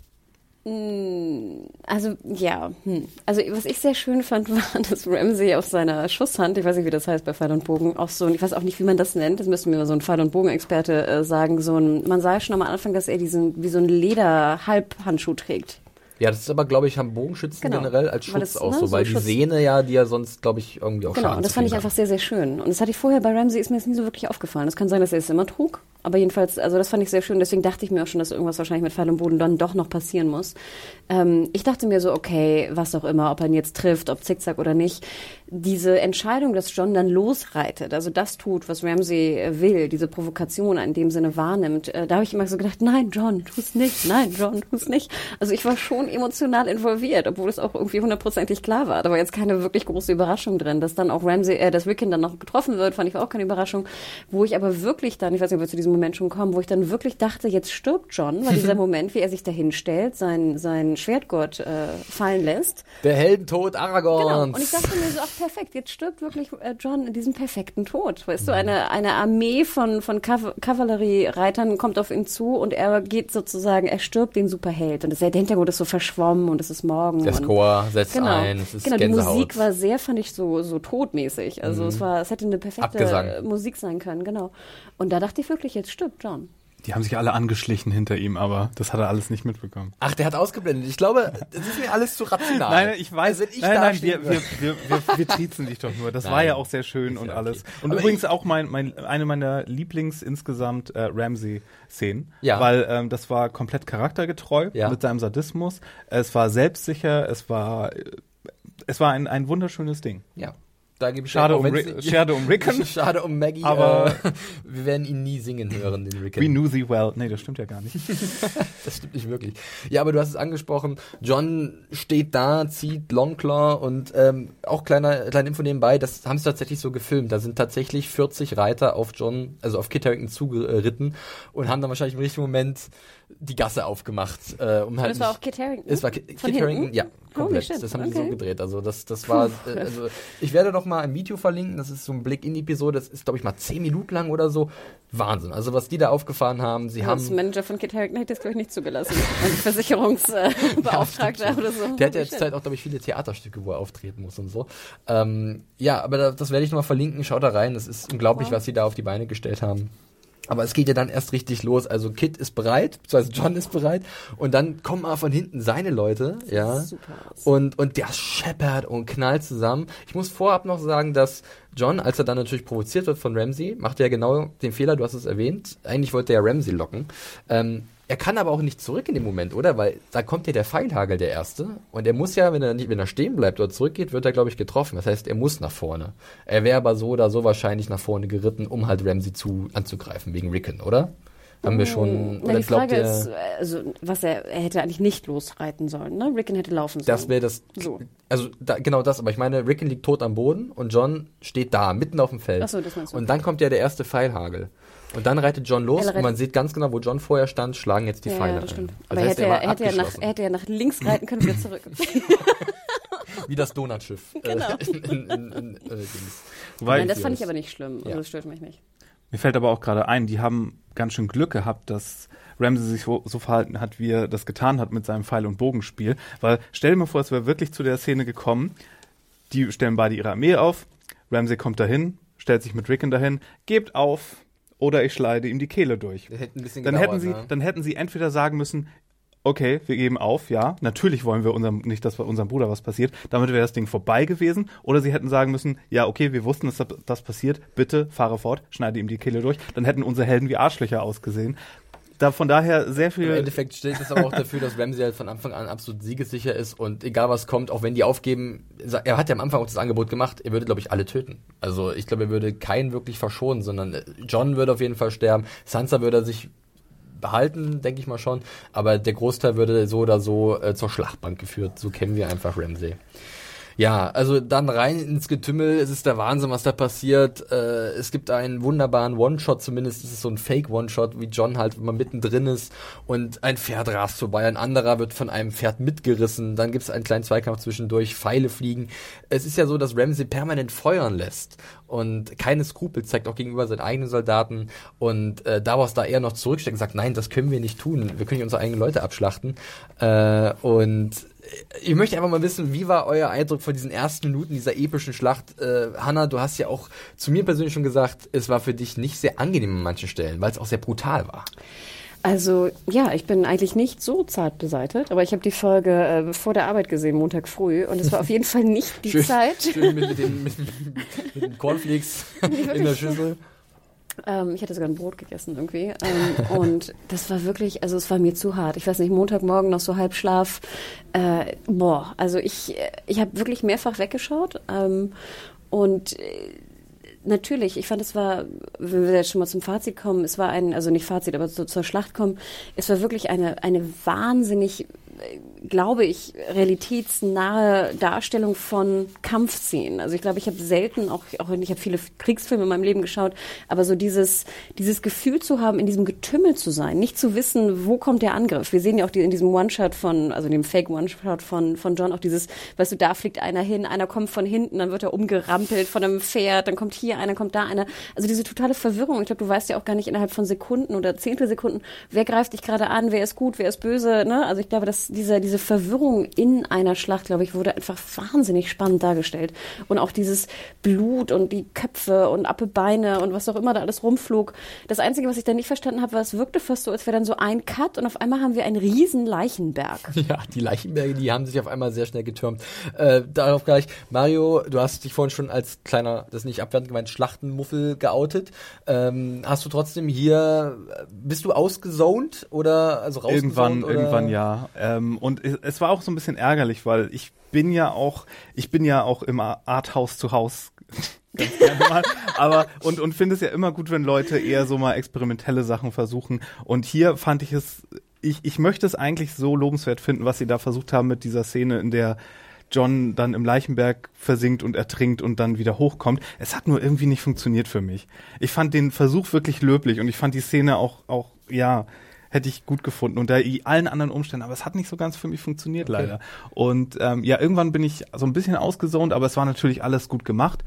Speaker 3: Mm, also ja, hm. also was ich sehr schön fand, war, dass Ramsey auf seiner Schusshand, ich weiß nicht, wie das heißt bei Pfeil und Bogen, auch so, ich weiß auch nicht, wie man das nennt, das müsste mir so ein Pfeil und Bogen-Experte äh, sagen, so ein, man sah schon am Anfang, dass er diesen, wie so ein Leder-Halbhandschuh trägt.
Speaker 2: Ja, das ist aber, glaube ich, haben Bogenschützen genau. generell als Schutz das, auch ne, so, weil so die Sehne ja, die ja sonst, glaube ich, irgendwie auch
Speaker 3: Genau, und das fand ich einfach sehr, sehr schön. Und das hatte ich vorher bei Ramsey, ist mir jetzt nie so wirklich aufgefallen. Das kann sein, dass er es immer trug, aber jedenfalls, also das fand ich sehr schön. Deswegen dachte ich mir auch schon, dass irgendwas wahrscheinlich mit Pfeil und Boden dann doch noch passieren muss. Ähm, ich dachte mir so, okay, was auch immer, ob er ihn jetzt trifft, ob Zickzack oder nicht. Diese Entscheidung, dass John dann losreitet, also das tut, was Ramsey äh, will, diese Provokation in dem Sinne wahrnimmt, äh, da habe ich immer so gedacht, nein, John, tu's nicht, nein, John, tu's nicht. Also ich war schon emotional involviert, obwohl es auch irgendwie hundertprozentig klar war. Da war jetzt keine wirklich große Überraschung drin, dass dann auch Ramsey, äh, dass Rickon dann noch getroffen wird, fand ich auch keine Überraschung. Wo ich aber wirklich dann, ich weiß nicht, ob wir zu diesem Moment schon kommen, wo ich dann wirklich dachte, jetzt stirbt John, weil dieser Moment, wie er sich da hinstellt, sein, sein Schwertgurt äh, fallen lässt.
Speaker 2: Der Heldentod Aragorns.
Speaker 3: Genau. Und ich dachte mir so, ach perfekt, jetzt stirbt wirklich äh, John in diesem perfekten Tod. Weißt du, eine, eine Armee von, von Kav Kavalleriereitern kommt auf ihn zu und er geht sozusagen, er stirbt den Superheld. Und das, der Hintergrund ist so verschwommen und es ist morgen.
Speaker 2: Der Score setzt
Speaker 3: genau,
Speaker 2: ein, es ist
Speaker 3: Genau, die. Musik war sehr, fand ich, so, so todmäßig. Also es war, es hätte eine perfekte
Speaker 2: Abgesang.
Speaker 3: Musik sein können, genau. Und da dachte ich wirklich, jetzt stirbt John.
Speaker 4: Die haben sich alle angeschlichen hinter ihm, aber das hat er alles nicht mitbekommen.
Speaker 2: Ach, der hat ausgeblendet. Ich glaube, das ist mir alles zu rational.
Speaker 4: Nein, ich weiß.
Speaker 2: Also, ich
Speaker 4: nein, nein, wir, wir, wir, wir, wir triezen dich doch nur. Das war
Speaker 2: Nein.
Speaker 4: ja auch sehr schön und
Speaker 2: ja
Speaker 4: alles.
Speaker 2: okay.
Speaker 4: Und
Speaker 2: Aber
Speaker 4: übrigens auch mein, mein, eine meiner Lieblings insgesamt äh, Ramsey-Szenen.
Speaker 2: Ja.
Speaker 4: Weil ähm, das war komplett charaktergetreu
Speaker 2: Ja.
Speaker 4: mit seinem Sadismus. Es war selbstsicher, es war, äh, es war ein, ein wunderschönes Ding.
Speaker 2: Ja. Da gebe ich
Speaker 4: Schade um,
Speaker 2: wenn's
Speaker 4: Ri
Speaker 2: nicht-
Speaker 4: schade um Rickon.
Speaker 2: Schade um Maggie,
Speaker 4: Aber-
Speaker 2: äh, wir werden ihn nie singen hören, den Rickon.
Speaker 4: We knew thee well. Nee, das stimmt ja gar nicht.
Speaker 2: Das stimmt nicht wirklich. Ja, aber du hast es angesprochen. John steht da, zieht Longclaw und ähm, auch kleiner, kleine Info nebenbei, das haben sie tatsächlich so gefilmt. Da sind tatsächlich 40 Reiter auf John, also auf Kit Harington zugeritten und haben dann wahrscheinlich im richtigen Moment die Gasse aufgemacht. Äh, um halt
Speaker 3: Das war
Speaker 2: nicht-
Speaker 3: auch Kit Harington?
Speaker 2: Es war Kit, Kit Harington, ja,
Speaker 3: Holy
Speaker 2: komplett.
Speaker 3: shit,
Speaker 2: Das haben sie so
Speaker 3: okay.
Speaker 2: gedreht. Also das, das war, äh, also ich werde noch mal ein Video verlinken. Das ist so ein Blick in die Episode. Das ist, glaube ich, mal 10 Minuten lang oder so. Wahnsinn. Also was die da aufgefahren haben, sie
Speaker 3: Als
Speaker 2: haben
Speaker 3: Manager von Kit Harington hätte das, glaube ich, nicht zugelassen. Als Versicherungsbeauftragter oder so.
Speaker 2: Der hat ja jetzt. Zeit auch, glaube ich, viele Theaterstücke, wo er auftreten muss und so. Ähm, ja, aber da, das werde ich nochmal verlinken. Schaut da rein. Das ist unglaublich,
Speaker 3: Wow.
Speaker 2: was sie da auf die Beine gestellt haben. Aber es geht ja dann erst richtig los. Also Kit ist bereit, beziehungsweise John ist bereit. Und dann kommen aber von hinten seine Leute, ja.
Speaker 3: super.
Speaker 2: Und, und der scheppert und knallt zusammen. Ich muss vorab noch sagen, dass John, als er dann natürlich provoziert wird von Ramsey, macht er ja genau den Fehler, du hast es erwähnt. Eigentlich wollte er ja Ramsey locken. Ähm, er kann aber auch nicht zurück in dem Moment, oder? Weil da kommt ja der Pfeilhagel, der erste. Und er muss ja, wenn er nicht, wenn er stehen bleibt oder zurückgeht, wird er, glaube ich, getroffen. Das heißt, er muss nach vorne. Er wäre aber so oder so wahrscheinlich nach vorne geritten, um halt Ramsey zu anzugreifen, wegen Rickon, oder? Haben wir schon,
Speaker 3: Na,
Speaker 2: oder
Speaker 3: die Frage
Speaker 2: ihr,
Speaker 3: ist, äh, also, was er, er hätte eigentlich nicht losreiten sollen, ne? Rickon hätte laufen sollen.
Speaker 2: Das wäre das.
Speaker 3: So.
Speaker 2: Also da, genau das, aber ich meine, Rickon liegt tot am Boden und John steht da, mitten auf dem Feld.
Speaker 3: Ach so, das meinst du.
Speaker 2: Und dann kommt ja der erste Pfeilhagel. Und dann reitet John los
Speaker 3: Er
Speaker 2: und man sieht ganz genau, wo John vorher stand, schlagen jetzt die
Speaker 3: ja,
Speaker 2: Pfeile
Speaker 3: ja, das
Speaker 2: ein.
Speaker 3: stimmt.
Speaker 2: Also
Speaker 3: Aber er hätte,
Speaker 2: war
Speaker 3: er, hätte ja nach, er hätte ja nach links reiten können, wieder zurück.
Speaker 2: Wie das Donutschiff.
Speaker 3: Genau.
Speaker 2: Äh, in, in, in, äh, Dings.
Speaker 4: Wobei,
Speaker 3: Nein, das fand ich aber nicht schlimm. Also,
Speaker 2: Ja.
Speaker 3: das stört mich nicht.
Speaker 4: Mir fällt aber auch gerade ein, die haben ganz schön Glück gehabt, dass Ramsey sich so, so verhalten hat, wie er das getan hat mit seinem Pfeil- und Bogenspiel. Weil stell dir mal vor, es wäre wirklich zu der Szene gekommen, die stellen beide ihre Armee auf, Ramsey kommt dahin, stellt sich mit Rickon dahin, gebt auf oder ich schneide ihm die Kehle durch.
Speaker 2: Hätte
Speaker 4: Dann
Speaker 2: gedauert,
Speaker 4: hätten sie,
Speaker 2: ne?
Speaker 4: dann hätten sie entweder sagen müssen, okay, wir geben auf, ja, natürlich wollen wir unserem, nicht, dass bei unserem Bruder was passiert, damit wäre das Ding vorbei gewesen, oder sie hätten sagen müssen, ja, okay, wir wussten, dass das- das passiert, bitte fahre fort, schneide ihm die Kehle durch, dann hätten unsere Helden wie Arschlöcher ausgesehen. Da, von daher sehr
Speaker 2: Im
Speaker 4: viel,
Speaker 2: Endeffekt steht es aber auch dafür, dass Ramsey halt von Anfang an absolut siegessicher ist und egal was kommt, auch wenn die aufgeben, er hat ja am Anfang auch das Angebot gemacht, er würde, glaube ich, alle töten. Also ich glaube, er würde keinen wirklich verschonen, sondern äh, John würde auf jeden Fall sterben, Sansa würde sich behalten, denke ich mal schon, aber der Großteil würde so oder so äh, zur Schlachtbank geführt. So kennen wir einfach Ramsey. Ja, also dann rein ins Getümmel. Es ist der Wahnsinn, was da passiert. Äh, es gibt einen wunderbaren One-Shot, zumindest ist es so ein Fake-One-Shot, wie John halt immer mittendrin ist und ein Pferd rast vorbei, ein anderer wird von einem Pferd mitgerissen. Dann gibt es einen kleinen Zweikampf zwischendurch, Pfeile fliegen. Es ist ja so, dass Ramsey permanent feuern lässt und keine Skrupel zeigt, auch gegenüber seinen eigenen Soldaten. Und äh, Davos da eher noch zurücksteckt und sagt, nein, das können wir nicht tun. Wir können nicht unsere eigenen Leute abschlachten. Äh, und ich möchte einfach mal wissen, wie war euer Eindruck von diesen ersten Minuten dieser epischen Schlacht? Äh, Hanna, du hast ja auch zu mir persönlich schon gesagt, es war für dich nicht sehr angenehm an manchen Stellen, weil es auch sehr brutal war.
Speaker 3: Also ja, ich bin eigentlich nicht so zart beseitigt, aber ich habe die Folge äh, vor der Arbeit gesehen, Montag früh, und es war auf jeden Fall nicht die
Speaker 2: Schön,
Speaker 3: Zeit.
Speaker 2: schön mit, mit, den, mit, mit den Cornflakes in der Schüssel.
Speaker 3: Ähm, ich hatte sogar ein Brot gegessen irgendwie. Ähm, und das war wirklich, also es war mir zu hart. Ich weiß nicht, Montagmorgen noch so Halbschlaf. Äh, boah, also ich, äh, ich habe wirklich mehrfach weggeschaut. Ähm, und äh, natürlich, ich fand, es war, wenn wir jetzt schon mal zum Fazit kommen, es war ein, also nicht Fazit, aber so zur Schlacht kommen, es war wirklich eine, eine wahnsinnig glaube ich, realitätsnahe Darstellung von Kampfszenen. Also ich glaube, ich habe selten, auch, auch ich habe viele Kriegsfilme in meinem Leben geschaut, aber so dieses, dieses Gefühl zu haben, in diesem Getümmel zu sein, nicht zu wissen, wo kommt der Angriff. Wir sehen ja auch die, in diesem One-Shot von, also in dem Fake-One-Shot von, von John auch dieses, weißt du, da fliegt einer hin, einer kommt von hinten, dann wird er umgerampelt von einem Pferd, dann kommt hier einer, kommt da einer. Also diese totale Verwirrung. Ich glaube, du weißt ja auch gar nicht innerhalb von Sekunden oder Zehntelsekunden, wer greift dich gerade an, wer ist gut, wer ist böse. Ne? Also ich glaube, dass diese, diese Verwirrung in einer Schlacht, glaube ich, wurde einfach wahnsinnig spannend dargestellt. Und auch dieses Blut und die Köpfe und Appebeine und was auch immer da alles rumflog. Das Einzige, was ich da nicht verstanden habe, war, es wirkte fast so, als wäre dann so ein Cut und auf einmal haben wir einen riesen Leichenberg.
Speaker 2: Ja, die Leichenberge, die haben sich auf einmal sehr schnell getürmt. Äh, darauf gleich, Mario, du hast dich vorhin schon als kleiner, das ist nicht abwertend gemeint, Schlachtenmuffel geoutet. Ähm, hast du trotzdem hier, bist du ausgesoned oder also
Speaker 4: Irgendwann,
Speaker 2: oder?
Speaker 4: irgendwann ja. Ähm, und es war auch so ein bisschen ärgerlich, weil ich bin ja auch, ich bin ja auch im Arthouse zu Haus mal. Aber und und finde es ja immer gut, wenn Leute eher so mal experimentelle Sachen versuchen. Und hier fand ich es, ich ich möchte es eigentlich so lobenswert finden, was sie da versucht haben mit dieser Szene, in der John dann im Leichenberg versinkt und ertrinkt und dann wieder hochkommt. Es hat nur irgendwie nicht funktioniert für mich. Ich fand den Versuch wirklich löblich und ich fand die Szene auch, auch, ja, hätte ich gut gefunden unter allen anderen Umständen, aber es hat nicht so ganz für mich funktioniert okay. leider. Und ähm, ja, irgendwann bin ich so ein bisschen ausgesaunt, aber es war natürlich alles gut gemacht.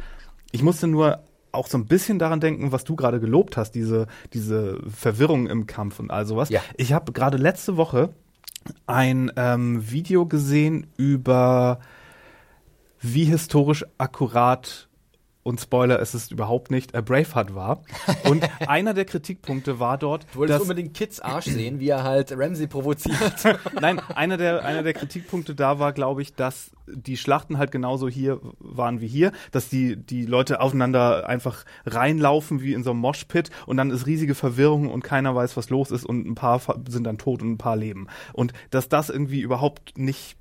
Speaker 4: Ich musste nur auch so ein bisschen daran denken, was du gerade gelobt hast, diese diese Verwirrung im Kampf und all sowas. Ja. Ich habe gerade letzte Woche ein ähm, Video gesehen über wie historisch akkurat und Spoiler, es ist überhaupt nicht, äh, Braveheart war. Und einer der Kritikpunkte war dort,
Speaker 2: Du wolltest dass, unbedingt Kids Arsch sehen, wie er halt Ramsey provoziert.
Speaker 4: Nein, einer der, einer der Kritikpunkte da war, glaube ich, dass die Schlachten halt genauso hier waren wie hier, dass die, die Leute aufeinander einfach reinlaufen wie in so einem Moshpit und dann ist riesige Verwirrung und keiner weiß, was los ist und ein paar sind dann tot und ein paar leben. Und dass das irgendwie überhaupt nicht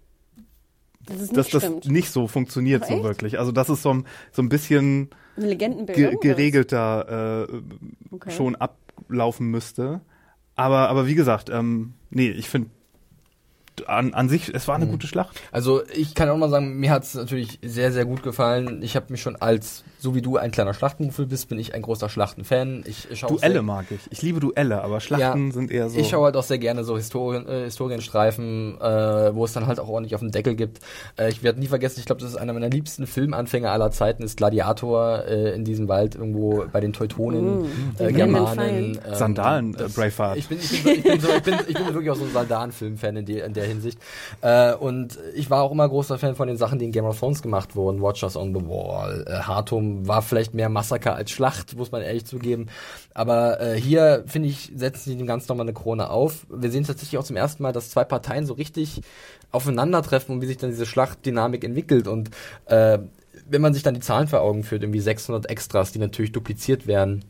Speaker 4: das dass das stimmt. nicht so funktioniert so wirklich. Also das ist so, ein, so ein bisschen ge geregelter äh, okay. schon ablaufen müsste. Aber, aber wie gesagt, ähm, nee, ich finde an, an sich, es war eine mhm. gute Schlacht.
Speaker 2: Also ich kann auch mal sagen, mir hat es natürlich sehr, sehr gut gefallen. Ich habe mich schon als so wie du ein kleiner Schlachtenmuffel bist, bin ich ein großer Schlachtenfan. Ich,
Speaker 4: ich Duelle mag ich. Ich liebe Duelle, aber Schlachten ja, sind eher so.
Speaker 2: Ich schaue halt auch sehr gerne so Historien, äh, Historienstreifen, äh, wo es dann halt auch ordentlich auf den Deckel gibt. Äh, ich werde nie vergessen, ich glaube, das ist einer meiner liebsten Filmanfänger aller Zeiten, ist Gladiator äh, in diesem Wald irgendwo bei den Teutonen, mm, äh, Germanen.
Speaker 4: Ähm, Sandalen, äh, Braveheart.
Speaker 2: Ich bin, ich, bin, ich, bin so, ich, bin, ich bin wirklich auch so ein Sandalenfilm-Fan in, in der Hinsicht. Äh, und ich war auch immer großer Fan von den Sachen, die in Game of Thrones gemacht wurden. Watchers on the Wall, äh, Hartum war vielleicht mehr Massaker als Schlacht, muss man ehrlich zugeben. Aber äh, hier, finde ich, setzen sie dem Ganzen nochmal eine Krone auf. Wir sehen tatsächlich auch zum ersten Mal, dass zwei Parteien so richtig aufeinandertreffen und wie sich dann diese Schlachtdynamik entwickelt. Und äh, wenn man sich dann die Zahlen vor Augen führt, irgendwie 600 Extras, die natürlich dupliziert werden,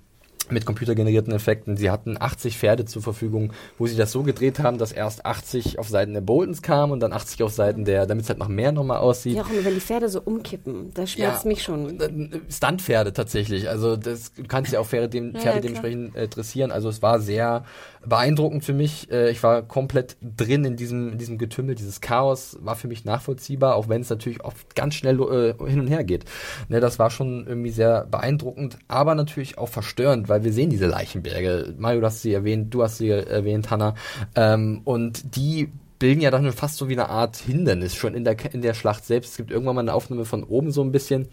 Speaker 2: mit computergenerierten Effekten. Sie hatten 80 Pferde zur Verfügung, wo sie das so gedreht haben, dass erst 80 auf Seiten der Boltons kamen und dann 80 auf Seiten der, damit es halt noch mehr nochmal aussieht.
Speaker 3: Ja, auch wenn die Pferde so umkippen, das schmerzt ja, mich schon.
Speaker 2: Äh, Stuntpferde tatsächlich. Also das du kannst ja auch Pferde, dem, Pferde ja, dementsprechend äh, dressieren. Also es war sehr beeindruckend für mich. Äh, ich war komplett drin in diesem, in diesem Getümmel, dieses Chaos war für mich nachvollziehbar, auch wenn es natürlich oft ganz schnell äh, hin und her geht. Ne, das war schon irgendwie sehr beeindruckend, aber natürlich auch verstörend, weil wir sehen diese Leichenberge. Mario, du hast sie erwähnt, du hast sie erwähnt, Hanna. Ähm, und die bilden ja dann fast so wie eine Art Hindernis schon in der, in der Schlacht selbst. Es gibt irgendwann mal eine Aufnahme von oben so ein bisschen,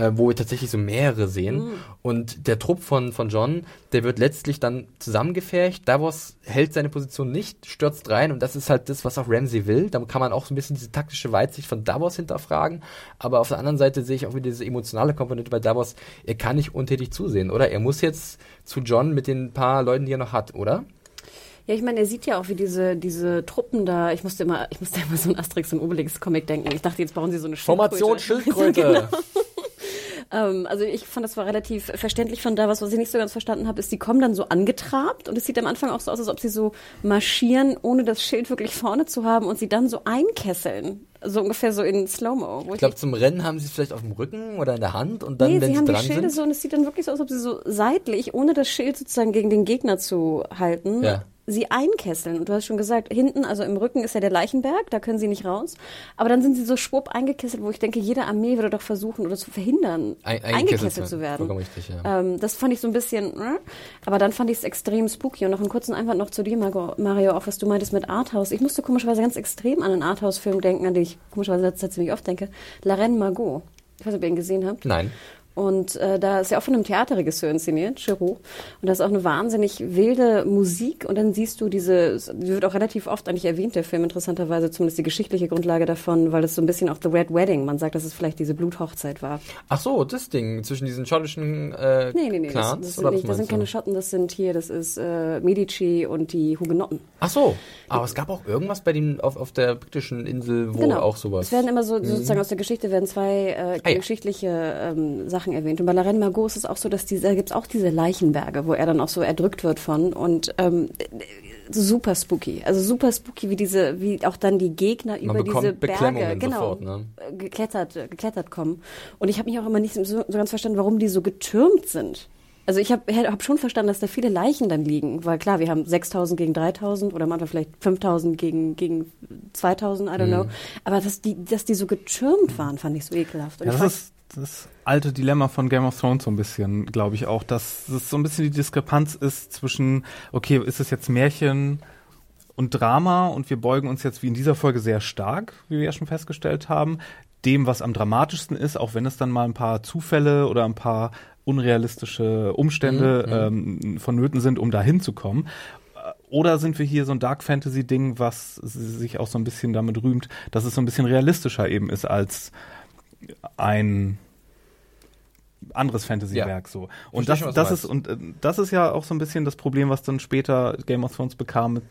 Speaker 2: äh, wo wir tatsächlich so mehrere sehen. Mhm. Und der Trupp von, von John, der wird letztlich dann zusammengefercht. Davos hält seine Position nicht, stürzt rein und das ist halt das, was auch Ramsey will. Da kann man auch so ein bisschen diese taktische Weitsicht von Davos hinterfragen. Aber auf der anderen Seite sehe ich auch wieder diese emotionale Komponente bei Davos. Er kann nicht untätig zusehen, oder? Er muss jetzt zu John mit den paar Leuten, die er noch hat, oder?
Speaker 3: Ja, ich meine, er sieht ja auch, wie diese, diese Truppen da, ich musste immer, ich musste immer so ein Asterix und Obelix-Comic denken. Ich dachte, jetzt bauen sie so eine
Speaker 2: Schildkröte. Formation Schildkröte. genau.
Speaker 3: Ähm, also ich fand, das war relativ verständlich von da. Was, was ich nicht so ganz verstanden habe, ist, die kommen dann so angetrabt und es sieht am Anfang auch so aus, als ob sie so marschieren, ohne das Schild wirklich vorne zu haben und sie dann so einkesseln. So ungefähr so in Slow-Mo.
Speaker 2: Ich glaube, zum Rennen haben sie es vielleicht auf dem Rücken oder in der Hand und dann, nee, wenn
Speaker 3: sie,
Speaker 2: sie
Speaker 3: dran die Schilde sind. so und es sieht dann wirklich so aus, als ob sie so seitlich, ohne das Schild sozusagen gegen den Gegner zu halten, ja sie einkesseln. Und du hast schon gesagt, hinten, also im Rücken ist ja der Leichenberg, da können sie nicht raus. Aber dann sind sie so schwupp eingekesselt, wo ich denke, jede Armee würde doch versuchen oder zu verhindern,
Speaker 2: Ein,
Speaker 3: eingekesselt zu werden.
Speaker 2: Richtig, ja.
Speaker 3: Ähm, das fand ich so ein bisschen, äh, aber dann fand ich es extrem spooky. Und noch einen kurzen Einwand noch zu dir, Mario, auch was du meintest mit Arthouse. Ich musste komischerweise ganz extrem an einen Arthouse-Film denken, an den ich komischerweise letzte ziemlich oft denke. La Reine Margot. Ich weiß nicht, ob ihr ihn gesehen habt.
Speaker 2: Nein.
Speaker 3: Und äh, da ist ja auch von einem Theaterregisseur inszeniert, Giroux. Und da ist auch eine wahnsinnig wilde Musik. Und dann siehst du diese, die wird auch relativ oft eigentlich erwähnt, der Film, interessanterweise, zumindest die geschichtliche Grundlage davon, weil es so ein bisschen auch The Red Wedding, man sagt, dass es vielleicht diese Bluthochzeit war.
Speaker 2: Ach so, das Ding, zwischen diesen schottischen äh,
Speaker 3: Nee, nee, nee,
Speaker 2: Clans,
Speaker 3: das, das, sind, nicht, das sind keine Schotten, das sind hier, das ist äh, Medici und die Hugenotten.
Speaker 2: Ach so, aber es gab auch irgendwas bei dem, auf, auf der britischen Insel, wo
Speaker 3: genau.
Speaker 2: auch sowas...
Speaker 3: Es werden immer so, sozusagen aus der Geschichte werden zwei äh, ah, ja. geschichtliche ähm, Sachen erwähnt. Und bei La Reine Margot ist es auch so, dass diese, da gibt es auch diese Leichenberge, wo er dann auch so erdrückt wird von und ähm, super spooky. Also super spooky, wie diese, wie auch dann die Gegner
Speaker 2: Man
Speaker 3: über diese
Speaker 2: Berge
Speaker 3: genau,
Speaker 2: sofort, ne?
Speaker 3: geklettert, geklettert kommen. Und ich habe mich auch immer nicht so, so ganz verstanden, warum die so getürmt sind. Also ich habe hab schon verstanden, dass da viele Leichen dann liegen, weil klar, wir haben 6000 gegen 3000 oder manchmal vielleicht 5000 gegen, gegen 2000, I don't mhm. know. Aber dass die, dass die so getürmt waren, fand ich so ekelhaft. Und
Speaker 4: ja, das ist das alte Dilemma von Game of Thrones so ein bisschen, glaube ich auch, dass es so ein bisschen die Diskrepanz ist zwischen, okay, ist es jetzt Märchen und Drama und wir beugen uns jetzt wie in dieser Folge sehr stark, wie wir ja schon festgestellt haben, dem, was am dramatischsten ist, auch wenn es dann mal ein paar Zufälle oder ein paar unrealistische Umstände mhm, mhm. ähm, vonnöten sind, um da hinzukommen. Oder sind wir hier so ein Dark Fantasy Ding, was sich auch so ein bisschen damit rühmt, dass es so ein bisschen realistischer eben ist als ein anderes Fantasy-Werk ja. so. Und das, schon, das ist und äh, das ist ja auch so ein bisschen das Problem, was dann später Game of Thrones bekam mit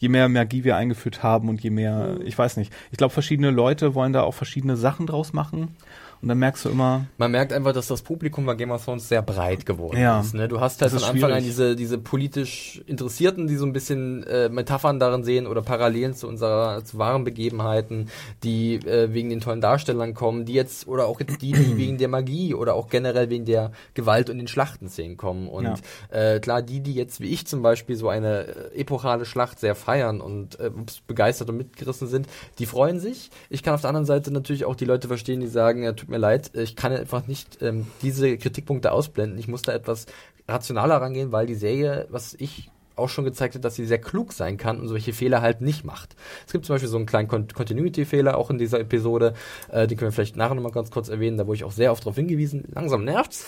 Speaker 4: je mehr Magie wir eingeführt haben und je mehr, mhm. ich weiß nicht. Ich glaube, verschiedene Leute wollen da auch verschiedene Sachen draus machen. Und dann merkst du immer.
Speaker 2: Man merkt einfach, dass das Publikum bei Game of Thrones sehr breit geworden ja. ist. Ne? Du hast halt von Anfang schwierig. an diese, diese politisch Interessierten, die so ein bisschen äh, Metaphern darin sehen oder Parallelen zu unserer zu wahren Begebenheiten, die äh, wegen den tollen Darstellern kommen, die jetzt oder auch jetzt die, die wegen der Magie oder auch generell wegen der Gewalt und den Schlachtenszenen kommen. Und ja. äh, klar, die, die jetzt wie ich zum Beispiel so eine äh, epochale Schlacht sehr feiern und äh, begeistert und mitgerissen sind, die freuen sich. Ich kann auf der anderen Seite natürlich auch die Leute verstehen, die sagen, ja, tut mir leid, ich kann einfach nicht ähm, diese Kritikpunkte ausblenden. Ich muss da etwas rationaler rangehen, weil die Serie, was ich auch schon gezeigt hat, dass sie sehr klug sein kann und solche Fehler halt nicht macht. Es gibt zum Beispiel so einen kleinen Continuity-Fehler auch in dieser Episode, äh, die können wir vielleicht nachher nochmal ganz kurz erwähnen, da wurde ich auch sehr oft darauf hingewiesen, langsam nervt's.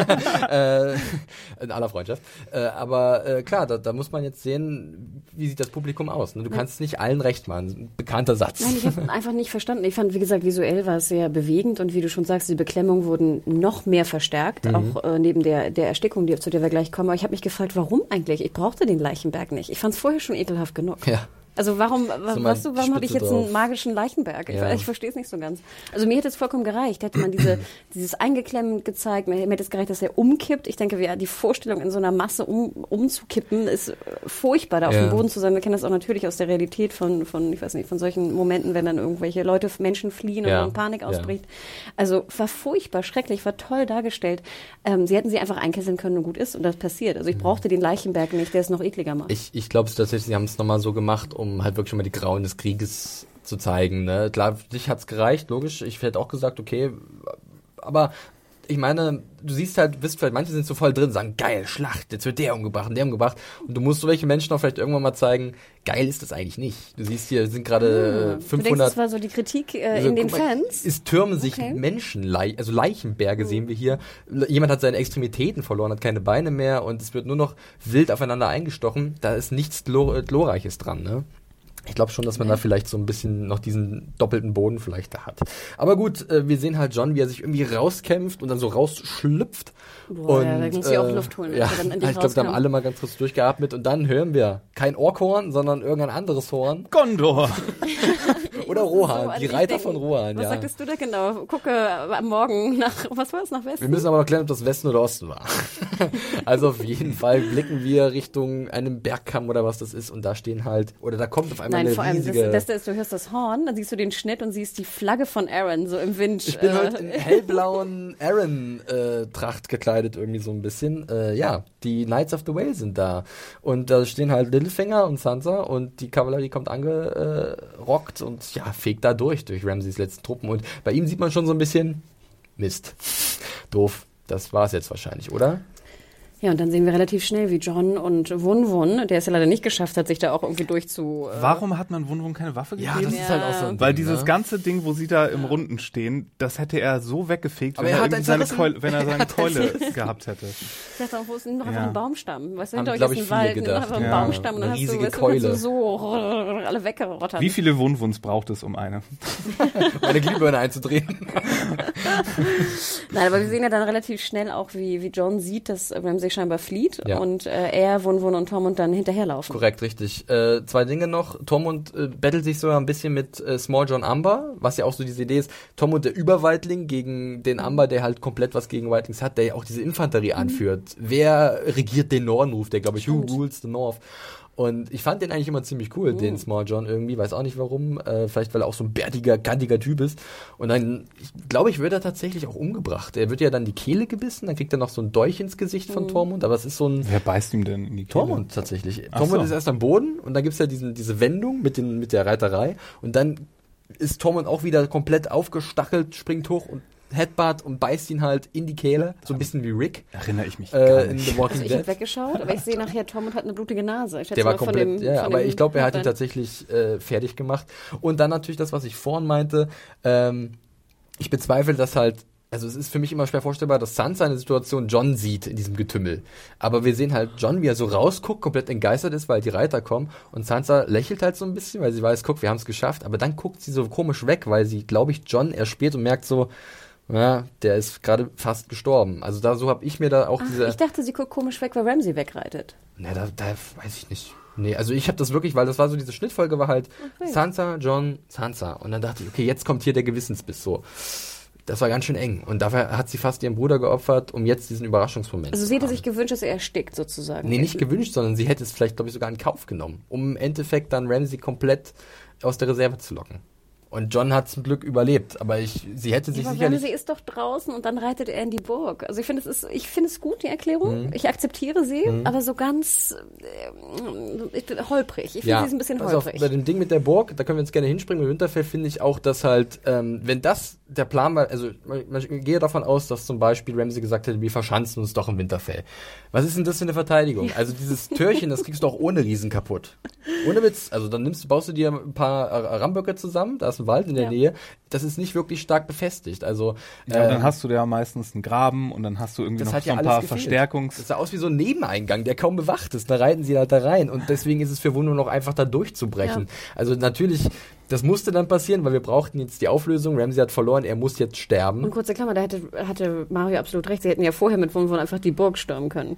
Speaker 2: äh, in aller Freundschaft. Äh, aber äh, klar, da, da, muss man jetzt sehen, wie sieht das Publikum aus. Ne? Du kannst nicht allen recht machen. Bekannter Satz.
Speaker 3: Nein, ich habe einfach nicht verstanden. Ich fand, wie gesagt, visuell war es sehr bewegend und wie du schon sagst, die Beklemmungen wurden noch mehr verstärkt, mhm. auch äh, neben der, der Erstickung, die, zu der wir gleich kommen. Aber ich habe mich gefragt, warum eigentlich? Ich brauche brauchte den Leichenberg nicht. Ich fand es vorher schon ekelhaft genug.
Speaker 2: Ja.
Speaker 3: Also warum, so weißt du, warum habe ich jetzt drauf. einen magischen Leichenberg? Ich, ja. ich verstehe es nicht so ganz. Also mir hätte es vollkommen gereicht. Hätte man diese, dieses Eingeklemmt gezeigt, mir, mir hätte es gereicht, dass er umkippt. Ich denke, ja, die Vorstellung in so einer Masse um, umzukippen ist furchtbar, da auf ja. dem Boden zu sein. Wir kennen das auch natürlich aus der Realität von, von, ich weiß nicht, von solchen Momenten, wenn dann irgendwelche Leute, Menschen fliehen ja. und Panik ausbricht. Also war furchtbar, schrecklich, war toll dargestellt. Ähm, sie hätten sie einfach einkesseln können und gut ist und das passiert. Also ich brauchte den Leichenberg nicht, der es noch ekliger macht.
Speaker 2: Ich, ich glaube tatsächlich, sie haben es nochmal so gemacht, um um halt wirklich schon mal die Grauen des Krieges zu zeigen. Ne? Klar, für dich hat's gereicht, logisch. Ich hätte auch gesagt, okay, aber ich meine, du siehst halt, wisst vielleicht, manche sind so voll drin, sagen, geil, Schlacht, jetzt wird der umgebracht und der umgebracht. Und du musst so welche Menschen auch vielleicht irgendwann mal zeigen, geil ist das eigentlich nicht. Du siehst hier, sind gerade hm, 500. Du denkst,
Speaker 3: das war so die Kritik äh, also, in den mal, Fans?
Speaker 2: Es türmen sich okay. Menschen, also Leichenberge hm. sehen wir hier. Jemand hat seine Extremitäten verloren, hat keine Beine mehr und es wird nur noch wild aufeinander eingestochen. Da ist nichts Glorreiches dran, ne? Ich glaube schon, dass man da vielleicht so ein bisschen noch diesen doppelten Boden vielleicht da hat. Aber gut, äh, wir sehen halt John, wie er sich irgendwie rauskämpft und dann so rausschlüpft.
Speaker 3: Boah, und, ja, da muss äh, auch Luft holen.
Speaker 2: Ja, ich glaube, da haben alle mal ganz kurz durchgeatmet und dann hören wir kein Orkhorn, sondern irgendein anderes Horn.
Speaker 4: Gondor.
Speaker 2: Oder Rohan, so die Reiter von Rohan,
Speaker 3: Was ja. sagtest du da genau? Gucke am Morgen nach, was war es, nach Westen?
Speaker 2: Wir müssen aber noch klären, ob das Westen oder Osten war. also auf jeden Fall blicken wir Richtung einem Bergkamm oder was das ist und da stehen halt, oder da kommt auf einmal
Speaker 3: Nein,
Speaker 2: eine
Speaker 3: vor allem,
Speaker 2: riesige...
Speaker 3: Das, das, du hörst das Horn, dann siehst du den Schnitt und siehst die Flagge von Aaron so im Wind.
Speaker 2: Ich bin äh, heute in hellblauen Aaron-Tracht äh, gekleidet irgendwie so ein bisschen. Äh, ja, die Knights of the Whale sind da. Und da stehen halt Littlefinger und Sansa und die Kavallerie kommt angerockt und ja, fegt da durch, durch Ramses letzten Truppen. Und bei ihm sieht man schon so ein bisschen Mist. Doof. Das war es jetzt wahrscheinlich, oder?
Speaker 3: Ja, und dann sehen wir relativ schnell, wie John und Wun Wun, der es ja leider nicht geschafft hat, sich da auch irgendwie durchzu.
Speaker 4: Äh Warum hat man Wun Wun keine Waffe gegeben?
Speaker 2: Ja, das ist halt auch so ein
Speaker 4: Weil
Speaker 2: Ding,
Speaker 4: dieses
Speaker 2: ne?
Speaker 4: ganze Ding, wo sie da im Runden stehen, das hätte er so weggefegt, wenn
Speaker 2: er
Speaker 4: er, seine. Keule, wenn er seine Keule gehabt hätte.
Speaker 3: Ich dachte auch, wo ist denn noch
Speaker 4: Ja.
Speaker 3: einfach ein Baumstamm? Weißt du, hinter euch ist ein Wald,
Speaker 2: gedacht,
Speaker 3: einfach ein
Speaker 4: ja.
Speaker 3: Baumstamm und dann hast du, weißt kannst du
Speaker 2: Keule.
Speaker 3: so alle weggerottern.
Speaker 4: Wie viele Wunwuns braucht es um eine?
Speaker 2: Eine Glühbirne einzudrehen.
Speaker 3: Nein, aber wir sehen ja dann relativ schnell auch, wie, wie John sieht, dass Ramsay scheinbar flieht
Speaker 2: Ja.
Speaker 3: und äh, er, Wun Wun und Tom und dann hinterherlaufen.
Speaker 2: Korrekt, richtig. Äh, zwei Dinge noch. Tormund äh, battelt sich so ein bisschen mit äh, Small John Amber, was ja auch so diese Idee ist. Tormund der Überweitling gegen den Amber, der halt komplett was gegen Whitelings hat, der ja auch diese Infanterie anführt. Wer regiert den Norden, ruft der, glaube ich, Who rules the North? Und ich fand den eigentlich immer ziemlich cool, den Small John irgendwie, weiß auch nicht warum, äh, vielleicht weil er auch so ein bärtiger, kantiger Typ ist. Und dann, ich glaube, ich wird er tatsächlich auch umgebracht. Er wird ja dann die Kehle gebissen, dann kriegt er noch so ein Dolch ins Gesicht von Tormund, aber es ist so ein
Speaker 4: Wer beißt ihm denn in die Kehle?
Speaker 2: Tormund tatsächlich.
Speaker 4: Ach
Speaker 2: Tormund
Speaker 4: so.
Speaker 2: ist erst am Boden und dann gibt's ja diesen, diese Wendung mit, den, mit der Reiterei und dann ist Tormund auch wieder komplett aufgestachelt, springt hoch und Headbutt und beißt ihn halt in die Kehle, so ein bisschen wie Rick
Speaker 4: Erinnere ich mich
Speaker 2: äh, in. The Walking
Speaker 3: Also ich habe
Speaker 2: Dead.
Speaker 3: weggeschaut, aber ich sehe nachher, Tormund hat eine blutige Nase. Ich
Speaker 2: Der war komplett,
Speaker 3: dem,
Speaker 2: ja,
Speaker 3: von
Speaker 2: aber
Speaker 3: dem
Speaker 2: ich glaube, er hat ihn tatsächlich äh, fertig gemacht. Und dann natürlich das, was ich vorhin meinte, ähm, ich bezweifle, dass halt, also es ist für mich immer schwer vorstellbar, dass Sansa eine Situation John sieht in diesem Getümmel. Aber wir sehen halt John, wie er so rausguckt, komplett entgeistert ist, weil die Reiter kommen. Und Sansa lächelt halt so ein bisschen, weil sie weiß, guck, wir haben es geschafft. Aber dann guckt sie so komisch weg, weil sie, glaube ich, John erspielt und merkt so, ja, der ist gerade fast gestorben. Also da so habe ich mir da auch
Speaker 3: Ach,
Speaker 2: diese.
Speaker 3: ich dachte, sie guckt komisch weg, weil Ramsay wegreitet.
Speaker 2: Ne, da, da weiß ich nicht. Nee, also ich habe das wirklich, weil das war so, diese Schnittfolge war halt
Speaker 3: Okay.
Speaker 2: Sansa, John, Sansa. Und dann dachte ich, okay, jetzt kommt hier der Gewissensbiss so. Das war ganz schön eng. Und dafür hat sie fast ihren Bruder geopfert, um jetzt diesen Überraschungsmoment
Speaker 3: Also sie hätte sich gewünscht, dass er erstickt, sozusagen.
Speaker 2: Nee, nicht gewünscht, sondern sie hätte es vielleicht, glaube ich, sogar in Kauf genommen, um im Endeffekt dann Ramsey komplett aus der Reserve zu locken. Und John hat zum Glück überlebt, aber ich, sie hätte sich
Speaker 3: aber
Speaker 2: sicherlich.
Speaker 3: Ramsay ist doch draußen und dann reitet er in die Burg. Also ich finde es ist, ich finde es gut die Erklärung.
Speaker 2: Mhm.
Speaker 3: Ich akzeptiere sie, aber so ganz äh, ich bin holprig. Ich finde sie ist ein bisschen
Speaker 2: pass auf,
Speaker 3: holprig.
Speaker 2: bei dem Ding mit der Burg, da können wir jetzt gerne hinspringen. Mit Winterfell finde ich auch, dass halt, ähm, wenn das der Plan war, also man, man gehe davon aus, dass zum Beispiel Ramsey gesagt hätte, wir verschanzen uns doch im Winterfell. Was ist denn das für eine Verteidigung? Also dieses Türchen, das kriegst du auch ohne Riesen kaputt. Ohne Witz. Also dann nimmst du, baust du dir ein paar Ramböcke zusammen, da ist ein Wald in der
Speaker 3: Ja.
Speaker 2: Nähe. Das ist nicht wirklich stark befestigt. Also
Speaker 4: Ja, und
Speaker 2: äh,
Speaker 4: dann hast du da meistens einen Graben und dann hast du irgendwie noch so
Speaker 2: ja
Speaker 4: ein paar
Speaker 2: gefehlt.
Speaker 4: Verstärkungs...
Speaker 2: Das sah aus wie so ein Nebeneingang, der kaum bewacht ist. Da reiten sie halt da rein. Und deswegen ist es für Wundo noch einfach da durchzubrechen.
Speaker 3: Ja.
Speaker 2: Also natürlich, das musste dann passieren, weil wir brauchten jetzt die Auflösung. Ramsey hat verloren, er muss jetzt sterben.
Speaker 3: und kurze Klammer, da hätte, hatte Mario absolut recht. Sie hätten ja vorher mit Wun Wun einfach die Burg stürmen können.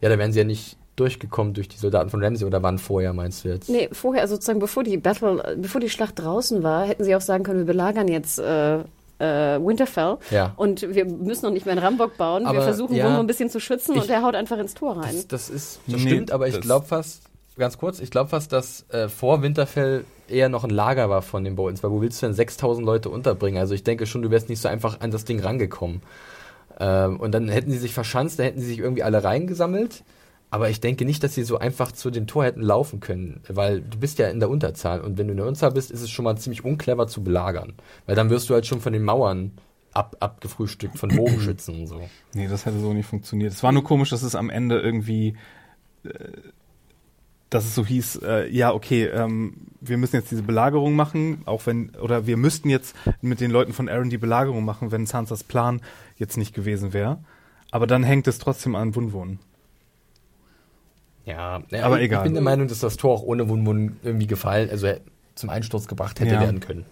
Speaker 2: Ja, da wären sie ja nicht durchgekommen durch die Soldaten von Ramsey oder wann vorher, meinst du jetzt?
Speaker 3: Nee, vorher, also sozusagen bevor die Battle, bevor die Schlacht draußen war, hätten sie auch sagen können, wir belagern jetzt äh, äh, Winterfell
Speaker 2: Ja.
Speaker 3: und wir müssen noch nicht mehr einen Rambock bauen. wir
Speaker 2: Aber,
Speaker 3: versuchen
Speaker 2: ja,
Speaker 3: Wun ein bisschen zu schützen
Speaker 2: ich-
Speaker 3: und der haut einfach ins Tor rein.
Speaker 2: Das, das ist, das
Speaker 4: Nee,
Speaker 2: stimmt, aber ich glaube fast, ganz kurz, ich glaube fast, dass äh, vor Winterfell eher noch ein Lager war von den Boltons, weil wo willst du denn 6000 Leute unterbringen? Also ich denke schon, du wärst nicht so einfach an das Ding rangekommen. Ähm, und dann hätten sie sich verschanzt, da hätten sie sich irgendwie alle reingesammelt. Aber ich denke nicht, dass sie so einfach zu dem Tor hätten laufen können, weil du bist ja in der Unterzahl und wenn du in der Unterzahl bist, ist es schon mal ziemlich unclever zu belagern, weil dann wirst du halt schon von den Mauern ab, abgefrühstückt, von Bogenschützen und so.
Speaker 4: Nee, das hätte so nicht funktioniert. Es war nur komisch, dass es am Ende irgendwie, äh, dass es so hieß, äh, ja, okay, ähm, wir müssen jetzt diese Belagerung machen, auch wenn, oder wir müssten jetzt mit den Leuten von Aaron die Belagerung machen, wenn Sansas Plan jetzt nicht gewesen wäre. Aber dann hängt es trotzdem an Wunwun.
Speaker 2: Ja, ja
Speaker 4: Aber
Speaker 2: ich,
Speaker 4: egal.
Speaker 2: Ich bin der Meinung, dass das Tor auch ohne Wunwun irgendwie gefallen, also zum Einsturz gebracht hätte
Speaker 4: Ja.
Speaker 2: werden können.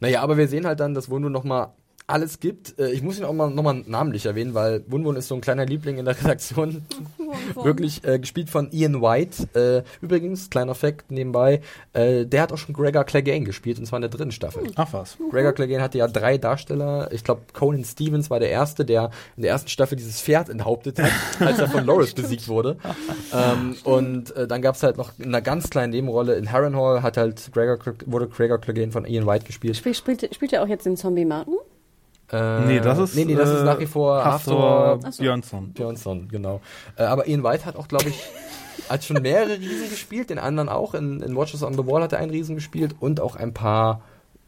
Speaker 2: Naja, aber wir sehen halt dann, dass Wunwun nochmal alles gibt. Äh, ich muss ihn auch mal nochmal namentlich erwähnen, weil Wun Wun ist so ein kleiner Liebling in der Redaktion. Wirklich äh, gespielt von Ian White. Äh, übrigens, kleiner Fact nebenbei, äh, der hat auch schon Gregor Clegane gespielt, und zwar in der dritten Staffel.
Speaker 4: Ach was.
Speaker 2: Gregor Clegane hatte ja drei Darsteller. Ich glaube, Conan Stevens war der Erste, der in der ersten Staffel dieses Pferd enthauptet hat, als er von Loris besiegt wurde. Ähm, und äh, dann gab es halt noch in einer ganz kleinen Nebenrolle in Harrenhal hat halt Gregor, wurde Gregor Clegane von Ian White gespielt.
Speaker 3: Spiel, spielt, spielt er auch jetzt den Zombie Martin?
Speaker 2: Äh,
Speaker 4: Nee, das ist,
Speaker 2: nee, nee, das ist
Speaker 4: äh,
Speaker 2: nach wie vor
Speaker 4: Haftor
Speaker 2: Haftor
Speaker 4: Björnsson.
Speaker 2: Björnsson, genau. Äh, aber Ian White hat auch, glaube ich, hat schon mehrere Riesen gespielt, den anderen auch. In, in Watches on the Wall hat er einen Riesen gespielt und auch ein paar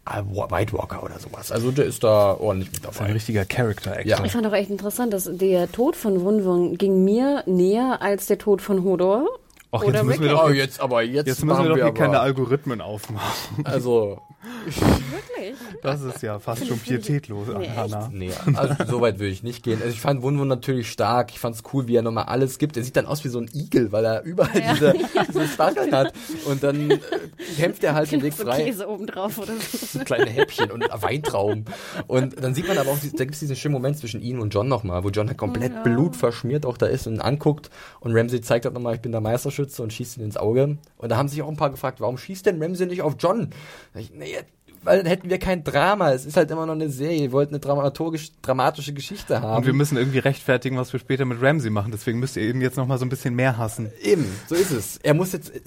Speaker 2: äh, White Walker oder sowas. Also der ist da ordentlich mit
Speaker 4: Das ist ein
Speaker 2: dabei.
Speaker 4: richtiger Character-Actor.
Speaker 2: Ja.
Speaker 3: Ich fand auch echt interessant, dass der Tod von Wun Wun ging mir näher als der Tod von Hodor. Oder
Speaker 4: jetzt müssen wir doch,
Speaker 2: Oh, jetzt aber jetzt,
Speaker 4: jetzt müssen wir doch hier keine Algorithmen aufmachen.
Speaker 2: Also
Speaker 3: Wirklich?
Speaker 4: Das ist ja fast schon pietätlos,
Speaker 3: Nee?
Speaker 4: Hannah.
Speaker 2: Nee, also so weit würde ich nicht gehen. Also ich fand Wun Wun natürlich stark. Ich fand es cool, wie er nochmal alles gibt. Er sieht dann aus wie so ein Igel, weil er überall
Speaker 3: Ja.
Speaker 2: diese, diese Stacheln hat. Und dann äh, kämpft er halt den Weg
Speaker 3: so
Speaker 2: frei.
Speaker 3: Käse oben drauf oder so.
Speaker 2: so kleine Häppchen und Weintrauben. Und dann sieht man aber auch, da gibt es diesen schönen Moment zwischen ihm und John nochmal, wo John halt komplett blutverschmiert auch da ist und anguckt und Ramsey zeigt halt nochmal, ich bin der Meisterschütze und schießt ihn ins Auge. Und da haben sich auch ein paar gefragt, warum schießt denn Ramsey nicht auf John? Da ich, nee, weil dann hätten wir kein Drama. Es ist halt immer noch eine Serie. Ihr wollt eine dramaturgisch, dramatische Geschichte haben.
Speaker 4: Und wir müssen irgendwie rechtfertigen, was wir später mit Ramsey machen. Deswegen müsst ihr ihn jetzt noch mal so ein bisschen mehr hassen.
Speaker 2: Eben, so ist es. Er muss jetzt, äh,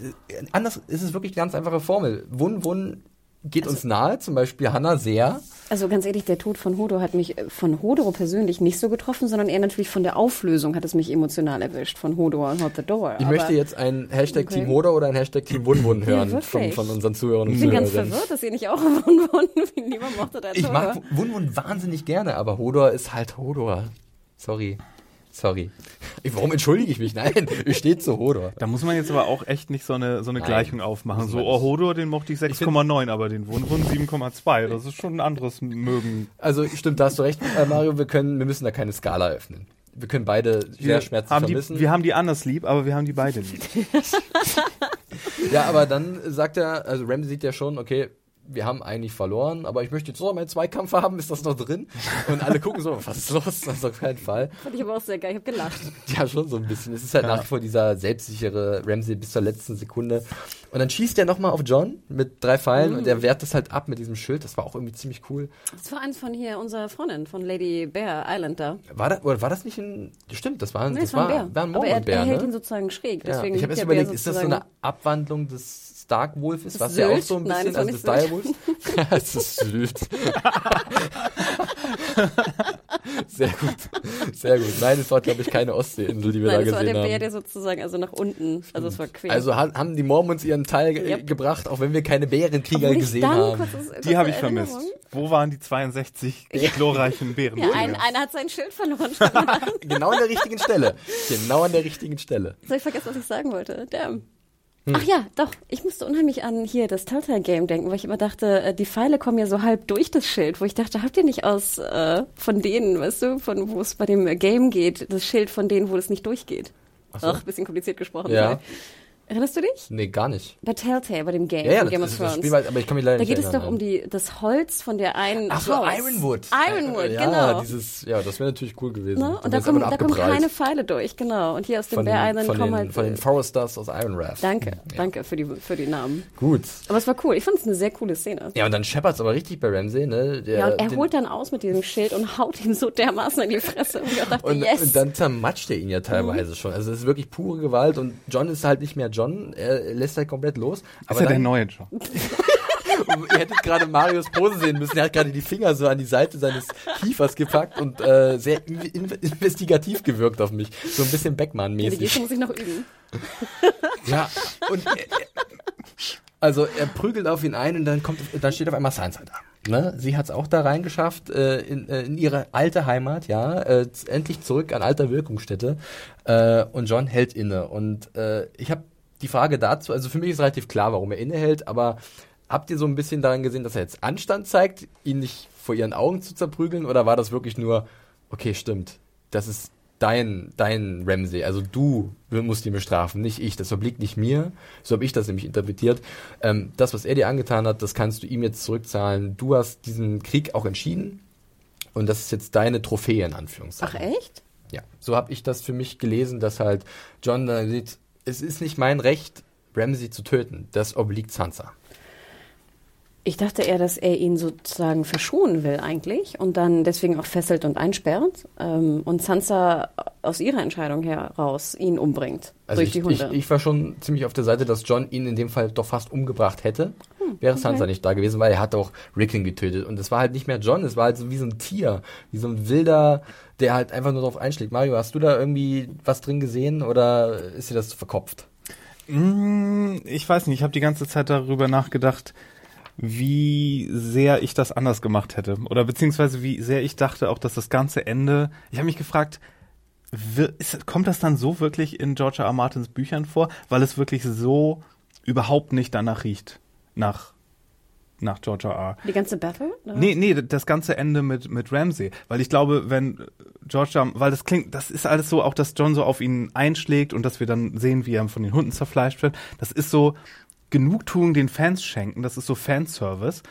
Speaker 2: anders ist es wirklich eine ganz einfache Formel. Wun Wun geht uns nahe, zum Beispiel Hannah sehr.
Speaker 3: Also ganz ehrlich, der Tod von Hodor hat mich äh, von Hodor persönlich nicht so getroffen, sondern eher natürlich von der Auflösung hat es mich emotional erwischt, von Hodor und Not the Door.
Speaker 2: Ich
Speaker 3: Aber
Speaker 2: möchte jetzt ein Hashtag
Speaker 3: Okay.
Speaker 2: Team Hodor oder ein Hashtag Team Wun Wun hören
Speaker 3: wirklich?
Speaker 2: von, von unseren Zuhörern und
Speaker 3: ich bin ganz
Speaker 2: Zuhörerinnen.
Speaker 3: verwirrt, dass ihr nicht auch Wun Wun wie lieber mochte der
Speaker 2: Ich mag Wun Wun wahnsinnig gerne, aber Hodor ist halt Hodor. Sorry. Sorry. Warum entschuldige ich mich? Nein, ich stehe zu Hodor.
Speaker 4: Da muss man jetzt aber auch echt nicht so eine, so eine
Speaker 2: Nein,
Speaker 4: Gleichung aufmachen. So, oh. Hodor, den mochte ich 6,9, aber den Wunwun 7,2. Das ist schon ein anderes Mögen.
Speaker 2: Also stimmt, da hast du recht, äh, Mario. Wir können, wir müssen da keine Skala öffnen. Wir können beide sehr schmerzlich
Speaker 4: haben
Speaker 2: vermissen.
Speaker 4: die, wir haben die anders lieb, aber wir haben die beide lieb.
Speaker 2: Ja, aber dann sagt er, also Ramsey sieht ja schon, okay, wir haben eigentlich verloren, aber ich möchte jetzt noch meinen Zweikampf haben, ist das noch drin? Und alle gucken so, was ist los? Das ist auf keinen Fall.
Speaker 3: Fand ich aber auch sehr geil, ich habe gelacht.
Speaker 2: Ja, schon so ein bisschen. Es ist halt nach wie vor dieser selbstsichere Ramsey bis zur letzten Sekunde. Und dann schießt er nochmal auf John mit drei Pfeilen und er wehrt das halt ab mit diesem Schild. Das war auch irgendwie ziemlich cool.
Speaker 3: Das war eins von hier, unserer Freundin, von Lady Bear Island da.
Speaker 2: War, da, oder war das nicht ein. Stimmt, das war ein,
Speaker 3: Nee,
Speaker 2: das
Speaker 3: es war
Speaker 2: war,
Speaker 3: ein Bär.
Speaker 2: war ein
Speaker 3: aber er,
Speaker 2: Mormon-Bär,
Speaker 3: er hält ihn
Speaker 2: ne?
Speaker 3: sozusagen schräg.
Speaker 2: Ja.
Speaker 3: Deswegen
Speaker 2: Ich habe erst
Speaker 3: Bär
Speaker 2: überlegt, ist das so eine Abwandlung des Stark Wolfes, was
Speaker 3: ist
Speaker 2: ja auch
Speaker 3: Sylt?
Speaker 2: so ein
Speaker 3: Nein,
Speaker 2: bisschen,
Speaker 3: das war
Speaker 2: also des
Speaker 3: Sylt.
Speaker 2: Direwolves. es ist Sylt. Sehr gut. Sehr gut. Nein, es war, glaube ich, keine Ostseeinsel, die wir
Speaker 3: Nein,
Speaker 2: da
Speaker 3: das war
Speaker 2: gesehen
Speaker 3: der
Speaker 2: haben.
Speaker 3: Bär, der sozusagen, also nach unten, also es war quer.
Speaker 2: Also ha- haben die Mormons ihren Teil ge
Speaker 3: Yep.
Speaker 2: gebracht, auch wenn wir keine Bärenkrieger gesehen haben.
Speaker 3: kurz das-
Speaker 4: Die
Speaker 3: das
Speaker 4: habe ich
Speaker 3: Erinnerung-
Speaker 4: vermisst. Wo waren die 62 glorreichen Bären?
Speaker 3: Ja, ein, einer hat sein Schild verloren.
Speaker 2: Genau an der richtigen Stelle. Genau an der richtigen Stelle.
Speaker 3: Habe ich vergessen, was ich sagen wollte. Damn.
Speaker 2: Hm.
Speaker 3: Ach ja, doch. Ich musste unheimlich an hier das Telltale Game denken, weil ich immer dachte, äh, die Pfeile kommen ja so halb durch das Schild, wo ich dachte, habt ihr nicht aus äh, von denen, weißt du, von wo es bei dem Game geht, das Schild von denen, wo es nicht durchgeht?
Speaker 2: so.
Speaker 3: Ach, bisschen kompliziert gesprochen.
Speaker 2: Ja.
Speaker 3: vielleicht. Erinnerst du dich?
Speaker 2: Nee, gar nicht.
Speaker 3: Bei Telltale, bei dem Game,
Speaker 2: Ja, ja, das,
Speaker 3: Game
Speaker 2: das,
Speaker 3: of
Speaker 2: das
Speaker 3: Thrones.
Speaker 2: Spiel war, aber ich kann mich leider
Speaker 3: da
Speaker 2: nicht
Speaker 3: geht es doch um die, das Holz von der einen
Speaker 2: Ach so,
Speaker 3: Haus.
Speaker 2: Ironwood.
Speaker 3: Ironwood,
Speaker 2: ja,
Speaker 3: genau.
Speaker 2: dieses, ja, das wäre natürlich cool gewesen.
Speaker 3: Ne? Und da kommen, da kommen keine Pfeile durch, genau. Und hier aus dem
Speaker 2: von,
Speaker 3: Bear Island kommen halt.
Speaker 2: von den Foresters aus Ironraft.
Speaker 3: danke,
Speaker 2: Ja.
Speaker 3: danke für die, für die Namen.
Speaker 2: Gut.
Speaker 3: Aber es war cool. Ich fand es eine sehr coole Szene.
Speaker 2: Ja, und dann scheppert's aber richtig bei Ramsey, ne? Der,
Speaker 3: Ja, und er
Speaker 2: den-
Speaker 3: holt dann aus mit diesem Schild und haut ihm so dermaßen in die Fresse. Und ich dachte,
Speaker 2: Und,
Speaker 3: yes.
Speaker 2: und dann zermatscht er ihn ja teilweise schon. Also es ist wirklich pure Gewalt und John ist halt nicht mehr John. Er lässt halt komplett los.
Speaker 4: ist
Speaker 2: Aber
Speaker 4: ja der neue Job.
Speaker 2: ihr hättet gerade Marios Pose sehen müssen. Er hat gerade die Finger so an die Seite seines Kiefers gepackt und äh, sehr in in investigativ gewirkt auf mich. So ein bisschen
Speaker 3: ja, die
Speaker 2: Beckmann-mäßig.
Speaker 3: Geste muss ich noch üben.
Speaker 2: Ja, und er, er, also er prügelt auf ihn ein und dann kommt, dann steht auf einmal Sansa da. Ne? Sie hat es auch da reingeschafft äh, in, äh, in ihre alte Heimat, ja, äh, endlich zurück an alter Wirkungsstätte. Äh, und John hält inne. Und äh, ich habe die Frage dazu, also für mich ist relativ klar, warum er innehält, aber habt ihr so ein bisschen daran gesehen, dass er jetzt Anstand zeigt, ihn nicht vor ihren Augen zu zerprügeln, oder war das wirklich nur, okay, stimmt, das ist dein, dein Ramsey, also du musst ihn bestrafen, nicht ich. Das obliegt nicht mir. So habe ich das nämlich interpretiert. Ähm, das, was er dir angetan hat, das kannst du ihm jetzt zurückzahlen. Du hast diesen Krieg auch entschieden. Und das ist jetzt deine Trophäe in Anführungszeichen.
Speaker 3: Ach echt?
Speaker 2: Ja, so habe ich das für mich gelesen, dass halt John da sieht, es ist nicht mein Recht, Ramsey zu töten. Das obliegt Sansa.
Speaker 3: Ich dachte eher, dass er ihn sozusagen verschonen will eigentlich und dann deswegen auch fesselt und einsperrt ähm, und Sansa aus ihrer Entscheidung heraus ihn umbringt
Speaker 2: also durch ich, die Hunde. Ich, ich, war schon ziemlich auf der Seite, dass John ihn in dem Fall doch fast umgebracht hätte, hm, wäre okay. Sansa nicht da gewesen, weil er hat auch Rickon getötet und es war halt nicht mehr John, es war halt so wie so ein Tier, wie so ein wilder, der halt einfach nur drauf einschlägt. Mario, hast du da irgendwie was drin gesehen oder ist dir das verkopft?
Speaker 4: Mm, ich weiß nicht, ich habe die ganze Zeit darüber nachgedacht, wie sehr ich das anders gemacht hätte. Oder beziehungsweise wie sehr ich dachte auch, dass das ganze Ende. Ich habe mich gefragt, ist, kommt das dann so wirklich in George R. R. Martins Büchern vor? Weil es wirklich so überhaupt nicht danach riecht. Nach nach George R.
Speaker 3: Die ganze Battle?
Speaker 4: Oder? Nee, nee, das ganze Ende mit, mit Ramsey. Weil ich glaube, wenn George R. weil das klingt, das ist alles so, auch dass John so auf ihn einschlägt und dass wir dann sehen, wie er von den Hunden zerfleischt wird. Das ist so, Genugtuung den Fans schenken. Das ist so Fanservice.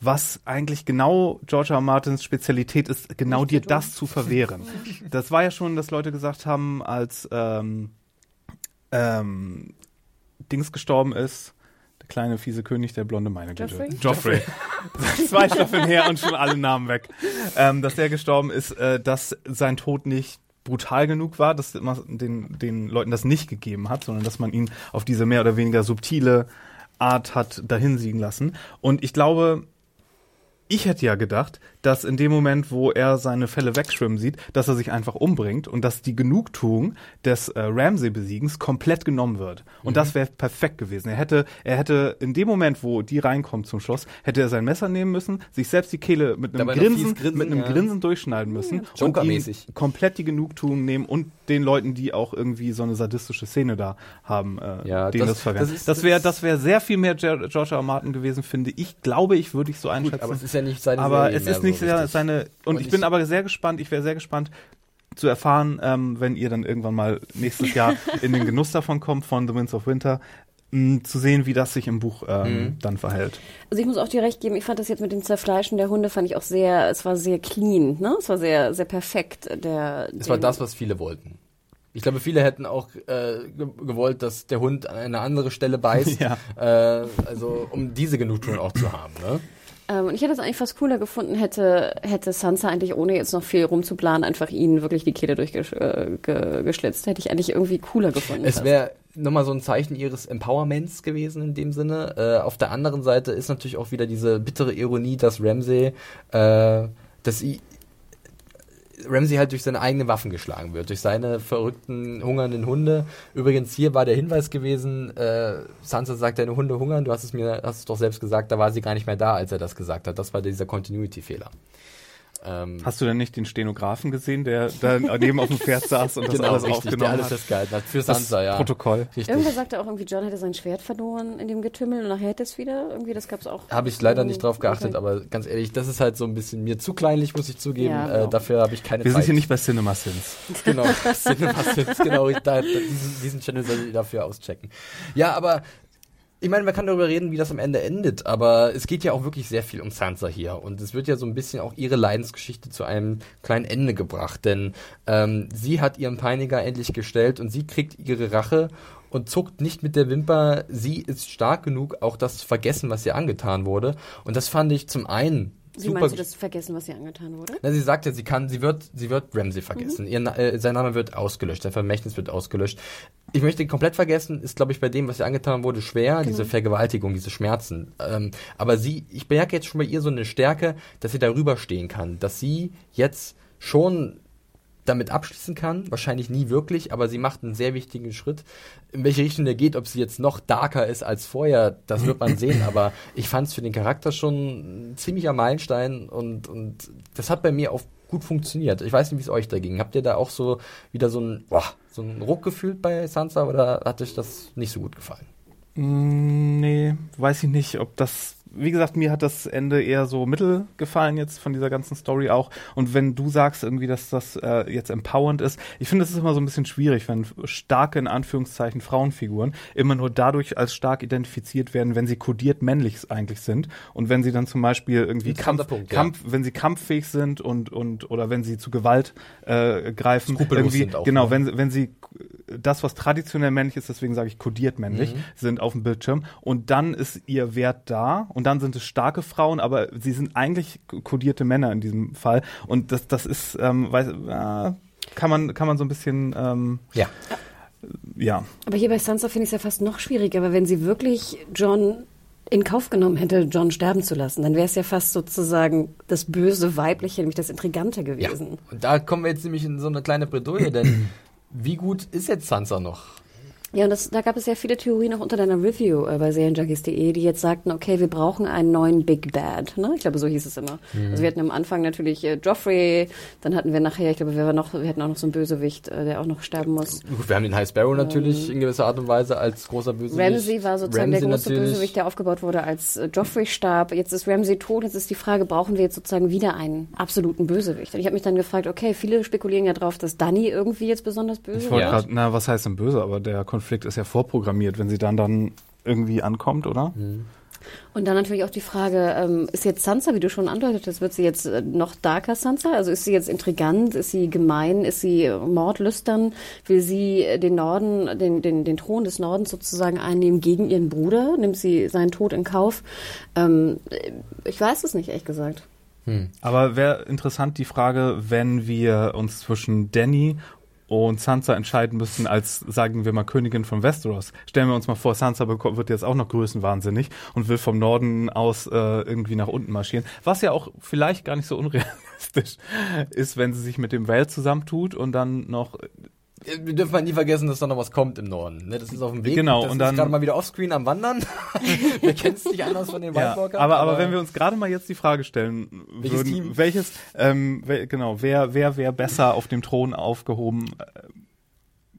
Speaker 4: Was eigentlich genau George R. Martins Spezialität ist, genau dir das zu verwehren. Das war ja schon, dass Leute gesagt haben, als ähm, ähm, Dings gestorben ist, der kleine fiese König, der blonde meine
Speaker 3: Güte.
Speaker 4: Joffrey. Zwei Staffeln her und schon alle Namen weg. Ähm, dass der gestorben ist, äh, dass sein Tod nicht brutal genug war, dass man den, den Leuten das nicht gegeben hat, sondern dass man ihn auf diese mehr oder weniger subtile Art hat dahinsiegen lassen. Und ich glaube, ich hätte ja gedacht, dass in dem Moment, wo er seine Fälle wegschwimmen sieht, dass er sich einfach umbringt und dass die Genugtuung des äh, Ramsey-Besiegens komplett genommen wird. Und mhm. das wäre perfekt gewesen. Er hätte, er hätte in dem Moment, wo die reinkommt zum Schloss, hätte er sein Messer nehmen müssen, sich selbst die Kehle mit einem Grinsen, Grinsen, mit einem ja. Grinsen durchschneiden müssen
Speaker 2: ja, und ihm
Speaker 4: komplett die Genugtuung nehmen und den Leuten, die auch irgendwie so eine sadistische Szene da haben, äh,
Speaker 2: ja, denen das, das
Speaker 4: Das, das wäre, das wäre sehr viel mehr George R. R. Martin gewesen, finde ich. Glaube ich, würde ich so einschätzen. Gut,
Speaker 2: aber es ist ja nicht seine
Speaker 4: aber Serie es ist nicht so seine. Und, und ich, ich bin aber sehr gespannt. Ich wäre sehr gespannt zu erfahren, ähm, wenn ihr dann irgendwann mal nächstes Jahr in den Genuss davon kommt von The Winds of Winter, mh, zu sehen, wie das sich im Buch ähm, mhm. dann verhält.
Speaker 3: Also ich muss auch dir recht geben, ich fand das jetzt mit dem Zerfleischen der Hunde fand ich auch sehr, es war sehr clean, ne? Es war sehr, sehr perfekt. Der,
Speaker 2: es war das, was viele wollten. Ich glaube, viele hätten auch äh, gewollt, dass der Hund an eine andere Stelle beißt, ja. äh, also um diese Genugtuung auch zu haben. Ne?
Speaker 3: Ähm, und ich hätte es eigentlich fast cooler gefunden, hätte, hätte Sansa eigentlich, ohne jetzt noch viel rumzuplanen, einfach ihnen wirklich die Kehle durchgeschlitzt. Äh, hätte ich eigentlich irgendwie cooler gefunden.
Speaker 2: Es wäre nochmal so ein Zeichen ihres Empowerments gewesen in dem Sinne. Äh, auf der anderen Seite ist natürlich auch wieder diese bittere Ironie, dass Ramsey, äh, dass sie Ramsey halt durch seine eigenen Waffen geschlagen wird, durch seine verrückten, hungernden Hunde. Übrigens, hier war der Hinweis gewesen, äh, Sansa sagt, deine Hunde hungern, du hast es mir, hast es doch selbst gesagt, da war sie gar nicht mehr da, als er das gesagt hat. Das war dieser Continuity-Fehler.
Speaker 4: Ähm, Hast du denn nicht den Stenografen gesehen, der da neben auf dem Pferd saß und das genau, alles richtig, aufgenommen der alles hat?
Speaker 2: festgehalten hat? Für Sansa, ja.
Speaker 4: Protokoll.
Speaker 3: Richtig. Irgendwer sagte auch irgendwie, John hätte sein Schwert verloren in dem Getümmel und nachher hätte es wieder. Irgendwie, das gab es auch.
Speaker 2: Habe ich leider nicht drauf geachtet, okay. aber ganz ehrlich, das ist halt so ein bisschen mir zu kleinlich, muss ich zugeben. Ja, genau. äh, dafür habe ich keine
Speaker 4: Wir Zeit. Wir sind hier nicht bei Cinema Sins.
Speaker 2: Genau, Cinema Sins, genau. Da, diesen, diesen Channel solltet ihr dafür auschecken. Ja, aber ich meine, man kann darüber reden, wie das am Ende endet, aber es geht ja auch wirklich sehr viel um Sansa hier. Und es wird ja so ein bisschen auch ihre Leidensgeschichte zu einem kleinen Ende gebracht, denn ähm, sie hat ihren Peiniger endlich gestellt und sie kriegt ihre Rache und zuckt nicht mit der Wimper. Sie ist stark genug, auch das zu vergessen, was ihr angetan wurde. Und das fand ich zum einen
Speaker 3: wie super meinst du das vergessen, was ihr angetan wurde?
Speaker 2: Na, sie sagt ja, sie kann, sie wird, sie wird Ramsey vergessen. Mhm. Ihr, äh, sein Name wird ausgelöscht, sein Vermächtnis wird ausgelöscht. Ich möchte ihn komplett vergessen, ist, glaube ich, bei dem, was ihr angetan wurde, schwer, genau. diese Vergewaltigung, diese Schmerzen. Ähm, aber sie, ich merke jetzt schon bei ihr so eine Stärke, dass sie darüber stehen kann, dass sie jetzt schon damit abschließen kann. Wahrscheinlich nie wirklich, aber sie macht einen sehr wichtigen Schritt. In welche Richtung der geht, ob sie jetzt noch darker ist als vorher, das wird man sehen. Aber ich fand es für den Charakter schon ein ziemlicher Meilenstein und, und das hat bei mir auch gut funktioniert. Ich weiß nicht, wie es euch da ging. Habt ihr da auch so wieder so ein, boah, so einen Ruck gefühlt bei Sansa oder hat euch das nicht so gut gefallen?
Speaker 4: Mm, nee, weiß ich nicht, ob das wie gesagt, mir hat das Ende eher so mittel gefallen jetzt von dieser ganzen Story auch. Und wenn du sagst irgendwie, dass das äh, jetzt empowernd ist, ich finde, es ist immer so ein bisschen schwierig, wenn starke, in Anführungszeichen, Frauenfiguren immer nur dadurch als stark identifiziert werden, wenn sie kodiert männlich eigentlich sind. Und wenn sie dann zum Beispiel irgendwie Kampf, Punkt, Kampf ja. wenn sie kampffähig sind und, und, oder wenn sie zu Gewalt äh, greifen, irgendwie, auch, genau, ne? wenn, wenn sie das, was traditionell männlich ist, deswegen sage ich kodiert männlich, mhm. sind auf dem Bildschirm. Und dann ist ihr Wert da und dann sind es starke Frauen, aber sie sind eigentlich kodierte Männer in diesem Fall. Und das, das ist, ähm, weiß, äh, kann man, kann man so ein bisschen, ähm,
Speaker 2: ja.
Speaker 3: Ja. Aber hier bei Sansa finde ich es ja fast noch schwieriger, weil wenn sie wirklich John in Kauf genommen hätte, John sterben zu lassen, dann wäre es ja fast sozusagen das böse Weibliche, nämlich das Intrigante gewesen. Ja.
Speaker 2: Und da kommen wir jetzt nämlich in so eine kleine Bredouille, denn wie gut ist jetzt Sansa noch?
Speaker 3: Ja, und das, da gab es ja viele Theorien auch unter deiner Review äh, bei Serienjunkies.de, die jetzt sagten, okay, wir brauchen einen neuen Big Bad. Ne? Ich glaube, so hieß es immer. Mhm. Also wir hatten am Anfang natürlich äh, Joffrey, dann hatten wir nachher, ich glaube, wir, waren noch, wir hatten auch noch so einen Bösewicht, äh, der auch noch sterben muss.
Speaker 2: Gut, wir haben den High Sparrow natürlich ähm, in gewisser Art und Weise als großer Bösewicht.
Speaker 3: Ramsey war sozusagen Ramsey der große natürlich. Bösewicht, der aufgebaut wurde, als äh, Joffrey starb. Jetzt ist Ramsey tot, jetzt ist die Frage, brauchen wir jetzt sozusagen wieder einen absoluten Bösewicht? Und ich habe mich dann gefragt, okay, viele spekulieren ja drauf, dass Danny irgendwie jetzt besonders böse ist.
Speaker 4: ja. grad, na, was heißt denn böse? Aber der Konflikt ist ja vorprogrammiert vorprogrammiert, wenn sie dann dann irgendwie ankommt, oder? Mhm.
Speaker 3: Und dann natürlich auch die Frage, ähm, ist jetzt Sansa, wie du schon andeutetest, wird sie jetzt äh, noch darker Sansa? Also ist sie jetzt intrigant, ist sie gemein, ist sie mordlüstern? Will sie den Norden, den, den, den Thron des Nordens sozusagen einnehmen gegen ihren Bruder? Nimmt sie seinen Tod in Kauf? Ähm, ich weiß es nicht, ehrlich gesagt.
Speaker 4: Hm. Aber wäre interessant die Frage, wenn wir uns zwischen Danny und Sansa entscheiden müssen als, sagen wir mal, Königin von Westeros. Stellen wir uns mal vor, Sansa wird jetzt auch noch größenwahnsinnig und will vom Norden aus äh, irgendwie nach unten marschieren. Was ja auch vielleicht gar nicht so unrealistisch ist, wenn sie sich mit dem Vale zusammentut und dann noch
Speaker 2: wir dürfen halt nie vergessen, dass da noch was kommt im Norden. Ne? Das ist auf dem Weg.
Speaker 4: Genau.
Speaker 2: Das
Speaker 4: und dann
Speaker 2: gerade mal wieder offscreen am Wandern. wir kennen es nicht anders von den
Speaker 4: ja, aber, aber, aber wenn wir uns gerade mal jetzt die Frage stellen welches würden, Team? welches, ähm, wel, genau, wer, wer wäre besser auf dem Thron aufgehoben?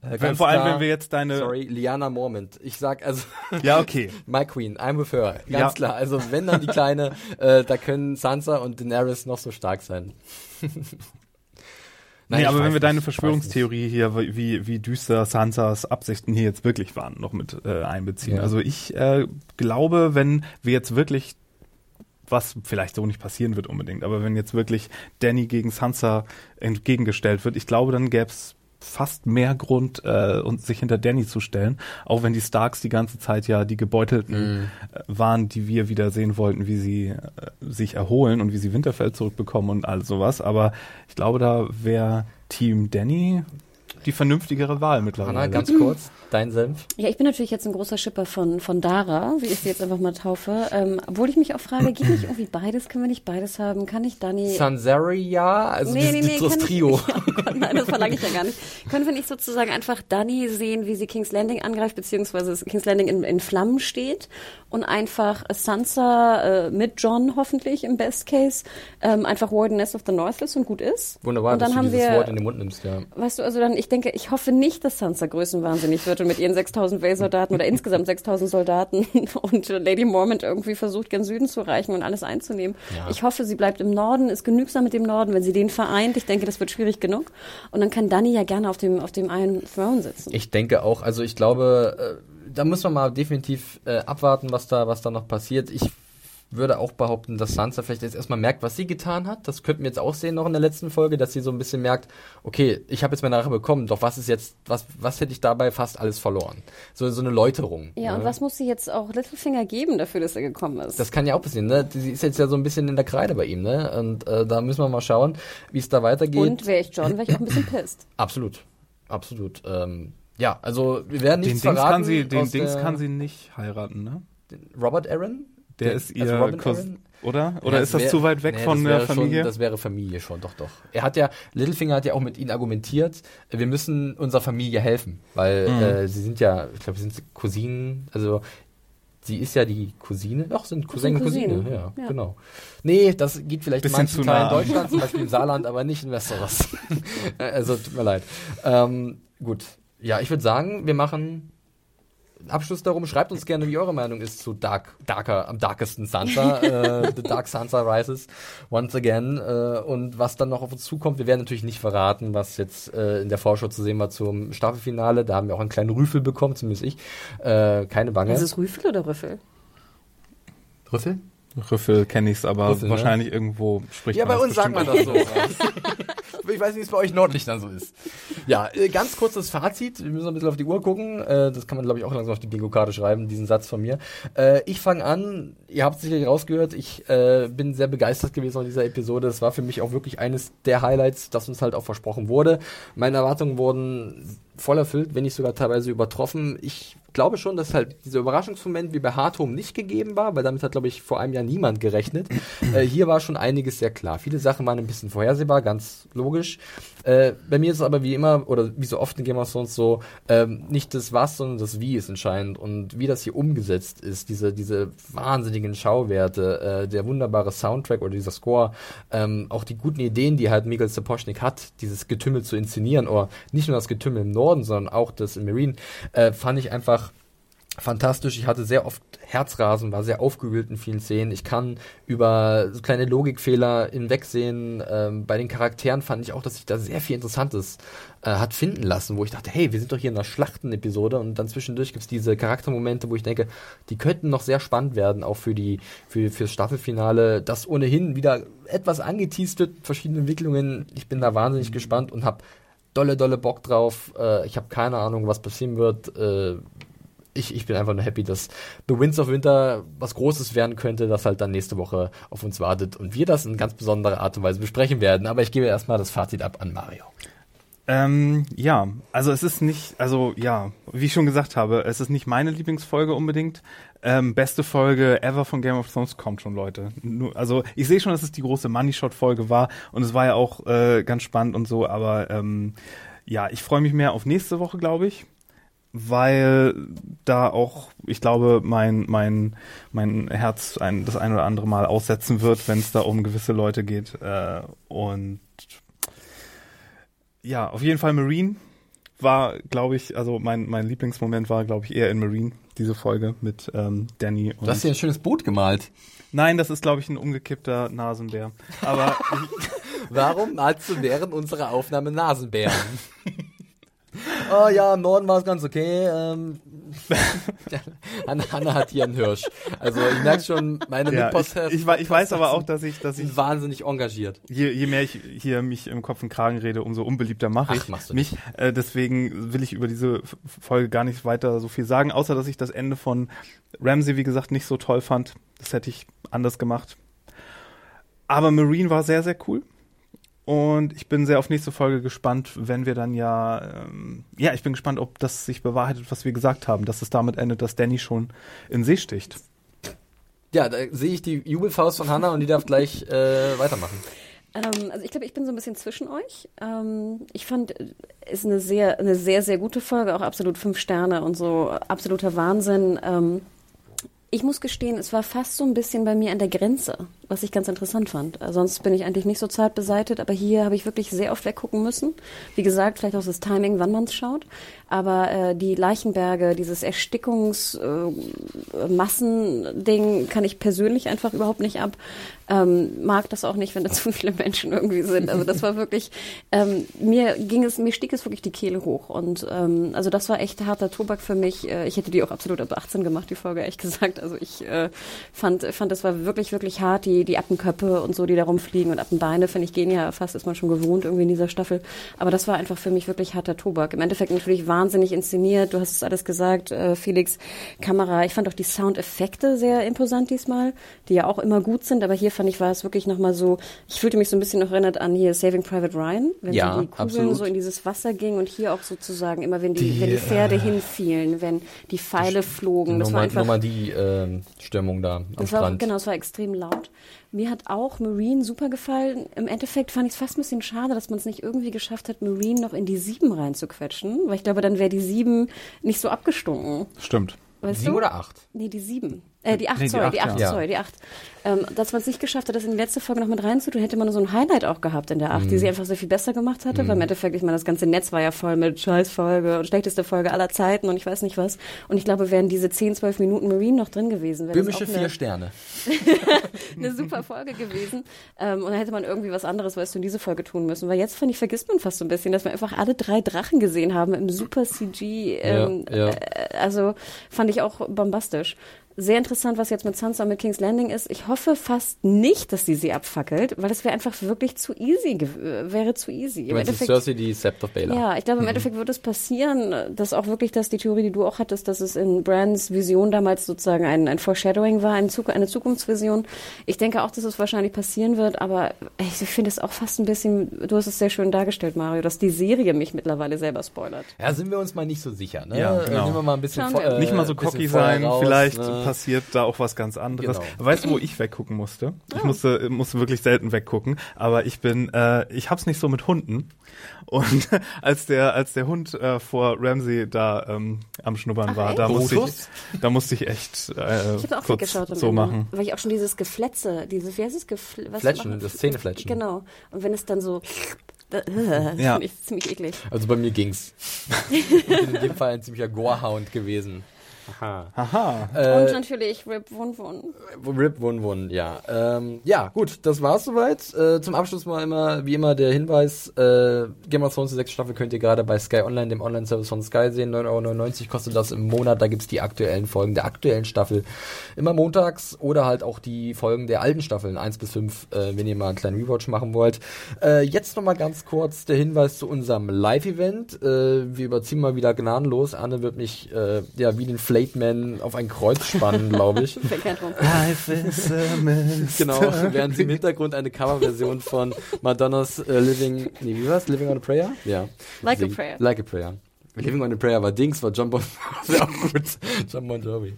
Speaker 2: Äh, wenn, vor allem, wenn wir jetzt deine. Sorry, Liana Mormont. Ich sag also.
Speaker 4: Ja, okay.
Speaker 2: My Queen, I'm with her. Ganz ja. klar. Also, wenn dann die Kleine, äh, da können Sansa und Daenerys noch so stark sein.
Speaker 4: Nein, nee, aber wenn wir deine Verschwörungstheorie hier, wie, wie düster Sansas Absichten hier jetzt wirklich waren, noch mit äh, einbeziehen. Ja. Also ich äh, glaube, wenn wir jetzt wirklich was vielleicht so nicht passieren wird unbedingt, aber wenn jetzt wirklich Danny gegen Sansa entgegengestellt wird, ich glaube, dann gäbe es fast mehr Grund, äh, und sich hinter Danny zu stellen, auch wenn die Starks die ganze Zeit ja die Gebeutelten mm. waren, die wir wieder sehen wollten, wie sie äh, sich erholen und wie sie Winterfell zurückbekommen und all sowas. Aber ich glaube, da wäre Team Danny die vernünftigere Wahl mittlerweile.
Speaker 2: Anna, ganz kurz, dein Senf.
Speaker 3: Ja, ich bin natürlich jetzt ein großer Schipper von, von Dara, wie ich sie jetzt einfach mal taufe. Ähm, obwohl ich mich auch frage, geht nicht irgendwie beides? Können wir nicht beides haben? Kann ich Dani...
Speaker 2: Sansaria? Also nee, nee, nee, das Trio.
Speaker 3: Ich, oh Gott, nein, das verlange ich ja gar nicht. Können wir nicht sozusagen einfach Dani sehen, wie sie King's Landing angreift, beziehungsweise King's Landing in, in Flammen steht und einfach Sansa äh, mit John hoffentlich im Best Case ähm, einfach Wardeness of the North ist und gut ist.
Speaker 2: Wunderbar,
Speaker 3: und
Speaker 2: dann
Speaker 3: dass haben
Speaker 2: du dieses
Speaker 3: wir,
Speaker 2: Wort in den Mund nimmst, ja.
Speaker 3: Weißt du, also dann, ich denke, ich hoffe nicht, dass Sansa größenwahnsinnig wird und mit ihren 6000 Vale-Soldaten oder insgesamt 6000 Soldaten und Lady Mormont irgendwie versucht, gen Süden zu reichen und alles einzunehmen. Ja. Ich hoffe, sie bleibt im Norden, ist genügsam mit dem Norden, wenn sie den vereint. Ich denke, das wird schwierig genug. Und dann kann Dani ja gerne auf dem, auf dem Iron Throne sitzen.
Speaker 2: Ich denke auch, also ich glaube, äh, da muss man mal definitiv äh, abwarten, was da, was da noch passiert. Ich würde auch behaupten, dass Sansa vielleicht jetzt erstmal merkt, was sie getan hat. Das könnten wir jetzt auch sehen noch in der letzten Folge, dass sie so ein bisschen merkt, okay, ich habe jetzt meine Rache bekommen, doch was ist jetzt, was, was hätte ich dabei fast alles verloren? So, so eine Läuterung.
Speaker 3: Ja, ne? und was muss sie jetzt auch Littlefinger geben dafür, dass er gekommen ist?
Speaker 2: Das kann ja auch passieren, ne? Sie ist jetzt ja so ein bisschen in der Kreide bei ihm, ne? Und äh, da müssen wir mal schauen, wie es da weitergeht.
Speaker 3: Und wäre ich John, wäre ich auch ein bisschen pisst.
Speaker 2: Absolut. Absolut. Ähm, ja, also wir werden nichts
Speaker 4: den
Speaker 2: verraten.
Speaker 4: Kann sie, den Dings kann sie nicht heiraten, ne?
Speaker 2: Robert Aaron?
Speaker 4: Der, der ist also ihr Cousin, oder? Oder ja, ist das wär, zu weit weg nee, von der Familie?
Speaker 2: Schon, das wäre Familie schon, doch, doch. Er hat ja, Littlefinger hat ja auch mit ihnen argumentiert, wir müssen unserer Familie helfen, weil mhm. äh, sie sind ja, ich glaube, sie sind Cousinen, also sie ist ja die Cousine, doch, sind Cousin und Cousine, ja, ja, genau. Nee, das geht vielleicht
Speaker 4: Bisschen
Speaker 2: in manchen Teilen Deutschlands, zum Beispiel im Saarland, aber nicht in Westeros. also, tut mir leid. Ähm, gut. Ja, ich würde sagen, wir machen Abschluss darum, schreibt uns gerne, wie eure Meinung ist zu Dark, Darker, am darkesten Sansa, äh, The Dark Sansa Rises, once again, äh, und was dann noch auf uns zukommt. Wir werden natürlich nicht verraten, was jetzt äh, in der Vorschau zu sehen war zum Staffelfinale. Da haben wir auch einen kleinen Rüffel bekommen, zumindest ich. Äh, keine Bange.
Speaker 3: Ist es Rüffel oder Rüffel?
Speaker 2: Rüffel?
Speaker 4: Rüffel kenne ich's, aber
Speaker 2: Rüffel, ne?
Speaker 4: wahrscheinlich irgendwo spricht
Speaker 2: Ja,
Speaker 4: man
Speaker 2: bei
Speaker 4: das
Speaker 2: uns sagt man das so. ich weiß nicht, wie es bei euch nördlich dann so ist. Ja, äh, ganz kurzes Fazit. Wir müssen ein bisschen auf die Uhr gucken. Äh, Das kann man, glaube ich, auch langsam auf die Bingo-Karte schreiben, diesen Satz von mir. Äh, Ich fange an. Ihr habt es sicherlich rausgehört. Ich bin sehr begeistert gewesen von dieser Episode. Es war für mich auch wirklich eines der Highlights, das uns halt auch versprochen wurde. Meine Erwartungen wurden voll erfüllt, wenn nicht sogar teilweise übertroffen. Ich glaube schon, dass halt dieser Überraschungsmoment wie bei Hardhome nicht gegeben war, weil damit hat, glaube ich, vor einem Jahr niemand gerechnet. äh, hier war schon einiges sehr klar. Viele Sachen waren ein bisschen vorhersehbar, ganz logisch. Äh, bei mir ist es aber wie immer, oder wie so oft in Game of Thrones so, ähm, nicht das Was, sondern das Wie ist entscheidend. Und wie das hier umgesetzt ist, diese, diese wahnsinnigen Schauwerte, äh, der wunderbare Soundtrack oder dieser Score, ähm, auch die guten Ideen, die halt Miguel Sapochnik hat, dieses Getümmel zu inszenieren, oder nicht nur das Getümmel im Norden, sondern auch das in Marine, äh, fand ich einfach fantastisch. Ich hatte sehr oft Herzrasen, war sehr aufgewühlt in vielen Szenen. Ich kann über so kleine Logikfehler hinwegsehen. Ähm, bei den Charakteren fand ich auch, dass sich da sehr viel Interessantes äh, hat finden lassen, wo ich dachte, hey, wir sind doch hier in einer Schlachtenepisode und dann zwischendurch gibt's diese Charaktermomente, wo ich denke, die könnten noch sehr spannend werden, auch für die für fürs Staffelfinale, das ohnehin wieder etwas angeteased wird, verschiedene Entwicklungen. Ich bin da wahnsinnig gespannt und habe dolle, dolle Bock drauf. Äh, ich habe keine Ahnung, was passieren wird. Äh, ich, ich bin einfach nur happy, dass The Winds of Winter was Großes werden könnte, das halt dann nächste Woche auf uns wartet und wir das in ganz besonderer Art und Weise besprechen werden. Aber ich gebe erstmal das Fazit ab an Mario.
Speaker 4: Ähm, ja, also es ist nicht, also ja, wie ich schon gesagt habe, es ist nicht meine Lieblingsfolge unbedingt. Ähm, beste Folge ever von Game of Thrones kommt schon, Leute. Nur, also ich sehe schon, dass es die große Money Shot Folge war und es war ja auch äh, ganz spannend und so, aber ähm, ja, ich freue mich mehr auf nächste Woche, glaube ich, weil da auch, ich glaube, mein mein mein Herz ein, das ein oder andere Mal aussetzen wird, wenn es da um gewisse Leute geht äh, und ja, auf jeden Fall Marine war, glaube ich, also mein, mein Lieblingsmoment war, glaube ich, eher in Marine, diese Folge mit ähm, Danny. Und
Speaker 2: Du hast hier ein schönes Boot gemalt.
Speaker 4: Nein, das ist, glaube ich, ein umgekippter Nasenbär. Aber
Speaker 2: Warum malst du während unserer Aufnahme Nasenbären? oh ja, im Norden war es ganz okay. Ähm, Hanna, Hanna hat hier einen Hirsch. Also ich merke schon, meine
Speaker 4: ja, ich,
Speaker 2: Mitposter
Speaker 4: ich, wei- ich weiß aber auch, dass ich, dass ich
Speaker 2: wahnsinnig engagiert.
Speaker 4: je, je mehr ich hier mich im Kopf und Kragen rede, umso unbeliebter mache
Speaker 2: Ach,
Speaker 4: ich
Speaker 2: machst du
Speaker 4: mich. Äh, deswegen will ich über diese Folge gar nicht weiter so viel sagen, außer dass ich das Ende von Ramsey, wie gesagt, nicht so toll fand. Das hätte ich anders gemacht. Aber Marine war sehr, sehr cool. Und ich bin sehr auf nächste Folge gespannt, wenn wir dann ja, ähm, ja, ich bin gespannt, ob das sich bewahrheitet, was wir gesagt haben, dass es damit endet, dass Danny schon in See sticht.
Speaker 2: Ja, da sehe ich die Jubelfaust von Hanna und die darf gleich äh, weitermachen.
Speaker 3: Ähm, also ich glaube, ich bin so ein bisschen zwischen euch. Ähm, ich fand, äh, ist eine sehr, eine sehr, sehr gute Folge, auch absolut fünf Sterne und so, absoluter Wahnsinn. Ähm, ich muss gestehen, es war fast so ein bisschen bei mir an der Grenze, was ich ganz interessant fand. Äh, sonst bin ich eigentlich nicht so zeitbeseitigt, aber hier habe ich wirklich sehr oft weggucken müssen. Wie gesagt, vielleicht auch das Timing, wann man es schaut. Aber äh, die Leichenberge, dieses Erstickungsmassending kann ich persönlich einfach überhaupt nicht ab. Ähm, mag das auch nicht, wenn da zu viele Menschen irgendwie sind. Also das war wirklich, ähm, mir ging es, mir stieg es wirklich die Kehle hoch. Und ähm, also das war echt harter Tobak für mich. Äh, ich hätte die auch absolut ab 18 gemacht, die Folge, ehrlich gesagt. Also ich äh, fand, fand, das war wirklich, wirklich hart, die, die Appenköpfe und so, die da rumfliegen und Appenbeine, finde ich, gehen ja fast, ist man schon gewohnt irgendwie in dieser Staffel. Aber das war einfach für mich wirklich harter Tobak. Im Endeffekt natürlich wahnsinnig inszeniert. Du hast es alles gesagt, äh, Felix. Kamera. Ich fand auch die Soundeffekte sehr imposant diesmal, die ja auch immer gut sind. Aber hier fand ich, war es wirklich nochmal so, ich fühlte mich so ein bisschen noch erinnert an hier Saving Private Ryan, wenn
Speaker 2: Ja,
Speaker 3: so die Kugeln
Speaker 2: absolut.
Speaker 3: so in dieses Wasser gingen und hier auch sozusagen immer, wenn die,
Speaker 2: Die,
Speaker 3: wenn die Pferde
Speaker 2: äh,
Speaker 3: hinfielen, wenn die Pfeile flogen. Das war
Speaker 2: Nummer,
Speaker 3: einfach
Speaker 2: Nummer die ähm, Stürmung da am
Speaker 3: das war,
Speaker 2: Strand.
Speaker 3: genau, es war extrem laut. Mir hat auch Marine super gefallen. Im Endeffekt fand ich es fast ein bisschen schade, dass man es nicht irgendwie geschafft hat, Marine noch in die sieben reinzuquetschen, weil ich glaube, dann wäre die sieben nicht so abgestunken.
Speaker 4: Stimmt.
Speaker 3: Weißt
Speaker 2: Sieben
Speaker 3: du?
Speaker 2: oder acht?
Speaker 3: Nee, die sieben. Äh, die 8,
Speaker 4: Nee, die
Speaker 3: sorry,
Speaker 4: acht,
Speaker 3: die 8,
Speaker 2: ja.
Speaker 3: sorry, die 8. Ähm, dass man es nicht geschafft hat, das in die letzte Folge noch mit reinzutun, hätte man so ein Highlight auch gehabt in der 8,
Speaker 2: Mhm.
Speaker 3: die sie einfach sehr viel besser gemacht hatte, weil im Endeffekt, ich meine, das ganze Netz war ja voll mit Scheißfolge und schlechteste Folge aller Zeiten und ich weiß nicht was. Und ich glaube, wären diese 10, 12 Minuten Marine noch drin gewesen,
Speaker 2: Böhmische vier
Speaker 3: eine,
Speaker 2: Sterne.
Speaker 3: eine super Folge gewesen. Ähm, und dann hätte man irgendwie was anderes, weißt du, in diese Folge tun müssen. Weil jetzt, finde ich, vergisst man fast so ein bisschen, dass wir einfach alle drei Drachen gesehen haben im super CG. Ähm,
Speaker 2: Ja, ja.
Speaker 3: Äh, also fand ich auch bombastisch. Sehr interessant, was jetzt mit Sansa und mit King's Landing ist. Ich hoffe fast nicht, dass die sie abfackelt, weil das wäre einfach wirklich zu easy, wäre zu easy.
Speaker 2: Meinst die Cersei, die Sept of Baelor.
Speaker 3: Ja, ich glaube, im Endeffekt wird es passieren, dass auch wirklich das, die Theorie, die du auch hattest, dass es in Brands Vision damals sozusagen ein, ein Foreshadowing war, ein Zuk eine Zukunftsvision. Ich denke auch, dass es wahrscheinlich passieren wird, aber ich finde es auch fast ein bisschen, du hast es sehr schön dargestellt, Mario, dass die Serie mich mittlerweile selber spoilert.
Speaker 2: Ja, sind wir uns mal nicht so sicher, ne?
Speaker 4: Ja, genau.
Speaker 2: Nehmen wir mal ein bisschen
Speaker 3: wir.
Speaker 2: äh,
Speaker 4: Nicht mal so cocky sein,
Speaker 2: raus,
Speaker 4: vielleicht
Speaker 2: ne?
Speaker 4: Passiert da auch was ganz anderes.
Speaker 2: Genau.
Speaker 4: Weißt du, wo ich weggucken musste? Ich musste, musste wirklich selten weggucken, aber ich bin, äh, ich hab's nicht so mit Hunden. Und als der, als der Hund äh, vor Ramsey da ähm, am Schnuppern
Speaker 3: Ach,
Speaker 4: war,
Speaker 3: echt?
Speaker 4: da musste ich, da musste ich echt äh,
Speaker 3: Ich auch
Speaker 4: kurz so
Speaker 3: Ende,
Speaker 4: machen.
Speaker 3: Weil ich auch schon dieses Gefletze, dieses, wie heißt es? Gefl was
Speaker 2: Fletschen,
Speaker 3: machen-
Speaker 2: das Zähnefletschen.
Speaker 3: Genau. Und wenn es dann so, das
Speaker 4: Ja.
Speaker 3: finde ich ziemlich eklig.
Speaker 2: Also bei mir ging's. ich bin in dem Fall ein ziemlicher Gorehound gewesen. Aha.
Speaker 3: Und
Speaker 2: Äh,
Speaker 3: natürlich Rip Wun Wun.
Speaker 2: Rip Wun Wun, ja. Ähm, ja, gut, das war's soweit. Äh, zum Abschluss mal immer, wie immer, der Hinweis, äh, Game of Thrones, die sechste Staffel, könnt ihr gerade bei Sky Online, dem Online-Service von Sky sehen. 9,99 Euro kostet das im Monat. Da gibt's die aktuellen Folgen der aktuellen Staffel. Immer montags oder halt auch die Folgen der alten Staffeln, 1 bis 5, äh, wenn ihr mal einen kleinen Rewatch machen wollt. Äh, jetzt nochmal ganz kurz der Hinweis zu unserem Live-Event. Äh, wir überziehen mal wieder gnadenlos. Anne wird mich, äh, ja, wie den Flateman auf ein Kreuz spannen, glaube ich.
Speaker 4: Life is a mist.
Speaker 2: Genau, während sie im Hintergrund eine Coverversion von Madonnas äh, Living, nee, wie war's? Living on a Prayer? Ja.
Speaker 3: Like a
Speaker 2: Sing-
Speaker 3: Prayer.
Speaker 2: Like a Prayer. Living on a Prayer war Dings, war John Bon, gut. John Bon Jovi.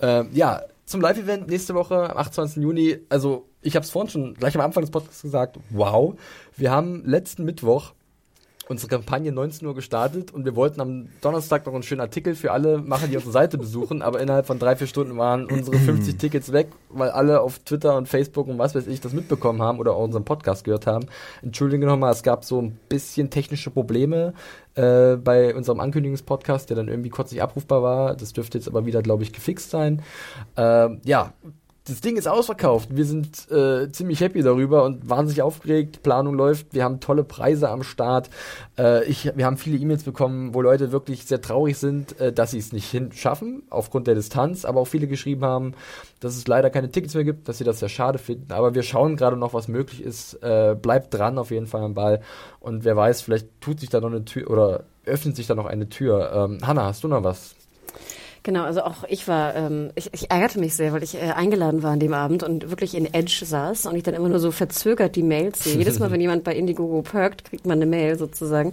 Speaker 2: Ähm, ja, zum Live-Event nächste Woche, am 28. Juni. Also, ich habe es vorhin schon gleich am Anfang des Podcasts gesagt. Wow. Wir haben letzten Mittwoch unsere Kampagne 19 Uhr gestartet und wir wollten am Donnerstag noch einen schönen Artikel für alle machen, die unsere Seite besuchen, aber innerhalb von drei, vier Stunden waren unsere 50 Tickets weg, weil alle auf Twitter und Facebook und was weiß ich das mitbekommen haben oder auch unseren Podcast gehört haben. Entschuldige nochmal, es gab so ein bisschen technische Probleme äh, bei unserem Ankündigungspodcast, der dann irgendwie kurz nicht abrufbar war. Das dürfte jetzt aber wieder, glaube ich, gefixt sein. Ähm, ja, das Ding ist ausverkauft. Wir sind äh, ziemlich happy darüber und wahnsinnig aufgeregt. Planung läuft. Wir haben tolle Preise am Start. Äh, ich, wir haben viele E-Mails bekommen, wo Leute wirklich sehr traurig sind, äh, dass sie es nicht hinschaffen, aufgrund der Distanz. Aber auch viele geschrieben haben, dass es leider keine Tickets mehr gibt, dass sie das sehr schade finden. Aber wir schauen gerade noch, was möglich ist. Äh, bleibt dran auf jeden Fall am Ball. Und wer weiß, vielleicht tut sich da noch eine Tür oder öffnet sich da noch eine Tür. Ähm, Hanna, hast du noch was?
Speaker 3: Genau, also auch ich war, ähm, ich, ich ärgerte mich sehr, weil ich äh, eingeladen war an dem Abend und wirklich in Edge saß und ich dann immer nur so verzögert die Mails sehe. Jedes Mal, wenn jemand bei Indiegogo perkt, kriegt man eine Mail sozusagen.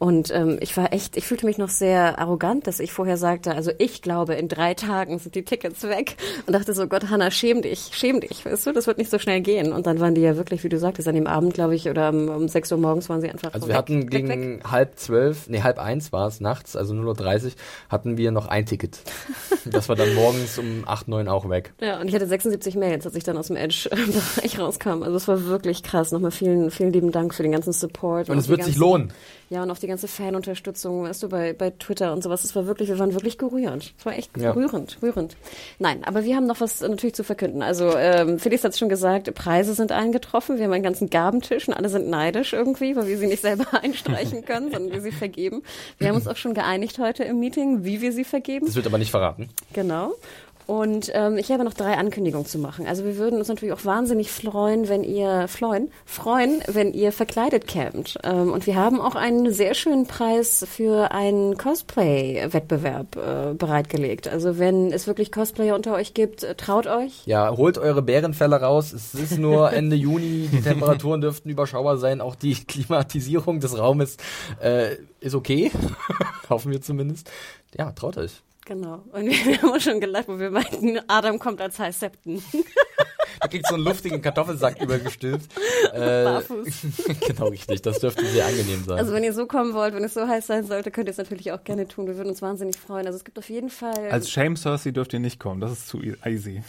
Speaker 3: Und ähm, ich war echt, ich fühlte mich noch sehr arrogant, dass ich vorher sagte, also ich glaube, in drei Tagen sind die Tickets weg und dachte so, Gott, Hanna, schäm dich, schäm dich, weißt du, das wird nicht so schnell gehen. Und dann waren die ja wirklich, wie du sagtest, an dem Abend, glaube ich, oder um, um 6 Uhr morgens waren sie einfach
Speaker 2: Also
Speaker 3: weg,
Speaker 2: wir hatten
Speaker 3: weg,
Speaker 2: gegen
Speaker 3: weg.
Speaker 2: halb zwölf, nee, halb eins war es nachts, also 0.30 Uhr, hatten wir noch ein Ticket. Das war dann morgens um 8, 9 auch weg.
Speaker 3: Ja, und ich hatte 76 Mails, als ich dann aus dem Edge-Bereich rauskam. Also es war wirklich krass. Nochmal vielen, vielen lieben Dank für den ganzen Support.
Speaker 2: Und
Speaker 3: auf
Speaker 2: es wird sich
Speaker 3: ganzen-
Speaker 2: lohnen.
Speaker 3: Ja, und auch die ganze Fanunterstützung, weißt du, bei, bei Twitter und sowas. Es war wirklich, wir waren wirklich gerührt. Es war echt
Speaker 2: Ja.
Speaker 3: rührend, rührend. Nein, aber wir haben noch was äh, natürlich zu verkünden. Also ähm, Felix hat es schon gesagt, Preise sind eingetroffen. Wir haben einen ganzen Gabentisch und alle sind neidisch irgendwie, weil wir sie nicht selber einstreichen können, sondern wir sie vergeben. Wir haben uns auch schon geeinigt heute im Meeting, wie wir sie vergeben.
Speaker 2: Das wird aber nicht verraten.
Speaker 3: Genau. Und ähm, ich habe noch drei Ankündigungen zu machen. Also wir würden uns natürlich auch wahnsinnig freuen, wenn ihr freuen, freuen, wenn ihr verkleidet campt. Ähm, und wir haben auch einen sehr schönen Preis für einen Cosplay-Wettbewerb äh, bereitgelegt. Also wenn es wirklich Cosplayer unter euch gibt, äh, traut euch.
Speaker 2: Ja, holt eure Bärenfälle raus. Es ist nur Ende Juni. Die Temperaturen dürften überschaubar sein. Auch die Klimatisierung des Raumes äh, ist okay. Hoffen wir zumindest. Ja, traut euch.
Speaker 3: Genau. Und wir haben auch schon gelacht, wo wir meinten, Adam kommt als High Septon.
Speaker 2: Er kriegt so einen luftigen Kartoffelsack übergestülpt. Äh,
Speaker 3: Barfuß.
Speaker 2: genau, richtig. Das dürfte sehr angenehm sein.
Speaker 3: Also wenn ihr so kommen wollt, wenn es so heiß sein sollte, könnt ihr es natürlich auch gerne tun. Wir würden uns wahnsinnig freuen. Also es gibt auf jeden Fall.
Speaker 4: Als Shame Cersei dürft ihr nicht kommen, das ist zu e- easy.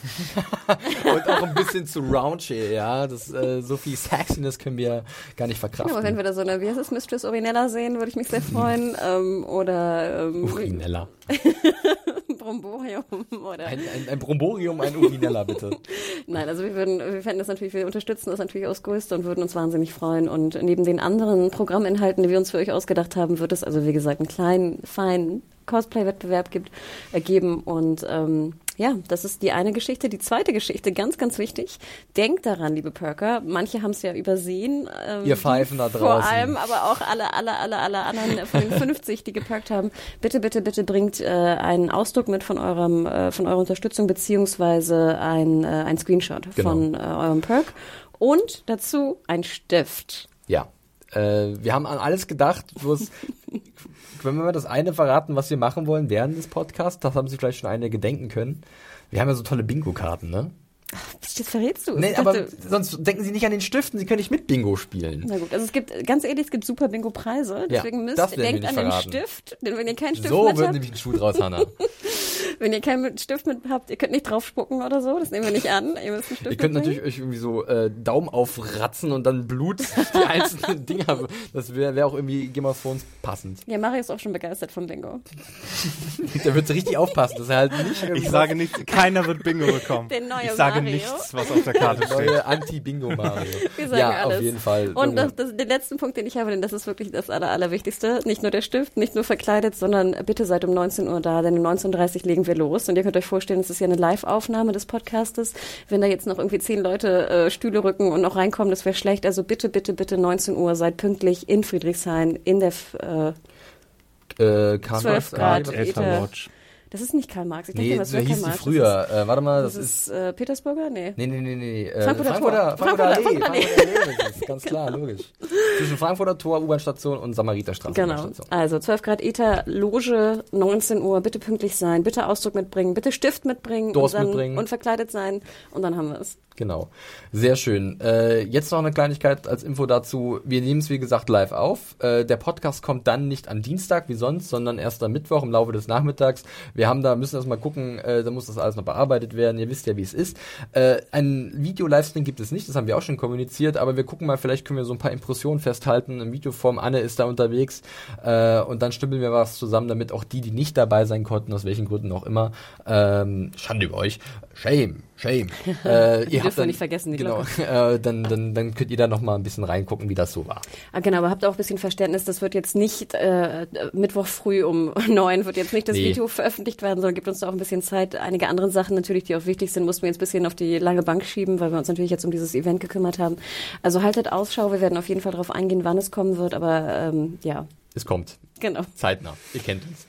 Speaker 2: Und auch ein bisschen zu raunchy, ja. Das, äh, so viel Sexiness können wir gar nicht verkraften.
Speaker 3: aber wenn wir da so eine, wie heißt es, Mistress Orinella sehen, würde ich mich sehr freuen. ähm, oder ähm,
Speaker 2: Urinella.
Speaker 3: Bromborium oder
Speaker 2: Ein, ein, ein Bromborium, ein Urinella, bitte.
Speaker 3: Nein, also wir würden, wir fänden das natürlich, wir unterstützen das natürlich aus Größte und würden uns wahnsinnig freuen. Und neben den anderen Programminhalten, die wir uns für euch ausgedacht haben, wird es also wie gesagt einen kleinen, feinen Cosplay-Wettbewerb gibt, äh, geben. Und ähm, ja, das ist die eine Geschichte. Die zweite Geschichte, ganz, ganz wichtig. Denkt daran, liebe Perker. Manche haben es ja übersehen. Ähm,
Speaker 2: Ihr Pfeifen da
Speaker 3: Vor
Speaker 2: draußen.
Speaker 3: allem, aber auch alle, alle, alle, alle anderen von den 50, die geperkt haben. Bitte, bitte, bitte bringt äh, einen Ausdruck mit von eurem, äh, von eurer Unterstützung beziehungsweise ein, äh, ein Screenshot
Speaker 2: Genau.
Speaker 3: von äh, eurem Perk und dazu ein Stift.
Speaker 2: Ja. Äh, wir haben an alles gedacht, bloß wenn wir mal das eine verraten, was wir machen wollen während des Podcasts, das haben sich vielleicht schon einige denken können. Wir haben ja so tolle Bingo-Karten, ne?
Speaker 3: Das verrätst du.
Speaker 2: Nee, aber sonst denken Sie nicht an den Stiften, Sie können nicht mit Bingo spielen.
Speaker 3: Na gut, also es gibt, ganz ehrlich, es gibt super Bingo-Preise. Deswegen müsst,
Speaker 2: werden wir
Speaker 3: denkt an den
Speaker 2: verraten.
Speaker 3: Stift. Denn wenn ihr keinen Stift
Speaker 2: So
Speaker 3: mit
Speaker 2: wird
Speaker 3: habt,
Speaker 2: nämlich ein Schuh draus, Hanna.
Speaker 3: wenn ihr keinen Stift mit habt, ihr könnt nicht drauf spucken oder so. Das nehmen wir nicht an. Ihr müsst einen Stift
Speaker 2: Ihr könnt natürlich euch irgendwie so äh, Daumen aufratzen und dann Blut die einzelnen Dinger. Das wäre wär auch irgendwie Game of Thrones passend.
Speaker 3: Ja, Mario ist auch schon begeistert von Bingo.
Speaker 2: Der wird richtig aufpassen, dass er halt nicht
Speaker 4: Ich sage nichts, keiner wird Bingo bekommen.
Speaker 3: Der neue
Speaker 4: ich sage
Speaker 3: Mario.
Speaker 4: nichts, was auf der Karte steht.
Speaker 2: neue Anti-Bingo-Mario.
Speaker 3: Wir sagen
Speaker 2: ja,
Speaker 3: alles.
Speaker 2: auf jeden Fall.
Speaker 3: Und das, das, den letzten Punkt, den ich habe, denn das ist wirklich das Aller, Allerwichtigste. Nicht nur der Stift, nicht nur verkleidet, sondern bitte seid um 19 Uhr da, denn um 19.30 Uhr legen wir los. Und ihr könnt euch vorstellen, es ist ja eine Live-Aufnahme des Podcastes. Wenn da jetzt noch irgendwie zehn Leute äh, Stühle rücken und noch reinkommen, das wäre schlecht. Also bitte, bitte, bitte 19 Uhr, seid pünktlich in Friedrichshain, in der, äh,
Speaker 2: äh, Karl
Speaker 3: 12
Speaker 2: Marx,
Speaker 3: Grad.
Speaker 2: ah,
Speaker 4: Elter Lodge.
Speaker 3: Das ist nicht Karl Marx. Ich
Speaker 2: Nee,
Speaker 3: das
Speaker 2: so
Speaker 3: wäre
Speaker 2: hieß
Speaker 3: Karl Marx.
Speaker 2: früher. Äh, warte mal,
Speaker 3: Das
Speaker 2: das,
Speaker 3: ist,
Speaker 2: ist.
Speaker 3: äh, Petersburger? Nee.
Speaker 2: Nee, nee, nee, nee. Äh,
Speaker 3: Frankfurter
Speaker 2: Frankfurter,
Speaker 3: Tor.
Speaker 2: Frankfurter, Allee.
Speaker 3: Frankfurter Allee.
Speaker 2: Frankfurter Allee. Ganz klar, logisch. Zwischen Frankfurter Tor, U-Bahn-Station und Samariterstraße.
Speaker 3: Genau. Also 12 Grad Ether, Loge, 19 Uhr, bitte pünktlich sein, bitte Ausdruck mitbringen, bitte Stift mitbringen
Speaker 2: Durst
Speaker 3: und, dann,
Speaker 2: mitbringen.
Speaker 3: und verkleidet sein und dann haben wir es.
Speaker 2: Genau. Sehr schön. Äh, jetzt noch eine Kleinigkeit als Info dazu. Wir nehmen es, wie gesagt, live auf. Äh, der Podcast kommt dann nicht am Dienstag wie sonst, sondern erst am Mittwoch im Laufe des Nachmittags. Wir haben da, müssen das mal gucken, äh, da muss das alles noch bearbeitet werden. Ihr wisst ja, wie es ist. Äh, ein Video-Livestream gibt es nicht, das haben wir auch schon kommuniziert, aber wir gucken mal, vielleicht können wir so ein paar Impressionen festhalten in Videoform. Anne ist da unterwegs äh, und dann stimmen wir was zusammen, damit auch die, die nicht dabei sein konnten, aus welchen Gründen auch immer, ähm, Schande über euch, Shame, Shame. Äh, ihr
Speaker 3: dürfen wir nicht vergessen, die
Speaker 2: genau, äh, dann, dann, dann könnt ihr da noch mal ein bisschen reingucken, wie das so war.
Speaker 3: Ah, genau, aber habt auch ein bisschen Verständnis, das wird jetzt nicht äh, Mittwoch früh um neun wird jetzt nicht das
Speaker 2: Nee.
Speaker 3: Video veröffentlicht werden, sondern gibt uns da auch ein bisschen Zeit. Einige andere Sachen natürlich, die auch wichtig sind, mussten wir jetzt ein bisschen auf die lange Bank schieben, weil wir uns natürlich jetzt um dieses Event gekümmert haben. Also haltet Ausschau, wir werden auf jeden Fall darauf eingehen, wann es kommen wird, aber ähm, ja,
Speaker 2: Es kommt.
Speaker 3: genau.
Speaker 2: Zeitnah. Ihr kennt uns.